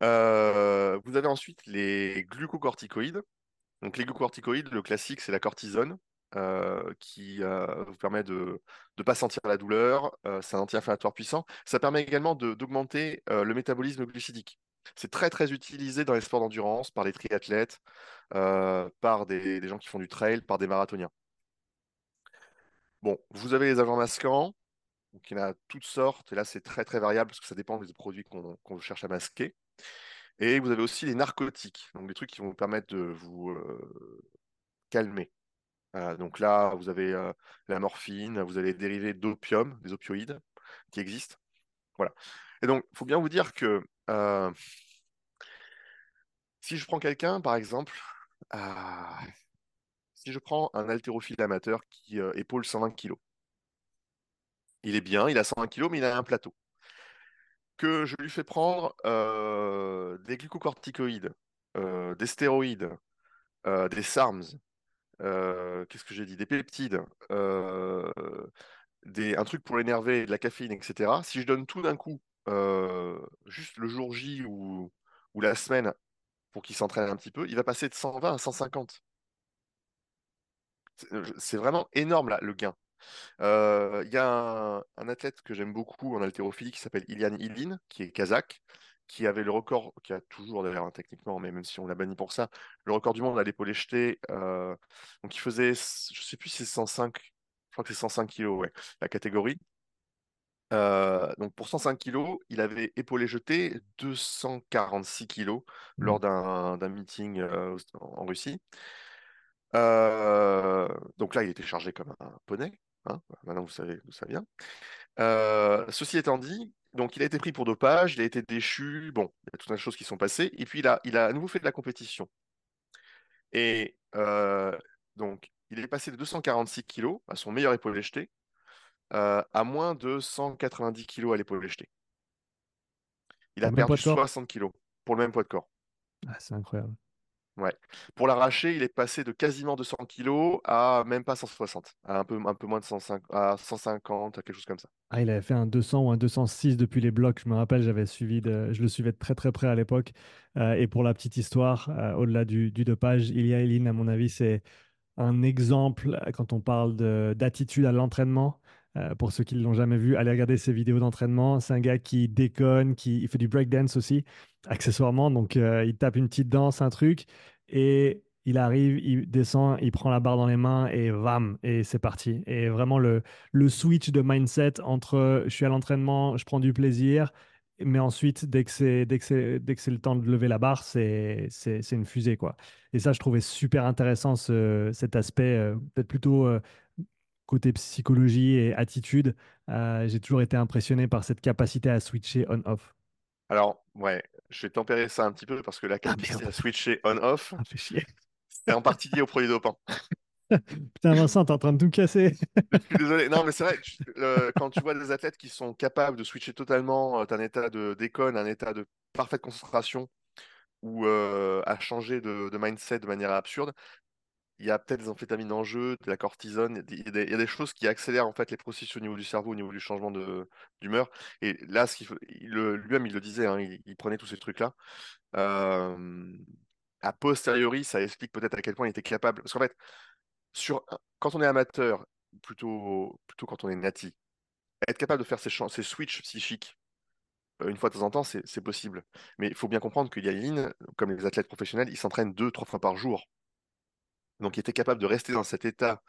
Vous avez ensuite les glucocorticoïdes. Donc les glucocorticoïdes, le classique, c'est la cortisone, euh, qui euh, vous permet de ne pas sentir la douleur. Euh, c'est un anti-inflammatoire puissant. Ça permet également d'augmenter le métabolisme glucidique. C'est très très utilisé dans les sports d'endurance, par les triathlètes, par des, gens qui font du trail, par des marathoniens. Bon, vous avez les agents masquants, donc il y en a toutes sortes, et là c'est très très variable parce que ça dépend des produits qu'on cherche à masquer. Et vous avez aussi les narcotiques, donc des trucs qui vont vous permettre de vous calmer. Euh, donc là, vous avez euh, la morphine, vous avez les dérivés d'opium, des opioïdes qui existent. Voilà. Et donc, il faut bien vous dire que euh, si je prends quelqu'un, par exemple, euh, si je prends un haltérophile amateur qui épaule 120 kg, il est bien, il a 120 kg, mais il a un plateau. Que je lui fais prendre des glucocorticoïdes, des stéroïdes, des SARMs, euh, qu'est-ce que j'ai dit, des peptides, euh, des, un truc pour l'énerver, de la caféine, etc. Si je donne tout d'un coup, euh, juste le jour J ou, ou la semaine, pour qu'il s'entraîne un petit peu, il va passer de 120 à 150. C'est vraiment énorme là, le gain. Il y a un, un athlète que j'aime beaucoup en haltérophilie qui s'appelle Ilian Ilin, qui est kazakh, qui avait le record, qui a toujours d'ailleurs hein, techniquement, mais même si on l'a banni pour ça, le record du monde à l'épaule jeté. Euh, donc il faisait, je sais plus si c'est 105, je crois que c'est 105 kilos, ouais, la catégorie. Euh, donc pour 105 kilos, il avait épaulé jeté 246 kilos lors Mm. d'un d'un meeting euh, en Russie. Euh, donc là, il était chargé comme un poney. hein. Maintenant, vous savez d'où ça vient. Euh, ceci étant dit, donc il a été pris pour dopage, il a été déchu. Bon, il y a toutes les choses qui sont passées. Et puis il a, il a à nouveau fait de la compétition. Et euh, donc, il est passé de 246 kilos à son meilleur épaulé jeté euh, à moins de 190 kilos à l'épaulé jeté. Il a perdu de corps? 60 kilos pour le même poids de corps. Ah, c'est incroyable. Pour l'arracher, il est passé de quasiment 200 kilos à même pas 160, à un peu, moins de 150, à 150, à quelque chose comme ça. Ah, il avait fait un 200 ou un 206 depuis les blocs. Je me rappelle, j'avais suivi je le suivais de très très près à l'époque. Euh, et pour la petite histoire, euh, au-delà du, du dopage, Ilia Eline, à mon avis, c'est un exemple euh, quand on parle de- d'attitude à l'entraînement. Euh, pour ceux qui ne l'ont jamais vu, allez regarder ses vidéos d'entraînement. C'est un gars qui déconne, qui fait du breakdance aussi, accessoirement. Donc, euh, il tape une petite danse, un truc, et il arrive, il descend, il prend la barre dans les mains et bam, et c'est parti. Et vraiment, le, le switch de mindset entre je suis à l'entraînement, je prends du plaisir, mais ensuite, dès que c'est, dès que c'est, dès que c'est le temps de lever la barre, c'est, c'est, c'est une fusée, quoi. Et ça, je trouvais super intéressant ce- cet aspect, euh, peut-être plutôt côté psychologie et attitude. Euh, j'ai toujours été impressionné par cette capacité à switcher on-off. Alors, ouais, je vais tempérer ça un petit peu parce que la Ah capacité merde, à switcher on-off, c'est en partie lié au produit dopant. Putain, Vincent, t'es en train de tout casser. Je suis désolé. Non, mais c'est vrai, tu- euh, quand tu vois des athlètes qui sont capables de switcher totalement euh, d'un état de déconne un état de parfaite concentration ou euh, à changer de, de mindset de manière absurde, il y a peut-être des amphétamines en jeu, de la cortisone, il y a des, y choses qui accélèrent en fait les processus au niveau du cerveau, au niveau du changement d'humeur. Et là, qu'il lui-même, il le disait, hein, il, prenait tous ces trucs-là. A posteriori, ça explique peut-être à quel point il était capable. Parce qu'en fait, quand on est amateur, plutôt, plutôt quand on est nati, être capable de faire ces, ces switches psychiques euh, une fois de temps en temps, c'est possible. Mais il faut bien comprendre que Yaline, comme les athlètes professionnels, ils s'entraînent deux, trois fois par jour. Donc, il était capable de rester dans cet état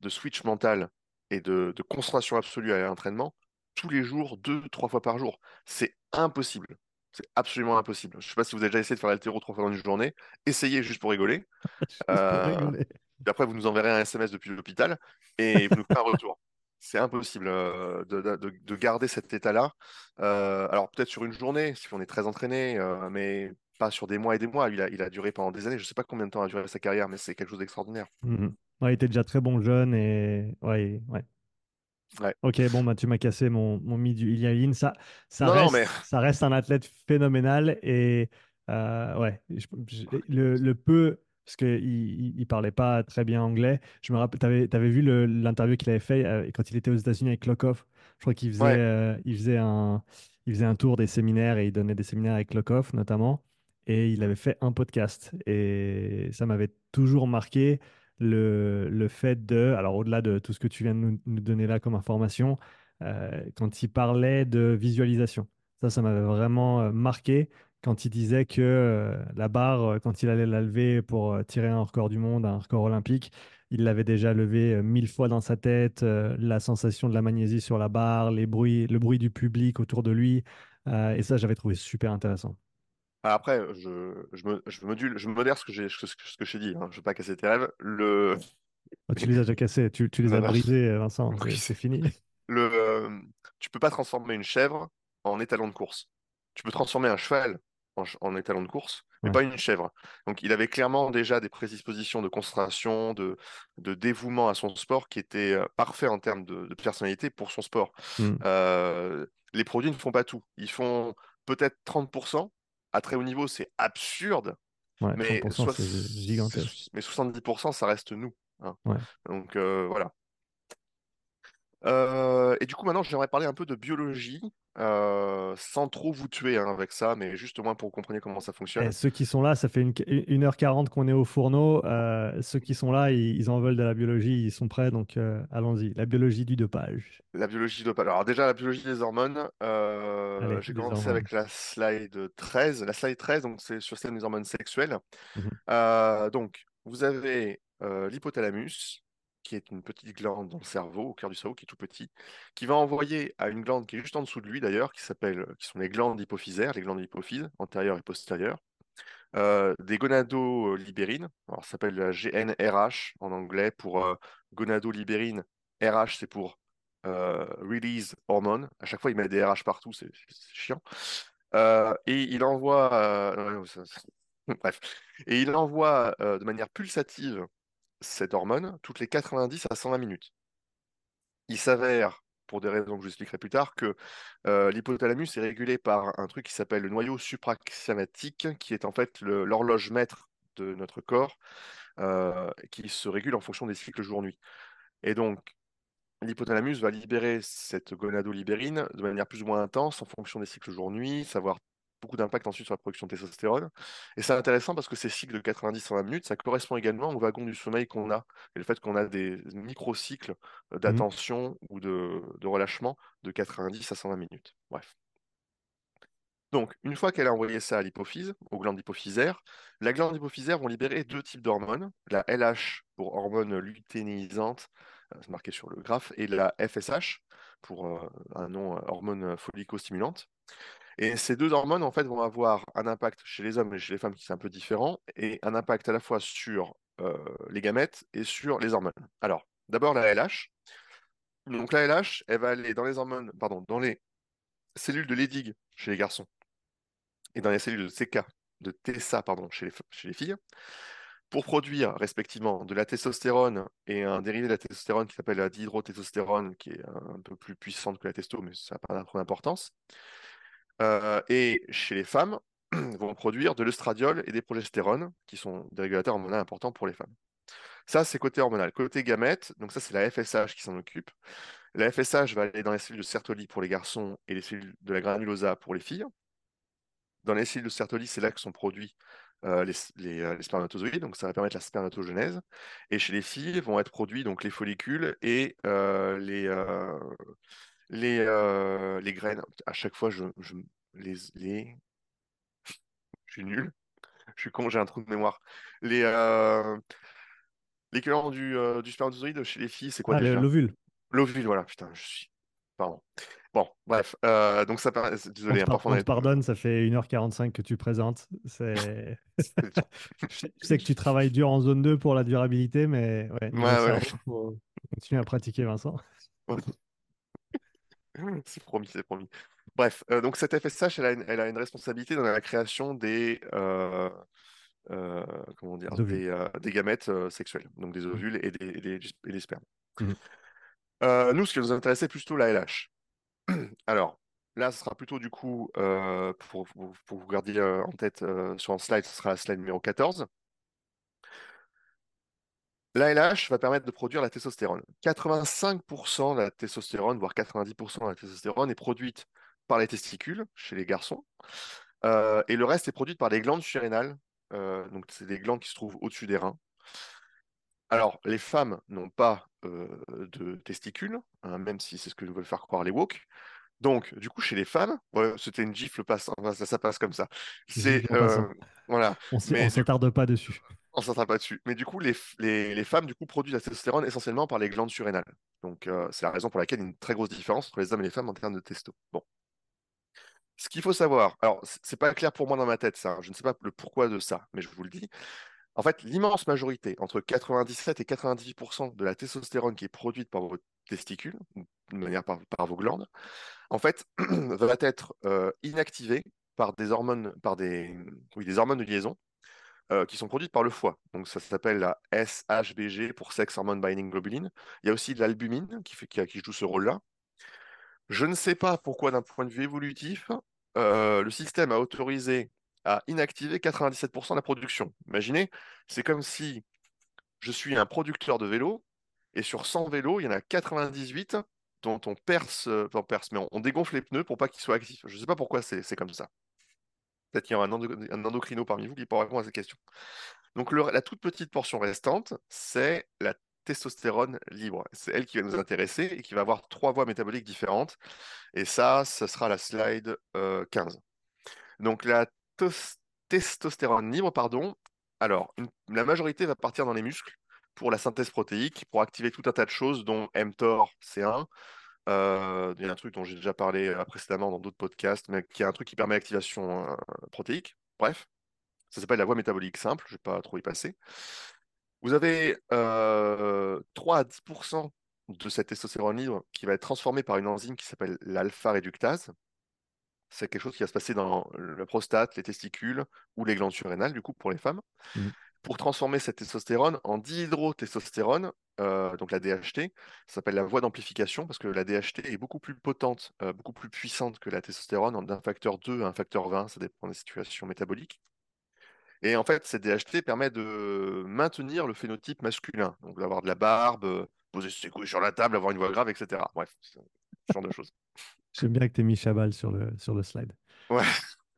de switch mental et de, de concentration absolue à l'entraînement tous les jours, deux, trois fois par jour. C'est impossible. C'est absolument impossible. Je ne sais pas si vous avez déjà essayé de faire l'altéro trois fois dans une journée. Essayez juste pour rigoler. Pour Euh, vous nous enverrez un SMS depuis l'hôpital et vous nous ferez un retour. C'est impossible euh, de, de- de- de garder cet état-là. Euh, alors peut-être sur une journée, si on est très entraîné, mais pas sur des mois et des mois. Il a, il a duré pendant des années. Je ne sais pas combien de temps a duré sa carrière, mais c'est quelque chose d'extraordinaire. Mhm. Ouais, il était déjà très bon jeune et ouais, ouais. Ouais. Ok, bon, bah, tu m'as cassé mon, mon mythe du Ilya. Ça, ça Non, non, reste, mais ça reste un athlète phénoménal et euh, ouais, je- je- le, le peu, parce qu'il il, il parlait pas très bien anglais. Je me rappelle, tu avais, vu le- l'interview qu'il avait fait euh, quand il était aux États-Unis avec Klokov. Je crois qu'il faisait, ouais. euh, il faisait un, il faisait un tour des séminaires et il donnait des séminaires avec Klokov notamment. Et il avait fait un podcast et ça m'avait toujours marqué le, le fait de, alors au-delà de tout ce que tu viens de nous, donner là comme information, euh, quand il parlait de visualisation. Ça, ça m'avait vraiment euh, marqué quand il disait que euh, la barre, quand il allait la lever pour tirer un record du monde, un record olympique, il l'avait déjà levé mille fois dans sa tête, la sensation de la magnésie sur la barre, les bruits, le bruit du public autour de lui. et ça, j'avais trouvé super intéressant. Après, je, je, me, je, module, je modère ce que j'ai ce que, ce que j'ai dit. Hein. Je ne veux pas casser tes rêves. Le... Oh, tu les as déjà cassés, tu, tu les as non. brisés, Vincent, Oui. c'est fini. Le, euh, tu peux pas transformer une chèvre en étalon de course. Tu peux transformer un cheval en, étalon de course, mais Ouais. pas une chèvre. Donc, il avait clairement déjà des prédispositions de concentration, de, de dévouement à son sport qui étaient euh, parfaits en termes de, de personnalité pour son sport. Mm. Euh, les produits ne font pas tout. Ils font peut-être 30%. À très haut niveau, c'est absurde, Ouais, mais, 30%, soit- c'est gigantesque. mais 70%, ça reste nous. hein. Ouais. Donc, euh, voilà. Euh, et du coup, maintenant, j'aimerais parler un peu de biologie, euh, sans trop vous tuer hein, avec ça, mais juste au moins pour compreniez comment ça Et fonctionne. ceux qui sont là, ça fait une, 1h40 qu'on est au fourneau. euh, ceux qui sont là, ils, ils en veulent de la biologie, ils sont prêts, donc allons-y. La biologie du dopage. La biologie dopage. Alors déjà, la biologie des hormones, j'ai commencé hormones. avec la slide 13. La slide 13, donc c'est sur celle des hormones sexuelles. Euh, donc, vous avez l'hypothalamus, qui est une petite glande dans le cerveau, au cœur du cerveau, qui est tout petit, qui va envoyer à une glande qui est juste en dessous de lui d'ailleurs, qui s'appelle, qui sont les glandes hypophysaires, les glandes hypophyses, antérieures et postérieures, euh, des gonadolibérines, alors ça s'appelle la GNRH en anglais pour euh, gonadolibérine. RH, c'est pour euh, release hormone. À chaque fois, il met des RH partout, c'est chiant. et il envoie, bref, et il envoie de manière pulsative cette hormone toutes les 90 à 120 minutes. Il s'avère, pour des raisons que je vous expliquerai plus tard, que euh, l'hypothalamus est régulé par un truc qui s'appelle le noyau supraxiamatique, qui est en fait l'horloge maître de notre corps, euh, qui se régule en fonction des cycles jour-nuit. Et donc, l'hypothalamus va libérer cette gonadolibérine de manière plus ou moins intense en fonction des cycles jour-nuit, savoir beaucoup d'impact ensuite sur la production de testostérone. Et c'est intéressant parce que ces cycles de 90-120 minutes, ça correspond également au wagon du sommeil qu'on a. Et le fait qu'on a des micro-cycles euh, mmh d'attention ou de, relâchement de 90 à 120 minutes. Bref. Donc, une fois qu'elle a envoyé ça à l'hypophyse, aux glandes hypophysaires, la glande hypophysaire vont libérer deux types d'hormones, la LH pour hormone lutéinisante, euh, c'est marqué sur le graphe, et la FSH pour euh, un nom hormone follico-stimulante. Et ces deux hormones, en fait, vont avoir un impact chez les hommes et chez les femmes qui est un peu différent, et un impact à la fois sur euh, les gamètes et sur les hormones. Alors, d'abord la LH. Donc la LH, elle va aller dans les hormones, pardon, dans les cellules de Leydig chez les garçons, et dans les cellules de CK, de TSA, pardon, chez les, filles, pour produire respectivement de la testostérone et un dérivé de la testostérone qui s'appelle la dihydrotestostérone, qui est un peu plus puissante que la testo, mais ça n'a pas d'importance. Euh, et chez les femmes, vont produire de l'œstradiol et des progestérones, qui sont des régulateurs hormonaux importants pour les femmes. Ça, c'est côté hormonal. Côté gamète, donc ça, c'est la FSH qui s'en occupe. La FSH va aller dans les cellules de Sertoli pour les garçons et les cellules de la granulosa pour les filles. Dans les cellules de Sertoli, c'est là que sont produits euh, euh, les, spermatozoïdes, donc ça va permettre la spermatogenèse. Et chez les filles, vont être produits donc les follicules et les, les, euh, les graines, à chaque fois, je, je les, les... Je suis nul. Je suis con, j'ai un trou de mémoire. Les, euh... les couleurs du, euh, du spermatozoïde chez les filles, c'est quoi ah, déjà L'ovule. L'ovule, voilà, putain, je suis. Pardon. Bon, bref, euh, donc ça permet. Désolé, on, te, pardonne, ça fait 1h45 que tu présentes. C'est... je sais que tu travailles dur en zone 2 pour la durabilité, mais ouais, ouais, ouais. faut continuer à pratiquer, Vincent. c'est promis, c'est promis. Bref, euh, donc cette FSH, elle a, une, elle a une responsabilité dans la création des, euh, euh, comment dire, des, des, gamètes sexuels, donc des mmh. ovules et des, et des, spermes. Mmh. nous, ce qui nous intéressait, c'est plutôt la LH. Alors, là, ce sera plutôt du coup, pour, pour, pour, vous garder en tête sur un slide, ce sera la slide numéro 14. L'ALH va permettre de produire la testostérone. 85% de la testostérone, voire 90% de la testostérone est produite par les testicules chez les garçons. Euh, et le reste est produit par les glandes surrénales. Euh, donc, c'est des glandes qui se trouvent au-dessus des reins. Alors, les femmes n'ont pas euh, de testicules, hein, même si c'est ce que veulent faire croire les woke. Donc, du coup, chez les femmes, c'était une gifle passe, ça, ça, passe comme ça. C'est voilà. On ne s'attarde pas dessus on s'en pas dessus. Mais du coup, les, les, femmes du coup, produisent la testostérone essentiellement par les glandes surrénales. Donc, euh, c'est la raison pour laquelle il y a une très grosse différence entre les hommes et les femmes en termes de testo. Bon. Ce qu'il faut savoir, alors, c'est pas clair pour moi dans ma tête, ça. Hein. je ne sais pas le pourquoi de ça, mais je vous le dis. En fait, l'immense majorité, entre 97 et 98% de la testostérone qui est produite par vos testicules, de manière par, vos glandes, en fait, va être euh, inactivée par des hormones, par des, oui, des hormones de liaison euh, qui sont produites par le foie. Donc ça s'appelle la SHBG pour Sex Hormone Binding Globulin. Il y a aussi de l'albumine qui, joue ce rôle-là. Je ne sais pas pourquoi, d'un point de vue évolutif, euh, le système a autorisé à inactiver 97% de la production. Imaginez, c'est comme si je suis un producteur de vélos et sur 100 vélos, il y en a 98 dont on perce, perce mais on, dégonfle les pneus pour pas qu'ils soient actifs. Je ne sais pas pourquoi c'est comme ça. Peut-être qu'il y a un, endocrino parmi vous qui pourra répondre à cette question. Donc la toute petite portion restante, c'est la testostérone libre. C'est elle qui va nous intéresser et qui va avoir trois voies métaboliques différentes. Et ça, ce sera la slide 15. Euh, Donc la testostérone libre, pardon, alors la majorité va partir dans les muscles pour la synthèse protéique, pour activer tout un tas de choses, dont mTOR, c'est un. Euh, il y a un truc dont j'ai déjà parlé euh, précédemment dans d'autres podcasts, mais qui est un truc qui permet l'activation euh, protéique. Bref, ça s'appelle la voie métabolique simple, je ne vais pas trop y passer. Vous avez 3 à 10% de cette testostérone libre qui va être transformée par une enzyme qui s'appelle l'alpha-réductase. C'est quelque chose qui va se passer dans la prostate, les testicules ou les glandes surrénales, du coup, pour les femmes. Mmh. Pour transformer cette testostérone en dihydrotestostérone, euh, donc la DHT, ça s'appelle la voie d'amplification parce que la DHT est beaucoup plus potente, euh, beaucoup plus puissante que la testostérone, d'un facteur 2 à un facteur 20, ça dépend des situations métaboliques. Et en fait, cette DHT permet de maintenir le phénotype masculin, donc d'avoir de la barbe, poser ses couilles sur la table, avoir une voix grave, etc. Bref, ce genre de choses. J'aime bien que tu aies mis Chabal sur le, sur le slide. Ouais.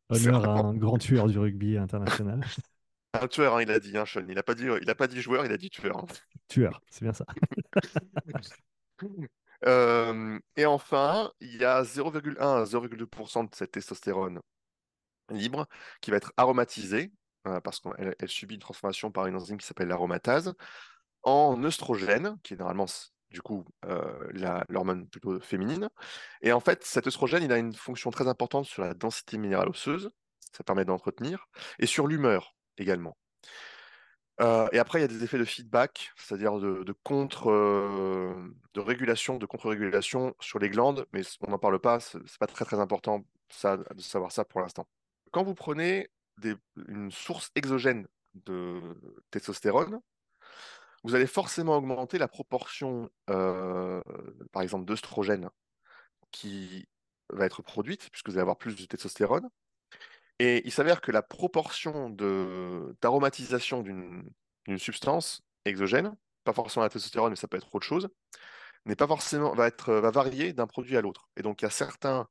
Honneur à un grand tueur du rugby international. Un tueur, hein, il a dit, hein, Sean. Il n'a pas, dit, il a pas dit joueur, il a dit tueur. hein. Tueur, c'est bien ça. Euh, et enfin, il y a 0,1 à 0,2% de cette testostérone libre qui va être aromatisée, euh, parce qu'elle elle subit une transformation par une enzyme qui s'appelle l'aromatase, en œstrogène, qui est normalement du coup euh, l'hormone plutôt féminine. Et en fait, cet œstrogène, il a une fonction très importante sur la densité minérale osseuse, ça permet d'entretenir, et sur l'humeur également. Euh, et après, il y a des effets de feedback, c'est-à-dire de, contre, euh, de régulation, de contre-régulation sur les glandes, mais on n'en parle pas, c'est pas très très important ça, de savoir ça pour l'instant. Quand vous prenez une source exogène de testostérone, vous allez forcément augmenter la proportion, euh, par exemple, d'œstrogène qui va être produite, puisque vous allez avoir plus de testostérone. Et il s'avère que la proportion d'aromatisation d'une substance exogène, pas forcément la testostérone, mais ça peut être autre chose, n'est pas forcément va être va varier d'un produit à l'autre. Et donc il y a certains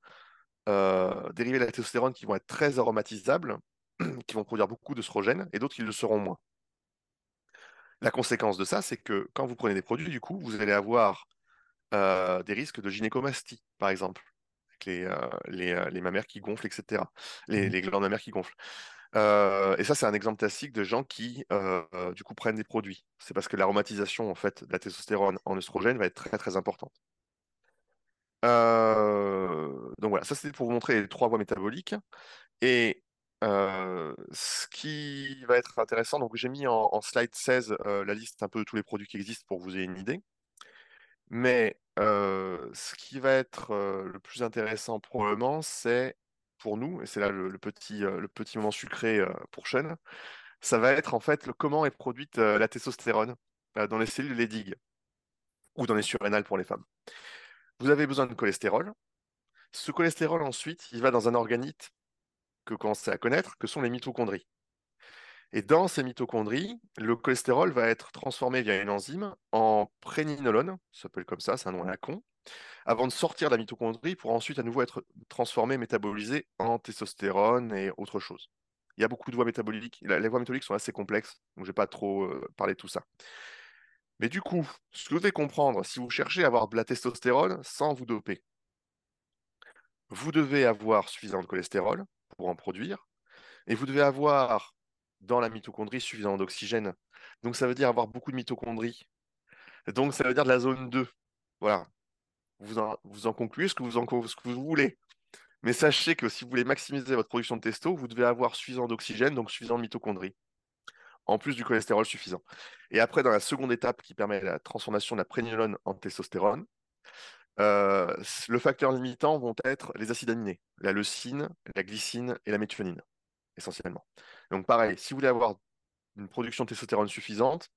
euh, dérivés de la testostérone qui vont être très aromatisables, qui vont produire beaucoup d'œstrogène, et d'autres qui le seront moins. La conséquence de ça, c'est que quand vous prenez des produits, du coup, vous allez avoir euh, des risques de gynécomastie, par exemple, avec les, euh, les, euh, les mammaires qui gonflent, etc., les, Mhm. les glandes mammaires qui gonflent. Euh, et ça, c'est un exemple classique de gens qui, euh, du coup, prennent des produits. C'est parce que l'aromatisation, en fait, de la testostérone en œstrogène va être très, très importante. Donc voilà, ça c'était pour vous montrer les trois voies métaboliques. Et euh, ce qui va être intéressant, donc j'ai mis en, en slide 16 euh, la liste un peu de tous les produits qui existent pour que vous ayez une idée. Mais ce qui va être le plus intéressant probablement, c'est pour nous, et c'est là le, petit, moment sucré pour Sean, ça va être en fait le, comment est produite la testostérone dans les cellules Leydig ou dans les surrénales pour les femmes. Vous avez besoin de cholestérol. Ce cholestérol, ensuite, il va dans un organite que vous commencez à connaître, que sont les mitochondries. Et dans ces mitochondries, le cholestérol va être transformé via une enzyme en préninolone, ça s'appelle comme ça, c'est un nom à la con, avant de sortir de la mitochondrie pour ensuite à nouveau être transformé, métabolisé en testostérone et autre chose. Il y a beaucoup de voies métaboliques. Les voies métaboliques sont assez complexes, donc je ne vais pas trop euh, parler de tout ça. Mais du coup, ce que vous devez comprendre, si vous cherchez à avoir de la testostérone sans vous doper, vous devez avoir suffisamment de cholestérol pour en produire, et vous devez avoir dans la mitochondrie suffisamment d'oxygène. Donc ça veut dire avoir beaucoup de mitochondries. Donc ça veut dire de la zone 2. Voilà. Vous en, vous en concluez ce que vous, voulez. Mais sachez que si vous voulez maximiser votre production de testo, vous devez avoir suffisamment d'oxygène, donc suffisamment de mitochondries, en plus du cholestérol suffisant. Et après, dans la seconde étape qui permet la transformation de la préninolone en testostérone, euh, le facteur limitant vont être les acides aminés, la leucine, la glycine et la méthionine, essentiellement. Donc pareil, si vous voulez avoir une production de suffisante,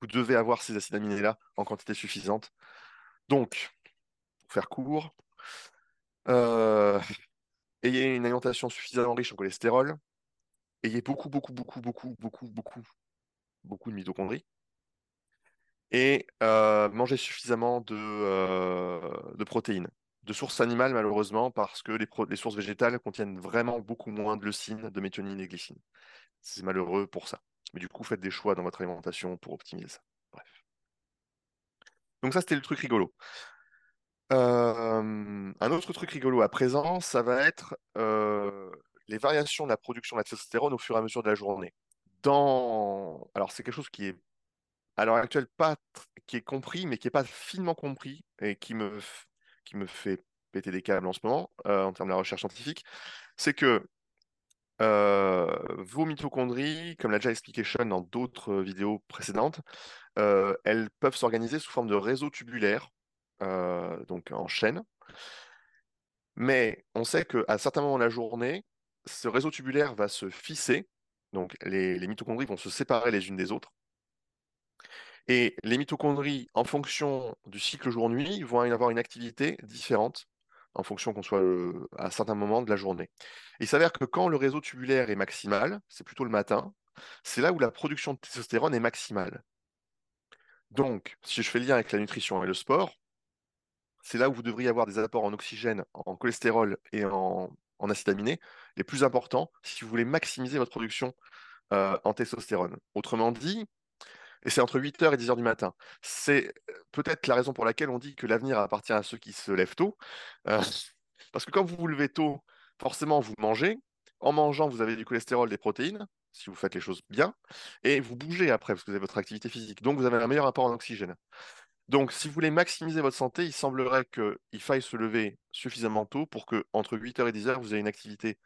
vous devez avoir ces acides aminés-là en quantité suffisante. Donc, pour faire court, euh, ayez une alimentation suffisamment riche en cholestérol, ayez beaucoup, beaucoup, beaucoup, beaucoup, beaucoup, beaucoup, beaucoup de mitochondries, et euh, mangez suffisamment de, euh, de protéines. De sources animales, malheureusement, parce que les, sources végétales contiennent vraiment beaucoup moins de leucine, de méthionine et glycine. C'est malheureux pour ça. Mais du coup, faites des choix dans votre alimentation pour optimiser ça. Bref. Donc ça, c'était le truc rigolo. Euh, un autre truc rigolo à présent, ça va être euh, les variations de la production de la testostérone au fur et à mesure de la journée. Dans... Alors, c'est quelque chose qui est à l'heure actuelle pas qui est compris, mais qui n'est pas finement compris et qui me, qui me fait péter des câbles en ce moment en termes de la recherche scientifique, c'est que vos mitochondries, comme l'a déjà expliqué Sean dans d'autres vidéos précédentes, elles peuvent s'organiser sous forme de réseaux tubulaires, donc en chaîne. Mais on sait qu'à certains moments de la journée, ce réseau tubulaire va se fisser, donc les mitochondries vont se séparer les unes des autres. Et les mitochondries, en fonction du cycle jour-nuit, vont avoir une activité différente en fonction qu'on soit à certains moments de la journée. il s'avère que quand le réseau tubulaire est maximal, c'est plutôt le matin, c'est là où la production de testostérone est maximale. Donc, si je fais le lien avec la nutrition et le sport, c'est là où vous devriez avoir des apports en oxygène, en cholestérol et en, acides aminés les plus importants si vous voulez maximiser votre production en testostérone. Autrement dit, et c'est entre 8h et 10h du matin. C'est euh, peut-être la raison pour laquelle on dit que l'avenir appartient à ceux qui se lèvent tôt. Euh, parce que quand vous vous levez tôt, forcément, vous mangez. En mangeant, vous avez du cholestérol, des protéines, si vous faites les choses bien. Et vous bougez après, parce que vous avez votre activité physique. Donc, vous avez un meilleur apport en oxygène. Donc, si vous voulez maximiser votre santé, il semblerait qu'il faille se lever suffisamment tôt pour que entre 8h et 10h, vous ayez une activité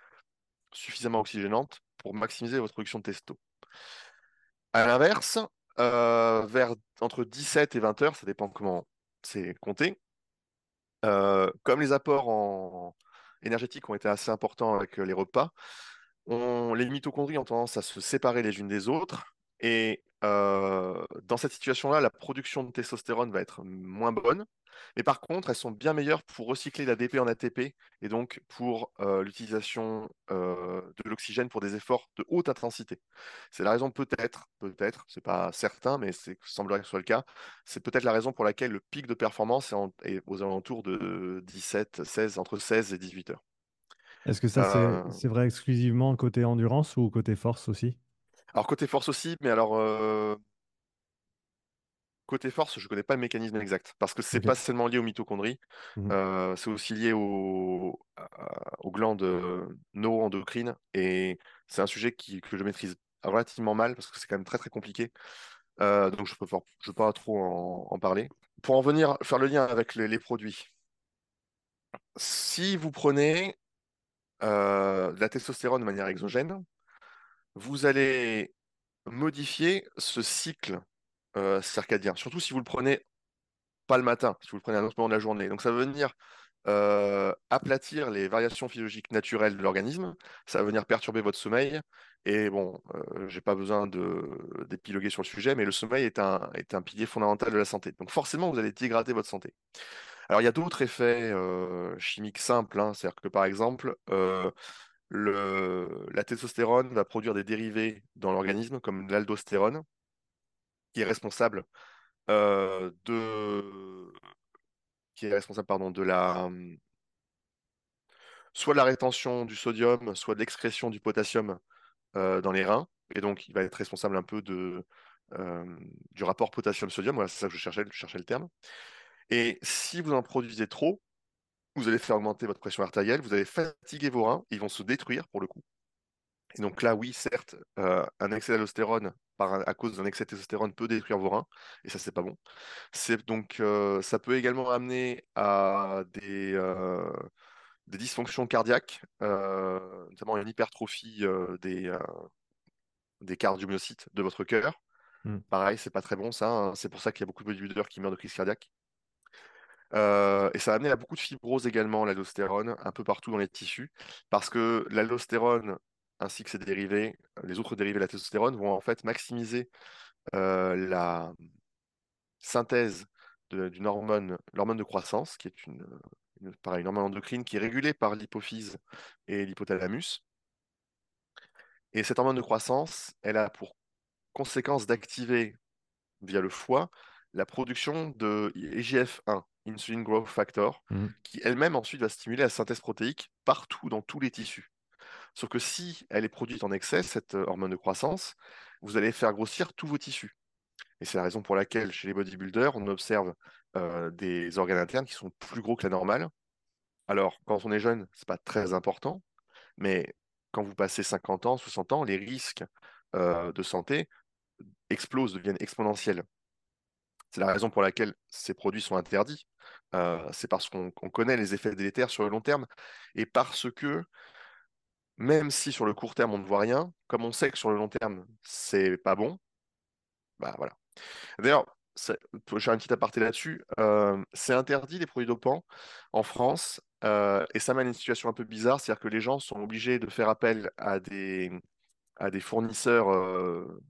suffisamment oxygénante pour maximiser votre production de testo. À l'inverse, euh, vers entre 17 et 20 heures, ça dépend comment c'est compté. Euh, comme les apports énergétiques ont été assez importants avec les repas, les mitochondries ont tendance à se séparer les unes des autres. Et euh, dans cette situation-là, la production de testostérone va être moins bonne. Mais par contre, elles sont bien meilleures pour recycler l'ADP en ATP et donc pour euh, l'utilisation euh, de l'oxygène pour des efforts de haute intensité. C'est la raison peut-être, peut-être, c'est pas certain, mais c'est semblerait que ce soit le cas. C'est peut-être la raison pour laquelle le pic de performance est, aux alentours de 17, 16, entre 16 et 18 heures. Est-ce que ça, c'est vrai exclusivement côté endurance ou côté force aussi? Alors côté force aussi, mais alors euh, côté force, je ne connais pas le mécanisme exact parce que c'est pas seulement lié aux mitochondries, mmh euh, c'est aussi lié aux, glandes euh, neuroendocrines et c'est un sujet que je maîtrise relativement mal parce que c'est quand même très très compliqué. donc je ne peux, pas trop en, parler. Pour en venir faire le lien avec les, produits, si vous prenez de la testostérone de manière exogène, vous allez modifier ce cycle euh, surtout si vous le prenez pas le matin, si vous le prenez à un autre moment de la journée. Donc ça va venir euh, aplatir les variations physiologiques naturelles de l'organisme, ça va venir perturber votre sommeil. Et bon, euh, j'ai pas besoin d'épiloguer sur le sujet, mais le sommeil est un, est un pilier fondamental de la santé. Donc forcément, vous allez dégrader votre santé. Alors il y a d'autres effets chimiques simples, hein. c'est-à-dire que par exemple, la testostérone va produire des dérivés dans l'organisme, comme l'aldostérone, qui est responsable euh, de qui est responsable pardon, de la soit de la rétention du sodium, soit de l'excrétion du potassium euh, dans les reins. Et donc, il va être responsable un peu de, euh, du rapport potassium-sodium. Voilà, c'est ça que je cherchais, je cherchais le terme. Et si vous en produisez trop, vous allez faire augmenter votre pression artérielle, vous allez fatiguer vos reins, ils vont se détruire pour le coup. Et donc là, oui, certes, euh, un excès d'allostérone à cause d'un excès de testostérone peut détruire vos reins, et ça, c'est pas bon. C'est donc, euh, ça peut également amener à des, euh, des dysfonctions cardiaques, notamment une hypertrophie des, des cardiomyocytes de votre cœur. Mmh. Pareil, c'est pas très bon ça. Hein. C'est pour ça qu'il y a beaucoup de bodybuilders qui meurent de crise cardiaque. Euh, et ça va amener à beaucoup de fibrose également, l'allostérone, un peu partout dans les tissus, parce que l'allostérone ainsi que ses dérivés, les autres dérivés de la testostérone, vont en fait maximiser euh, la synthèse d'une hormone, l'hormone de croissance, qui est une, une, pareil, une hormone endocrine qui est régulée par l'hypophyse et l'hypothalamus. Et cette hormone de croissance, elle a pour conséquence d'activer via le foie la production de IGF-1, Insulin Growth Factor, mmh. qui elle-même ensuite va stimuler la synthèse protéique partout dans tous les tissus. Sauf que si elle est produite en excès, cette euh, hormone de croissance, vous allez faire grossir tous vos tissus. Et c'est la raison pour laquelle chez les bodybuilders, on observe euh, des organes internes qui sont plus gros que la normale. Alors, quand on est jeune, ce n'est pas très important, mais quand vous passez 50 ans, 60 ans, les risques euh, de santé explosent, deviennent exponentiels. C'est la raison pour laquelle ces produits sont interdits. C'est parce qu'on connaît les effets délétères sur le long terme et parce que même si sur le court terme on ne voit rien, comme on sait que sur le long terme c'est pas bon, bah voilà. D'ailleurs, j'ai un petit aparté là-dessus. Euh, c'est interdit les produits dopants en France euh, et ça mène une situation un peu bizarre, c'est-à-dire que les gens sont obligés de faire appel à des, à des fournisseurs euh,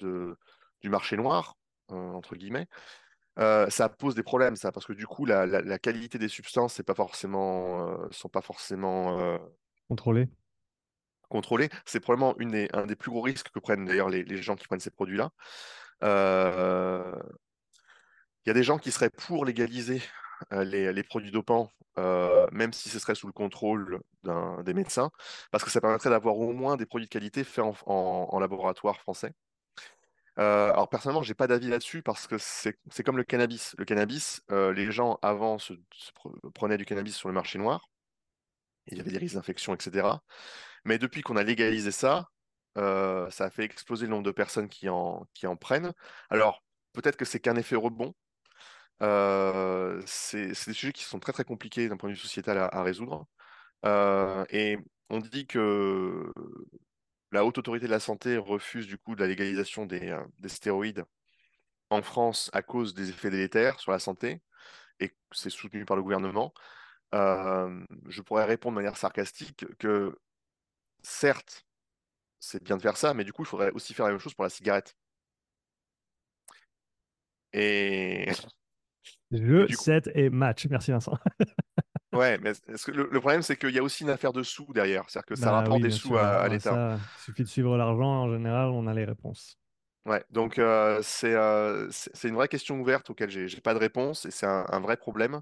de, du marché noir, entre guillemets. ça pose des problèmes, ça, parce que du coup, la, la, qualité des substances ne pas forcément, sont pas forcément contrôlées. Contrôlées. C'est probablement un des plus gros risques que prennent d'ailleurs les, les, gens qui prennent ces produits-là. Euh, il y a des gens qui seraient pour légaliser euh, les, produits dopants, euh, même si ce serait sous le contrôle des médecins, parce que ça permettrait d'avoir au moins des produits de qualité faits en, laboratoire français. alors personnellement, j'ai pas d'avis là-dessus parce que c'est comme le cannabis. Le cannabis, les gens avant se, prenaient du cannabis sur le marché noir. Il y avait des risques d'infection, etc. Mais depuis qu'on a légalisé ça, euh, ça a fait exploser le nombre de personnes qui en, prennent. Alors, peut-être que c'est qu'un effet rebond. Euh, c'est des sujets qui sont très très compliqués d'un point de vue sociétal à, résoudre. Euh, et on dit que la haute autorité de la santé refuse du coup de la légalisation des stéroïdes en France à cause des effets délétères sur la santé, et c'est soutenu par le gouvernement. Je pourrais répondre de manière sarcastique que certes, c'est bien de faire ça, mais du coup, il faudrait aussi faire la même chose pour la cigarette. Et. Jeu, 7 et match. Merci Vincent. ouais, mais le, problème, c'est qu'il y a aussi une affaire de sous derrière. C'est-à-dire que ça bah rapporte des sous à, l'État. Il suffit de suivre l'argent. En général, on a les réponses. Ouais, donc euh, euh, c'est une vraie question ouverte auquel j'ai pas de réponse et c'est un, vrai problème.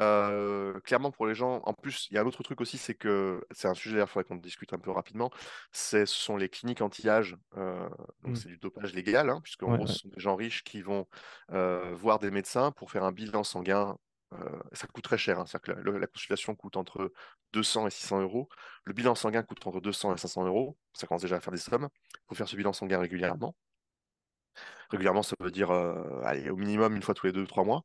Euh, clairement, pour les gens, en plus, il y a un autre truc aussi, c'est que c'est un sujet, il faudrait qu'on discute un peu rapidement. Ce sont les cliniques anti-âge, euh, donc mmh. c'est du dopage légal, hein, puisque en gros, ce sont des gens riches qui vont euh, voir des médecins pour faire un bilan sanguin. ça coûte très cher, hein, c'est-à-dire que la, consultation coûte entre 200 et 600 euros. Le bilan sanguin coûte entre 200 et 500 euros. Ça commence déjà à faire des sommes. Il faut faire ce bilan sanguin régulièrement. Régulièrement, ça veut dire allez, au minimum une fois tous les deux, trois mois.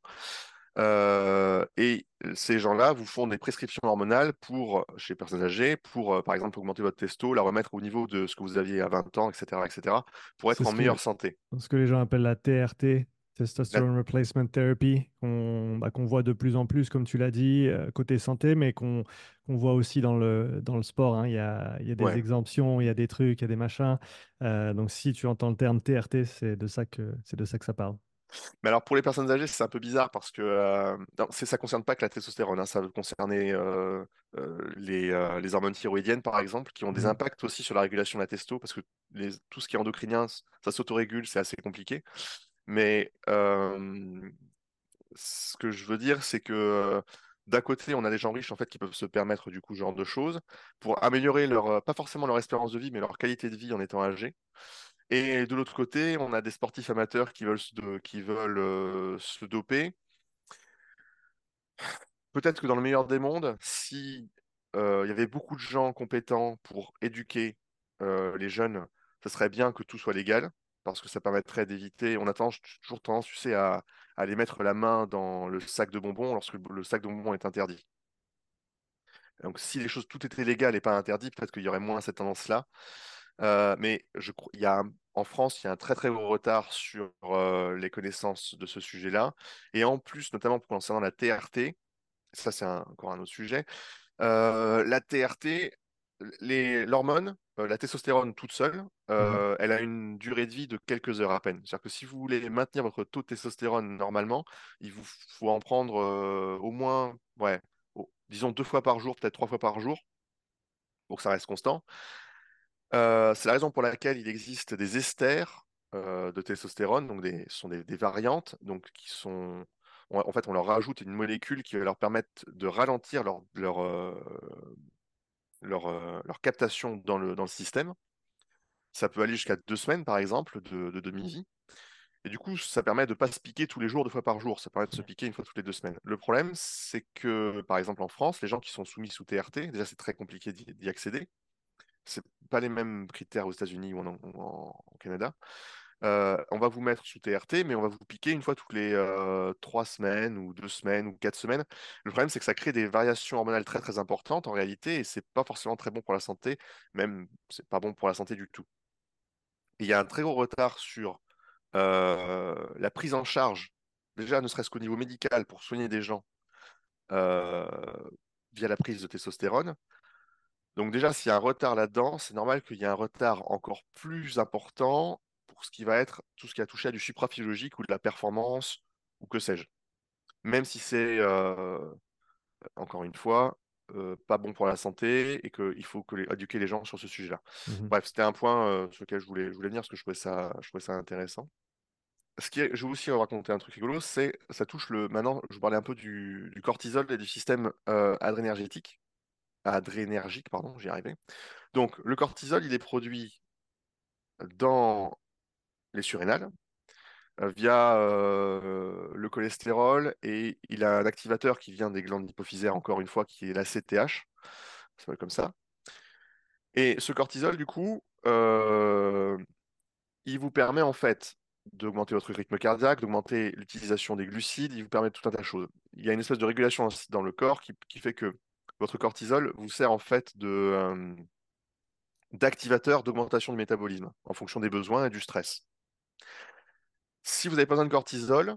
Euh, et ces gens-là vous font des prescriptions hormonales pour, chez les personnes âgées, pour, euh, par exemple, augmenter votre testo, la remettre au niveau de ce que vous aviez à 20 ans, etc., etc., pour être en meilleure santé. Ce que les gens appellent la TRT, Testosterone Replacement Therapy, bah, qu'on voit de plus en plus, comme tu l'as dit, euh, côté santé, mais qu'on voit aussi dans le, dans le sport. Hein. Il, y a, il y a des exemptions, il y a des trucs, il y a des machins. donc, si tu entends le terme TRT, c'est de, ça que, de ça que ça parle. Mais alors pour les personnes âgées, c'est un peu bizarre parce que euh, ça ne concerne pas que la testostérone, hein, ça va concerner euh, euh, les, les, hormones thyroïdiennes par exemple, qui ont des mmh. impacts aussi sur la régulation de la testo, parce que les, tout ce qui est endocrinien, ça s'autorégule, c'est assez compliqué. Mais ce que je veux dire, c'est que d'un côté, on a des gens riches en fait qui peuvent se permettre du coup ce genre de choses pour améliorer leur, pas forcément leur espérance de vie, mais leur qualité de vie en étant âgés. Et de l'autre côté, on a des sportifs amateurs qui veulent se, qui veulent, euh, se doper. Peut-être que dans le meilleur des mondes, si euh, y avait beaucoup de gens compétents pour éduquer euh, les jeunes, ce serait bien que tout soit légal, parce que ça permettrait d'éviter. On a toujours tendance, tu sais, à, à aller mettre la main dans le sac de bonbons lorsque le sac de bonbons est interdit. Donc, si les choses tout étaient légal et pas interdit, peut-être qu'il y aurait moins cette tendance-là. Mais je, il y a en France, il y a un très très gros retard sur euh, les connaissances de ce sujet-là. Et en plus, notamment pour concernant la TRT, ça c'est encore un autre sujet, euh, la TRT, l'hormone, la testostérone toute seule, mmh elle a une durée de vie de quelques heures à peine. C'est-à-dire que si vous voulez maintenir votre taux de testostérone normalement, il vous faut en prendre au moins, ouais, disons deux fois par jour, peut-être trois fois par jour, pour que ça reste constant. Euh, c'est la raison pour laquelle il existe des esters euh, de testostérone, donc ce sont des, variantes, donc qui sont, en fait, on leur rajoute une molécule qui va leur permettre de ralentir leur, euh, captation dans le, dans le système. Ça peut aller jusqu'à deux semaines, par exemple, de, de demi-vie. Et du coup, ça permet de ne pas se piquer tous les jours, deux fois par jour. Ça permet de se piquer une fois toutes les deux semaines. Le problème, c'est que, par exemple, en France, les gens qui sont soumis sous TRT, déjà, c'est très compliqué d'y accéder c'est pas les mêmes critères aux États-Unis ou en, Canada. euh, on va vous mettre sous TRT, mais on va vous piquer une fois toutes les euh, trois semaines ou deux semaines ou quatre semaines. Le problème, c'est que ça crée des variations hormonales très très importantes en réalité, et c'est pas forcément très bon pour la santé, même c'est pas bon pour la santé du tout. Il y a un très gros retard sur euh, la prise en charge, déjà ne serait-ce qu'au niveau médical pour soigner des gens via la prise de testostérone. Donc déjà, s'il y a un retard là-dedans, c'est normal qu'il y ait un retard encore plus important pour ce qui va être tout ce qui a touché à du supraphysiologique ou de la performance ou que sais-je. Même si c'est, euh, encore une fois, euh, pas bon pour la santé et qu'il faut que les, éduquer les gens sur ce sujet-là. Mhm. Bref, c'était un point euh, sur lequel je voulais, je voulais venir parce que je trouvais ça, je trouvais ça intéressant. Ce qui est, je vais aussi raconter un truc rigolo, c'est ça touche le. Maintenant, je vous parlais un peu du, du cortisol et du système adrénergétique adrénergique, pardon, j'y arrivais. Donc, le cortisol, il est produit dans les surrénales euh, via euh, le cholestérol et il a un activateur qui vient des glandes hypophysaires, encore une fois, qui est la CTH, ça comme ça. Et ce cortisol, du coup, euh, il vous permet en fait d'augmenter votre rythme cardiaque, d'augmenter l'utilisation des glucides, il vous permet tout un tas de choses. Il y a une espèce de régulation dans le corps qui fait que votre cortisol vous sert en fait d'activateur d'augmentation du métabolisme en fonction des besoins et du stress. Si vous n'avez pas besoin de cortisol,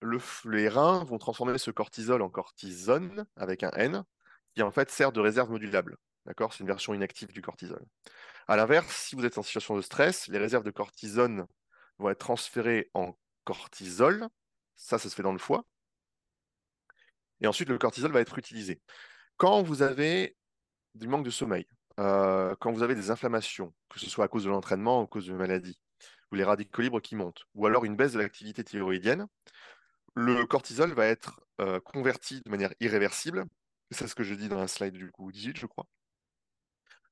le, les reins vont transformer ce cortisol en cortisone avec un N, qui en fait sert de réserve modulable. D'accord? C'est une version inactive du cortisol. À l'inverse, si vous êtes en situation de stress, les réserves de cortisone vont être transférées en cortisol. Ça, ça se fait dans le foie. Et ensuite, le cortisol va être utilisé. Quand vous avez du manque de sommeil, euh, quand vous avez des inflammations, que ce soit à cause de l'entraînement ou à cause de maladie, ou les radicaux libres qui montent, ou alors une baisse de l'activité thyroïdienne, le cortisol va être euh, converti de manière irréversible, c'est ce que je dis dans la slide du coup 18, je crois,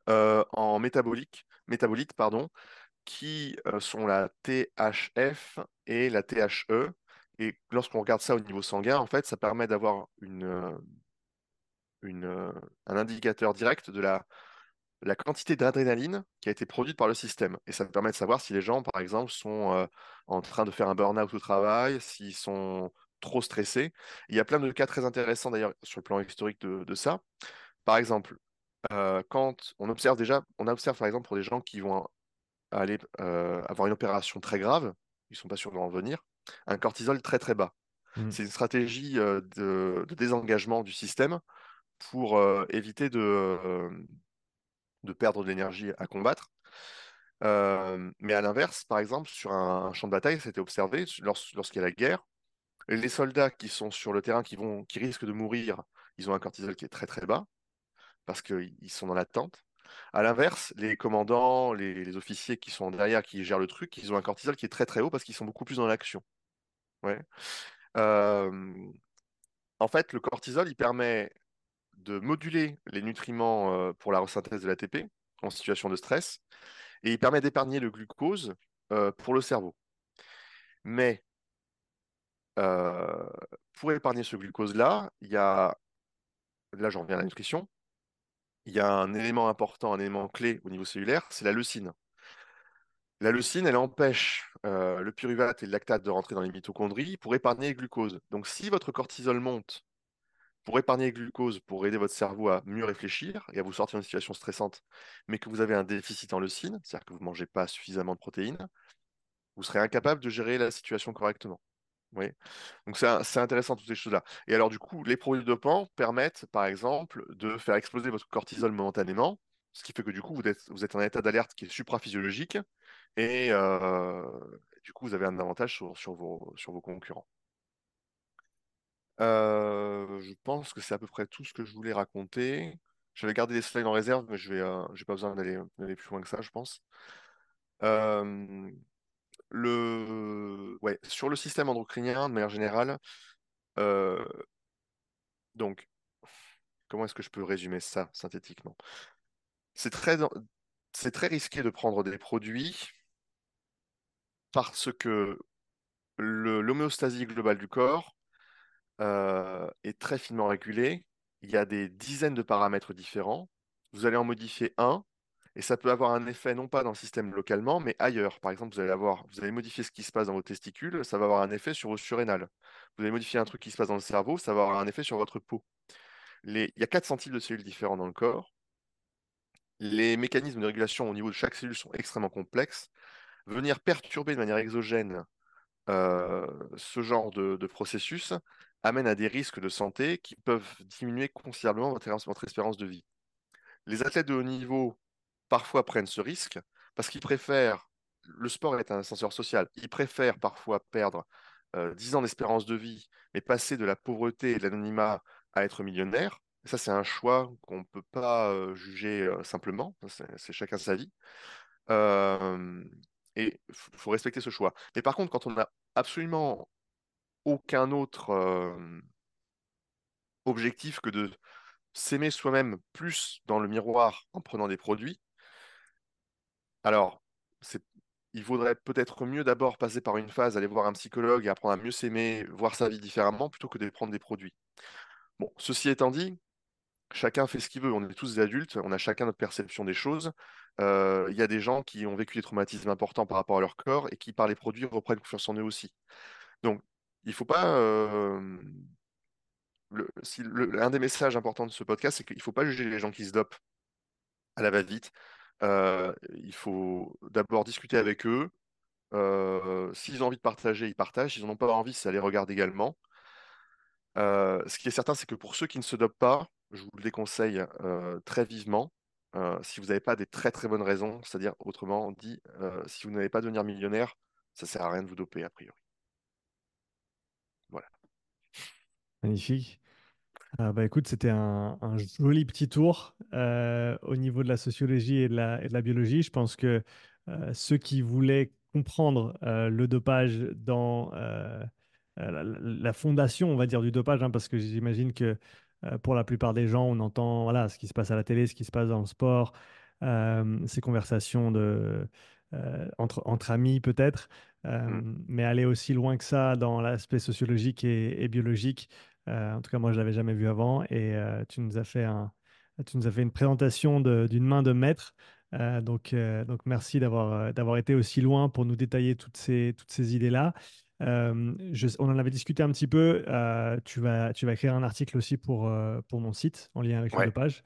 euh, en métabolites pardon, qui sont la THF et la THE. Et lorsqu'on regarde ça au niveau sanguin, en fait, ça permet d'avoir une, une, un indicateur direct de la, la quantité d'adrénaline qui a été produite par le système. Et ça permet de savoir si les gens, par exemple, sont euh, en train de faire un burn-out au travail, s'ils sont trop stressés. Il y a plein de cas très intéressants d'ailleurs sur le plan historique de, de ça. Par exemple, euh, quand on observe déjà, on observe par exemple pour des gens qui vont aller euh, avoir une opération très grave, ils ne sont pas sûrs de revenir, un cortisol très très bas. Mm. C'est une stratégie de, de, désengagement du système pour euh, éviter de, euh, de perdre de l'énergie à combattre. Euh, mais à l'inverse, par exemple, sur un, champ de bataille, c'était observé lorsqu'il y a la guerre, les soldats qui sont sur le terrain, qui, vont, qui risquent de mourir, ils ont un cortisol qui est très très bas, parce qu'ils sont dans l'attente. À l'inverse, les commandants, les, les, officiers qui sont derrière, qui gèrent le truc, ils ont un cortisol qui est très très haut parce qu'ils sont beaucoup plus dans l'action. Ouais. En fait, le cortisol, il permet de moduler les nutriments euh, pour la resynthèse de l'ATP en situation de stress et il permet d'épargner le glucose euh, pour le cerveau. Mais euh, pour épargner ce glucose-là, il y a, là j'en reviens à la nutrition, il y a un élément important, un élément clé au niveau cellulaire, c'est la leucine. La leucine, elle empêche le pyruvate et le lactate de rentrer dans les mitochondries pour épargner le glucose. Donc si votre cortisol monte pour épargner le glucose, pour aider votre cerveau à mieux réfléchir et à vous sortir d'une situation stressante, mais que vous avez un déficit en leucine, c'est-à-dire que vous ne mangez pas suffisamment de protéines, vous serez incapable de gérer la situation correctement. Donc c'est intéressant toutes ces choses-là. Et alors du coup, les produits dopants permettent, par exemple, de faire exploser votre cortisol momentanément, ce qui fait que du coup, vous êtes, vous êtes en état d'alerte qui est supraphysiologique, et euh, du coup, vous avez un avantage sur vos concurrents. Euh, je pense que c'est à peu près tout ce que je voulais raconter. J'avais gardé des slides en réserve, mais je vais, euh, pas besoin d'aller, plus loin que ça, je pense. Euh, sur le système endocrinien, de manière générale, donc, comment est-ce que je peux résumer ça synthétiquement? C'est très, risqué de prendre des produits parce que l'homéostasie globale du corps est très finement régulé. Il y a des dizaines de paramètres différents. Vous allez en modifier un, Et ça peut avoir un effet non pas dans le système localement, mais ailleurs. Par exemple, vous allez avoir, vous allez modifier ce qui se passe dans vos testicules, ça va avoir un effet sur vos surrénales. Vous allez modifier un truc qui se passe dans le cerveau, ça va avoir un effet sur votre peau. Il y a 4 centimes de cellules différents dans le corps. Les mécanismes de régulation au niveau de chaque cellule sont extrêmement complexes. Venir perturber de manière exogène euh, ce genre de, processus amène à des risques de santé qui peuvent diminuer considérablement votre, espérance de vie. Les athlètes de haut niveau parfois prennent ce risque parce qu'ils préfèrent, le sport est un ascenseur social, ils préfèrent parfois perdre 10 euh, ans d'espérance de vie, mais passer de la pauvreté et de l'anonymat à être millionnaire. Ça, c'est un choix qu'on ne peut pas euh, juger euh, simplement, c'est chacun sa vie. et il faut respecter ce choix. Mais par contre, quand on n'a absolument aucun autre objectif que de s'aimer soi-même plus dans le miroir en prenant des produits, alors, il vaudrait peut-être mieux d'abord passer par une phase, aller voir un psychologue et apprendre à mieux s'aimer, voir sa vie différemment, plutôt que de prendre des produits. Bon, ceci étant dit, chacun fait ce qu'il veut. On est tous des adultes, on a chacun notre perception des choses. Il y a des gens qui ont vécu des traumatismes importants par rapport à leur corps et qui, par les produits, reprennent confiance en eux aussi. Donc, il faut pas. Euh, un des messages importants de ce podcast, c'est qu'il ne faut pas juger les gens qui se dopent à la va-vite. Euh, il faut d'abord discuter avec eux. Euh, s'ils ont envie de partager, ils partagent. S'ils n'en ont pas envie, ça les regarde également. Euh, ce qui est certain, c'est que pour ceux qui ne se dopent pas, je vous le déconseille très vivement. si vous n'avez pas des très très bonnes raisons, c'est-à-dire autrement dit, si vous n'avez pas devenir millionnaire, ça sert à rien de vous doper a priori. Voilà. Magnifique. Ah, bah écoute, c'était un, joli petit tour euh, au niveau de la sociologie et de la, biologie. Je pense que euh, ceux qui voulaient comprendre euh, le dopage dans la, fondation, on va dire, du dopage, hein, parce que j'imagine que pour la plupart des gens, on entend voilà, ce qui se passe à la télé, ce qui se passe dans le sport, ces conversations de, entre, entre amis peut-être, mmh. mais aller aussi loin que ça dans l'aspect sociologique et biologique. Euh, en tout cas, moi, je l'avais jamais vu avant. Et euh, tu nous as fait un, tu nous as fait une présentation d'une main de maître. Euh, donc, donc, merci d'avoir d'avoir été aussi loin pour nous détailler toutes ces, toutes ces idées-là. on en avait discuté un petit peu. tu, vas, tu vas écrire un article aussi pour, pour mon site en lien avec la page.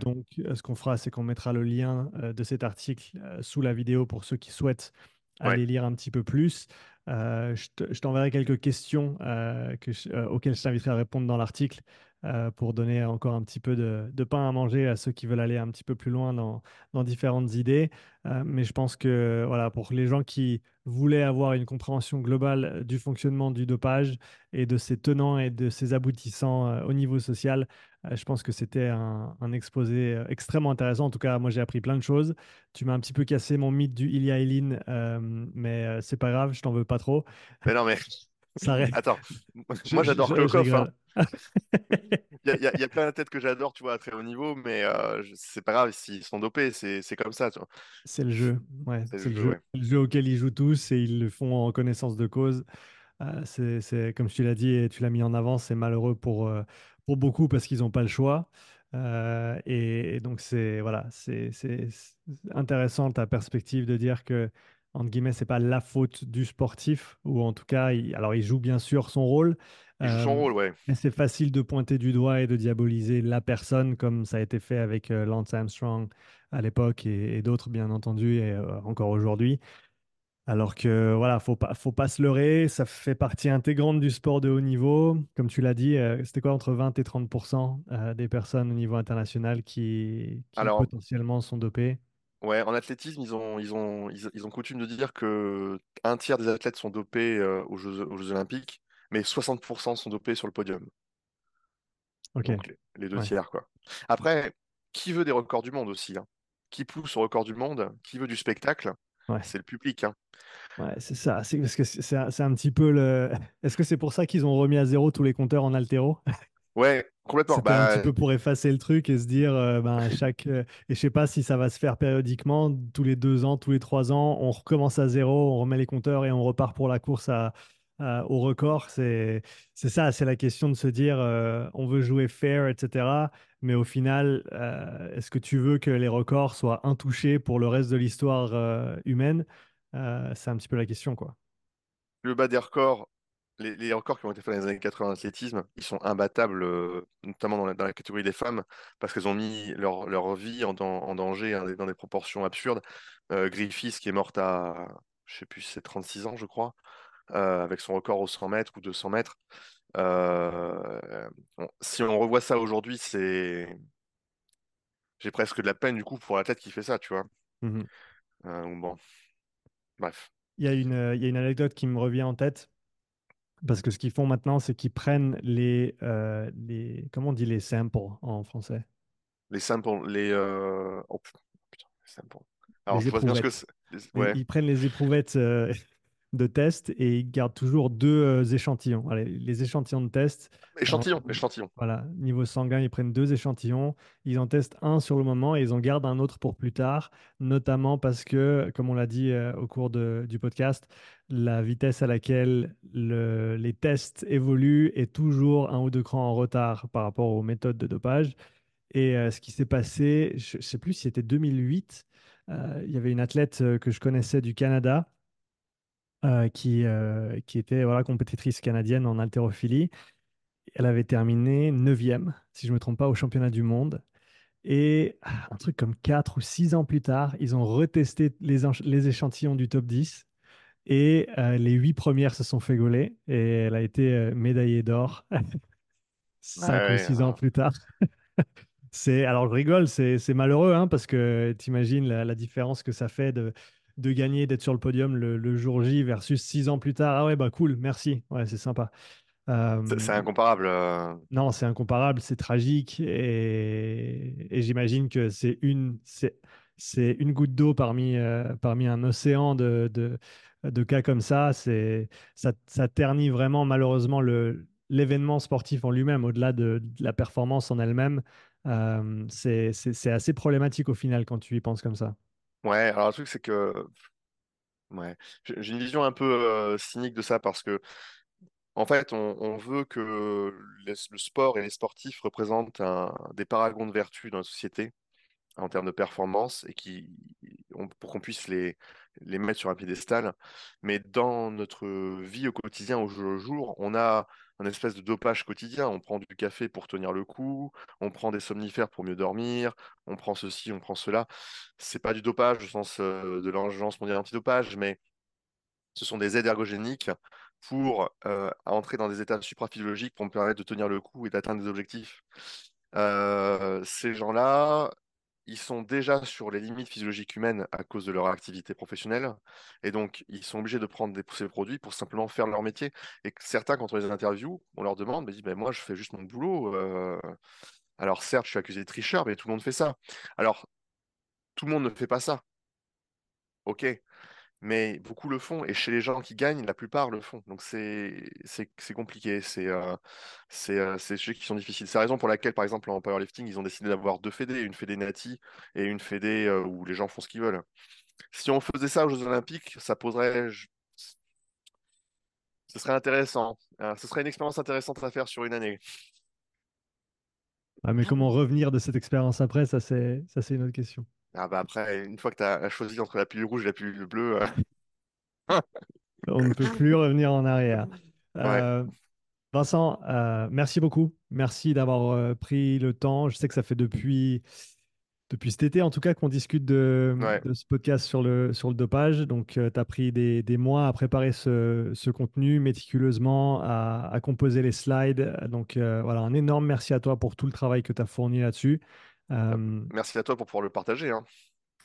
Donc, ce qu'on fera, c'est qu'on mettra le lien de cet article sous la vidéo pour ceux qui souhaitent aller lire un petit peu plus. Euh, je t'enverrai quelques questions euh, euh, auxquelles je t'inviterai à répondre dans l'article pour donner encore un petit peu de, pain à manger à ceux qui veulent aller un petit peu plus loin dans, différentes idées. mais je pense que voilà, pour les gens qui voulaient avoir une compréhension globale du fonctionnement du dopage et de ses tenants et de ses aboutissants au niveau social, je pense que c'était un, exposé extrêmement intéressant. En tout cas, moi, j'ai appris plein de choses. Tu m'as un petit peu cassé mon mythe du Ilia Eileen, mais c'est pas grave, je t'en veux pas trop. Mais non, mais. Ça Attends, moi j'adore Klokov. Hein. il, y a, plein de têtes que j'adore, tu vois, à très haut niveau, mais c'est pas grave s'ils sont dopés, c'est comme ça. C'est le jeu, ouais. C'est le, jeu, le jeu auquel ils jouent tous et ils le font en connaissance de cause. c'est comme tu l'as dit et tu l'as mis en avant, c'est malheureux pour, pour beaucoup parce qu'ils n'ont pas le choix. Euh, et, donc, c'est voilà, c'est intéressant ta perspective de dire que, entre guillemets, c'est pas la faute du sportif, ou en tout cas, il, alors il joue bien sûr son rôle. Il joue son euh, rôle, ouais. Mais c'est facile de pointer du doigt et de diaboliser la personne, comme ça a été fait avec euh, Lance Armstrong à l'époque et, et d'autres, bien entendu, et encore aujourd'hui. Alors que voilà, faut pas, faut pas se leurrer, ça fait partie intégrante du sport de haut niveau. Comme tu l'as dit, euh, c'était quoi entre 20 et 30% euh, des personnes au niveau international qui, potentiellement sont dopées? Ouais, en athlétisme, ils ont, ils ont, ils, ont coutume de dire que un tiers des athlètes sont dopés euh, aux, Jeux, Olympiques, mais 60% sont dopés sur le podium. Ok. les, deux tiers, quoi. Après, qui veut des records du monde aussi hein? Qui pousse au record du monde Qui veut du spectacle? C'est le public. Hein. Ouais, c'est ça. C'est parce que c'est un, petit peu le. Est-ce que c'est pour ça qu'ils ont remis à zéro tous les compteurs en altéro Ouais, complètement. C'était un petit bah, peu pour effacer le truc et se dire, euh, ben, chaque. Euh, et je sais pas si ça va se faire périodiquement, tous les deux ans, tous les trois ans, on recommence à zéro, on remet les compteurs et on repart pour la course à, au record. C'est c'est ça, c'est la question de se dire euh, on veut jouer fair, etc. Mais au final, est-ce que tu veux que les records soient intouchés pour le reste de l'histoire humaine? C'est un petit peu la question, quoi. Le bas des records, les, les records qui ont été faits dans les années 80 en athlétisme, ils sont imbattables, euh, notamment dans la, dans la catégorie des femmes, parce qu'elles ont mis leur, leur vie en, dan- en danger hein, dans des proportions absurdes. Euh, Griffiths, qui est morte à, je sais plus, c'est 36 ans, je crois, euh, avec son record aux 100 mètres ou 200 mètres. Si on revoit ça aujourd'hui, c'est, j'ai presque de la peine du coup pour l'athlète qui fait ça, tu vois. Ou bon, bref. Il y a une, il y a une anecdote qui me revient en tête. Parce que ce qu'ils font maintenant, c'est qu'ils prennent les, euh, les, comment on dit les samples en français? Les samples, les, euh, oh, putain, les samples. Alors, Les je vois bien ce que Ouais, ils prennent les éprouvettes euh, de test et ils gardent toujours deux euh, échantillons. Allez, les échantillons de test, euh, échantillon, échantillon. voilà, niveau sanguin, ils prennent deux échantillons, ils en testent un sur le moment et ils en gardent un autre pour plus tard, notamment parce que, comme on l'a dit euh, au cours de- du podcast, la vitesse à laquelle le- les tests évoluent est toujours un ou deux crans en retard par rapport aux méthodes de dopage. Et euh, ce qui s'est passé, je ne sais plus si c'était 2008, euh, il y avait une athlète euh, que je connaissais du Canada euh, qui, euh, qui était voilà, compétitrice canadienne en haltérophilie. Elle avait terminé neuvième, si je ne me trompe pas, au championnat du monde. Et ah, un truc comme 4 ou 6 ans plus tard, ils ont retesté les, échantillons du top 10 et euh, les 8 premières se sont fait gauler et elle a été euh, médaillée d'or Ouais, 5 ou ouais, 6 ans alors, plus tard. C'est, alors je rigole, c'est malheureux hein, parce que t'imagines la, la différence que ça fait de, de gagner, d'être sur le podium le, le jour J versus six ans plus tard. Ah ouais, bah cool, merci. Ouais, c'est sympa. c'est Euh, c'est incomparable. euh. non, c'est incomparable, c'est tragique et, et j'imagine que c'est une, c'est, c'est une goutte d'eau parmi, euh, parmi un océan de, de, de cas comme ça. C'est, ça, ça ternit vraiment malheureusement le, l'événement sportif en lui-même, au-delà de, de la performance en elle-même. Euh, c'est, c'est, c'est assez problématique au final quand tu y penses comme ça. Ouais, alors le truc, c'est que ouais, j'ai une vision un peu cynique de ça parce que, en fait, on, veut que le sport et les sportifs représentent des paragons de vertu dans la société. en termes de performance et qui, pour qu'on puisse les, les mettre sur un piédestal. Mais dans notre vie au quotidien, au jour le jour, on a espèce de dopage quotidien. On prend du café pour tenir le coup, on prend des somnifères pour mieux dormir, on prend ceci, on prend cela. C'est pas du dopage au sens euh, de l'Agence mondiale antidopage, mais ce sont des aides ergogéniques pour euh, entrer dans des états supraphysiologiques pour me permettre de tenir le coup et d'atteindre des objectifs. Euh, ces gens-là, ils sont déjà sur les limites physiologiques humaines à cause de leur activité professionnelle. Et donc, ils sont obligés de prendre des, ces produits pour simplement faire leur métier. Et certains, quand on les interviewe, on leur demande, mais moi, je fais juste mon boulot. euh, Alors, certes, je suis accusé de tricheur, mais tout le monde fait ça. Alors, tout le monde ne fait pas ça. OK. Mais beaucoup le font. Et chez les gens qui gagnent, la plupart le font. Donc, c'est compliqué. C'est euh, c'est euh, des sujets qui sont difficiles. C'est la raison pour laquelle, par exemple, en powerlifting, ils ont décidé d'avoir deux fédés, une fédé nati et une fédé euh, où les gens font ce qu'ils veulent. Si on faisait ça aux Jeux Olympiques, ça poserait, ce serait intéressant. Euh, ce serait une expérience intéressante à faire sur une année. Ah, mais comment revenir de cette expérience après, ça c'est une autre question. Ah bah après, une fois que tu as choisi entre la pilule rouge et la pilule bleue, euh, On ne peut plus revenir en arrière. ouais, Euh, Vincent, euh, merci beaucoup. Merci d'avoir pris le temps. Je sais que ça fait depuis, depuis cet été, en tout cas, qu'on discute de, ouais. de ce podcast sur le, sur le dopage. Donc, tu as pris des, des mois à préparer ce, ce contenu méticuleusement, à, à composer les slides. Donc, voilà, un énorme merci à toi pour tout le travail que tu as fourni là-dessus. Euh, Euh, Merci à toi pour pouvoir le partager, hein.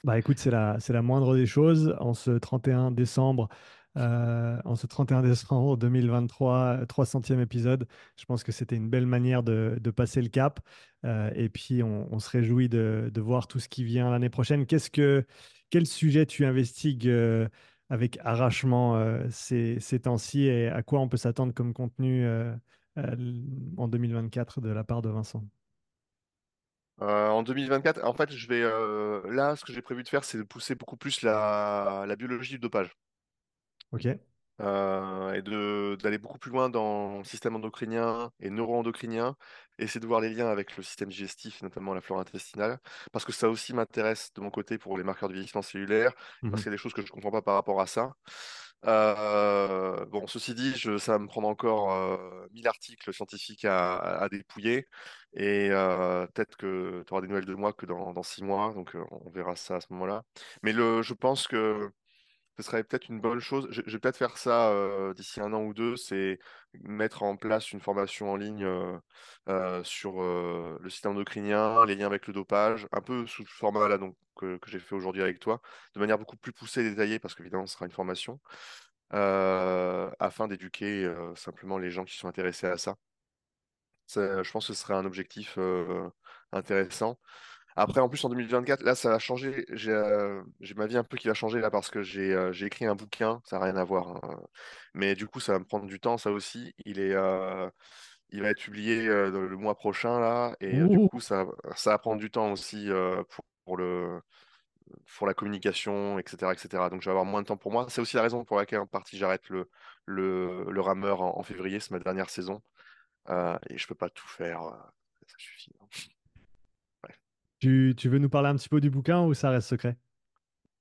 bah écoute, c'est la, c'est la moindre des choses. En ce 31 décembre, euh, en ce 31 décembre 2023, euh, 300e épisode, je pense que c'était une belle manière de, de passer le cap. Euh, et puis, on, on se réjouit de, de voir tout ce qui vient l'année prochaine. Qu'est-ce que, quel sujet tu investigues euh, avec arrachement euh, ces, ces temps-ci et à quoi on peut s'attendre comme contenu euh, euh, en 2024 de la part de Vincent? Euh, en 2024, en fait, je vais euh, là, ce que j'ai prévu de faire, c'est de pousser beaucoup plus la, la biologie du dopage. OK? euh, et de d'aller beaucoup plus loin dans le système endocrinien et neuro-endocrinien, essayer de voir les liens avec le système digestif, notamment la flore intestinale, parce que ça aussi m'intéresse de mon côté pour les marqueurs de vieillissement cellulaire, parce Mhm. qu'il y a des choses que je ne comprends pas par rapport à ça. Euh, bon, ceci dit, je- ça va me prendre encore euh, 1000 articles scientifiques à, à dépouiller, et peut-être que tu auras des nouvelles de moi que dans, six mois, donc on verra ça à ce moment-là. Mais je pense que ce serait peut-être une bonne chose. Je, vais peut-être faire ça d'ici un an ou deux, c'est mettre en place une formation en ligne sur le système endocrinien, les liens avec le dopage, un peu sous le format là donc que, que j'ai fait aujourd'hui avec toi, de manière beaucoup plus poussée et détaillée, parce qu'évidemment ce sera une formation, afin d'éduquer simplement les gens qui sont intéressés à ça. Ça, je pense que ce serait un objectif euh, intéressant. Après, en plus, en 2024, là, ça va changer. J'ai euh, ma vie un peu qui va changer là parce que j'ai euh, écrit un bouquin. Ça n'a rien à voir. hein. Mais du coup, ça va me prendre du temps, ça aussi. Il est, euh, il va être publié euh, dans le mois prochain là. Et euh, du coup, ça, ça va prendre du temps aussi euh, pour, pour le, pour la communication, etc., etc. Donc, je vais avoir moins de temps pour moi. C'est aussi la raison pour laquelle, en partie, j'arrête le, le, le rameur en, en février. C'est ma dernière saison. Euh, et je peux pas tout faire. euh, ça suffit. hein. Tu, tu veux nous parler un petit peu du bouquin ou ça reste secret?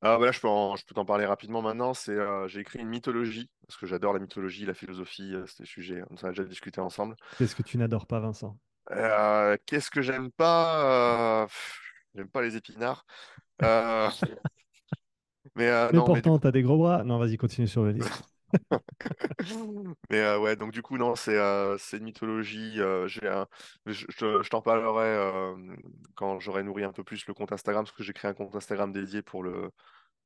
Ah, bah là, je peux en- je peux t'en parler rapidement maintenant. C'est, euh, j'ai écrit une mythologie, parce que j'adore la mythologie, la philosophie, c'est des sujets, on en a déjà discuté ensemble. Qu'est-ce que tu n'adores pas, Vincent? Qu'est-ce que j'aime pas? J'aime pas les épinards. Mais Mais non, pourtant, coup, tu as des gros bras. Non, vas-y, continue sur le livre. mais euh, ouais, donc du coup, non, c'est euh, une mythologie. euh, je je- t'en parlerai euh, quand j'aurai nourri un peu plus le compte Instagram, parce que j'ai créé un compte Instagram dédié pour le,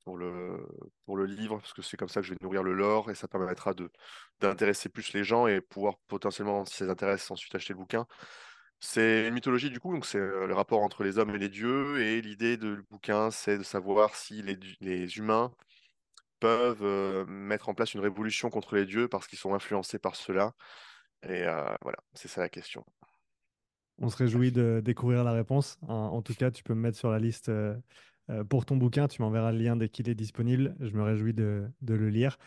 pour le, pour le livre, parce que c'est comme ça que je vais nourrir le lore et ça permettra d'intéresser plus les gens et pouvoir potentiellement, si ça les intéresse, ensuite acheter le bouquin. C'est une mythologie du coup, donc c'est le rapport entre les hommes et les dieux, et l'idée le bouquin, c'est de savoir si les, du- les humains peuvent euh, mettre en place une révolution contre les dieux parce qu'ils sont influencés par cela. Et euh, voilà, c'est ça la question. On se réjouit de découvrir la réponse. En, tout cas, tu peux me mettre sur la liste euh, pour ton bouquin. Tu m'enverras le lien dès qu'il est disponible. Je me réjouis de, le lire.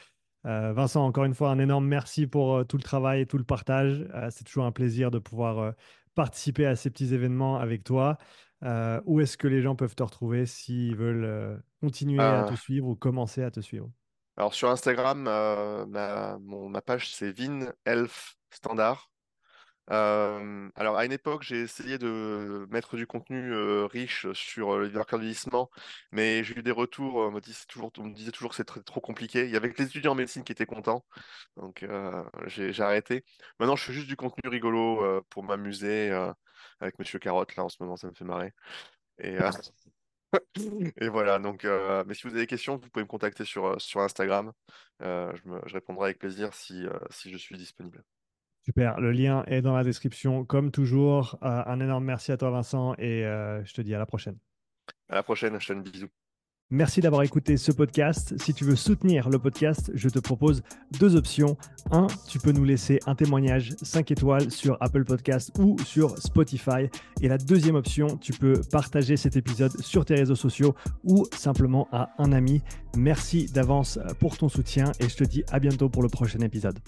Vincent, encore une fois, un énorme merci pour tout le travail et tout le partage. C'est toujours un plaisir de pouvoir participer à ces petits événements avec toi. Euh, où est-ce que les gens peuvent te retrouver s'ils veulent euh, continuer à te suivre ou commencer à te suivre? alors sur Instagram, euh, ma, mon- ma page c'est Vin Elf Standard. Alors, à une époque, j'ai essayé de mettre du contenu riche sur le vieillissement, mais j'ai eu des retours. On me disait toujours, on me disait toujours que c'était trop compliqué. Il y avait que les étudiants en médecine qui étaient contents, donc j'ai arrêté. Maintenant, je fais juste du contenu rigolo pour m'amuser avec Monsieur Carotte. Là, en ce moment, ça me fait marrer. Et, euh, et voilà. Donc, euh, mais si vous avez des questions, vous pouvez me contacter sur, euh, sur Instagram. Euh, je, me- je répondrai avec plaisir si, euh, si je suis disponible. Super, le lien est dans la description, comme toujours. Un énorme merci à toi, Vincent, et je te dis à la prochaine. À la prochaine. Je te donne bisous. Merci d'avoir écouté ce podcast. Si tu veux soutenir le podcast, je te propose deux options. Un, tu peux nous laisser un témoignage 5 étoiles sur Apple Podcast ou sur Spotify. Et la deuxième option, tu peux partager cet épisode sur tes réseaux sociaux ou simplement à un ami. Merci d'avance pour ton soutien et je te dis à bientôt pour le prochain épisode.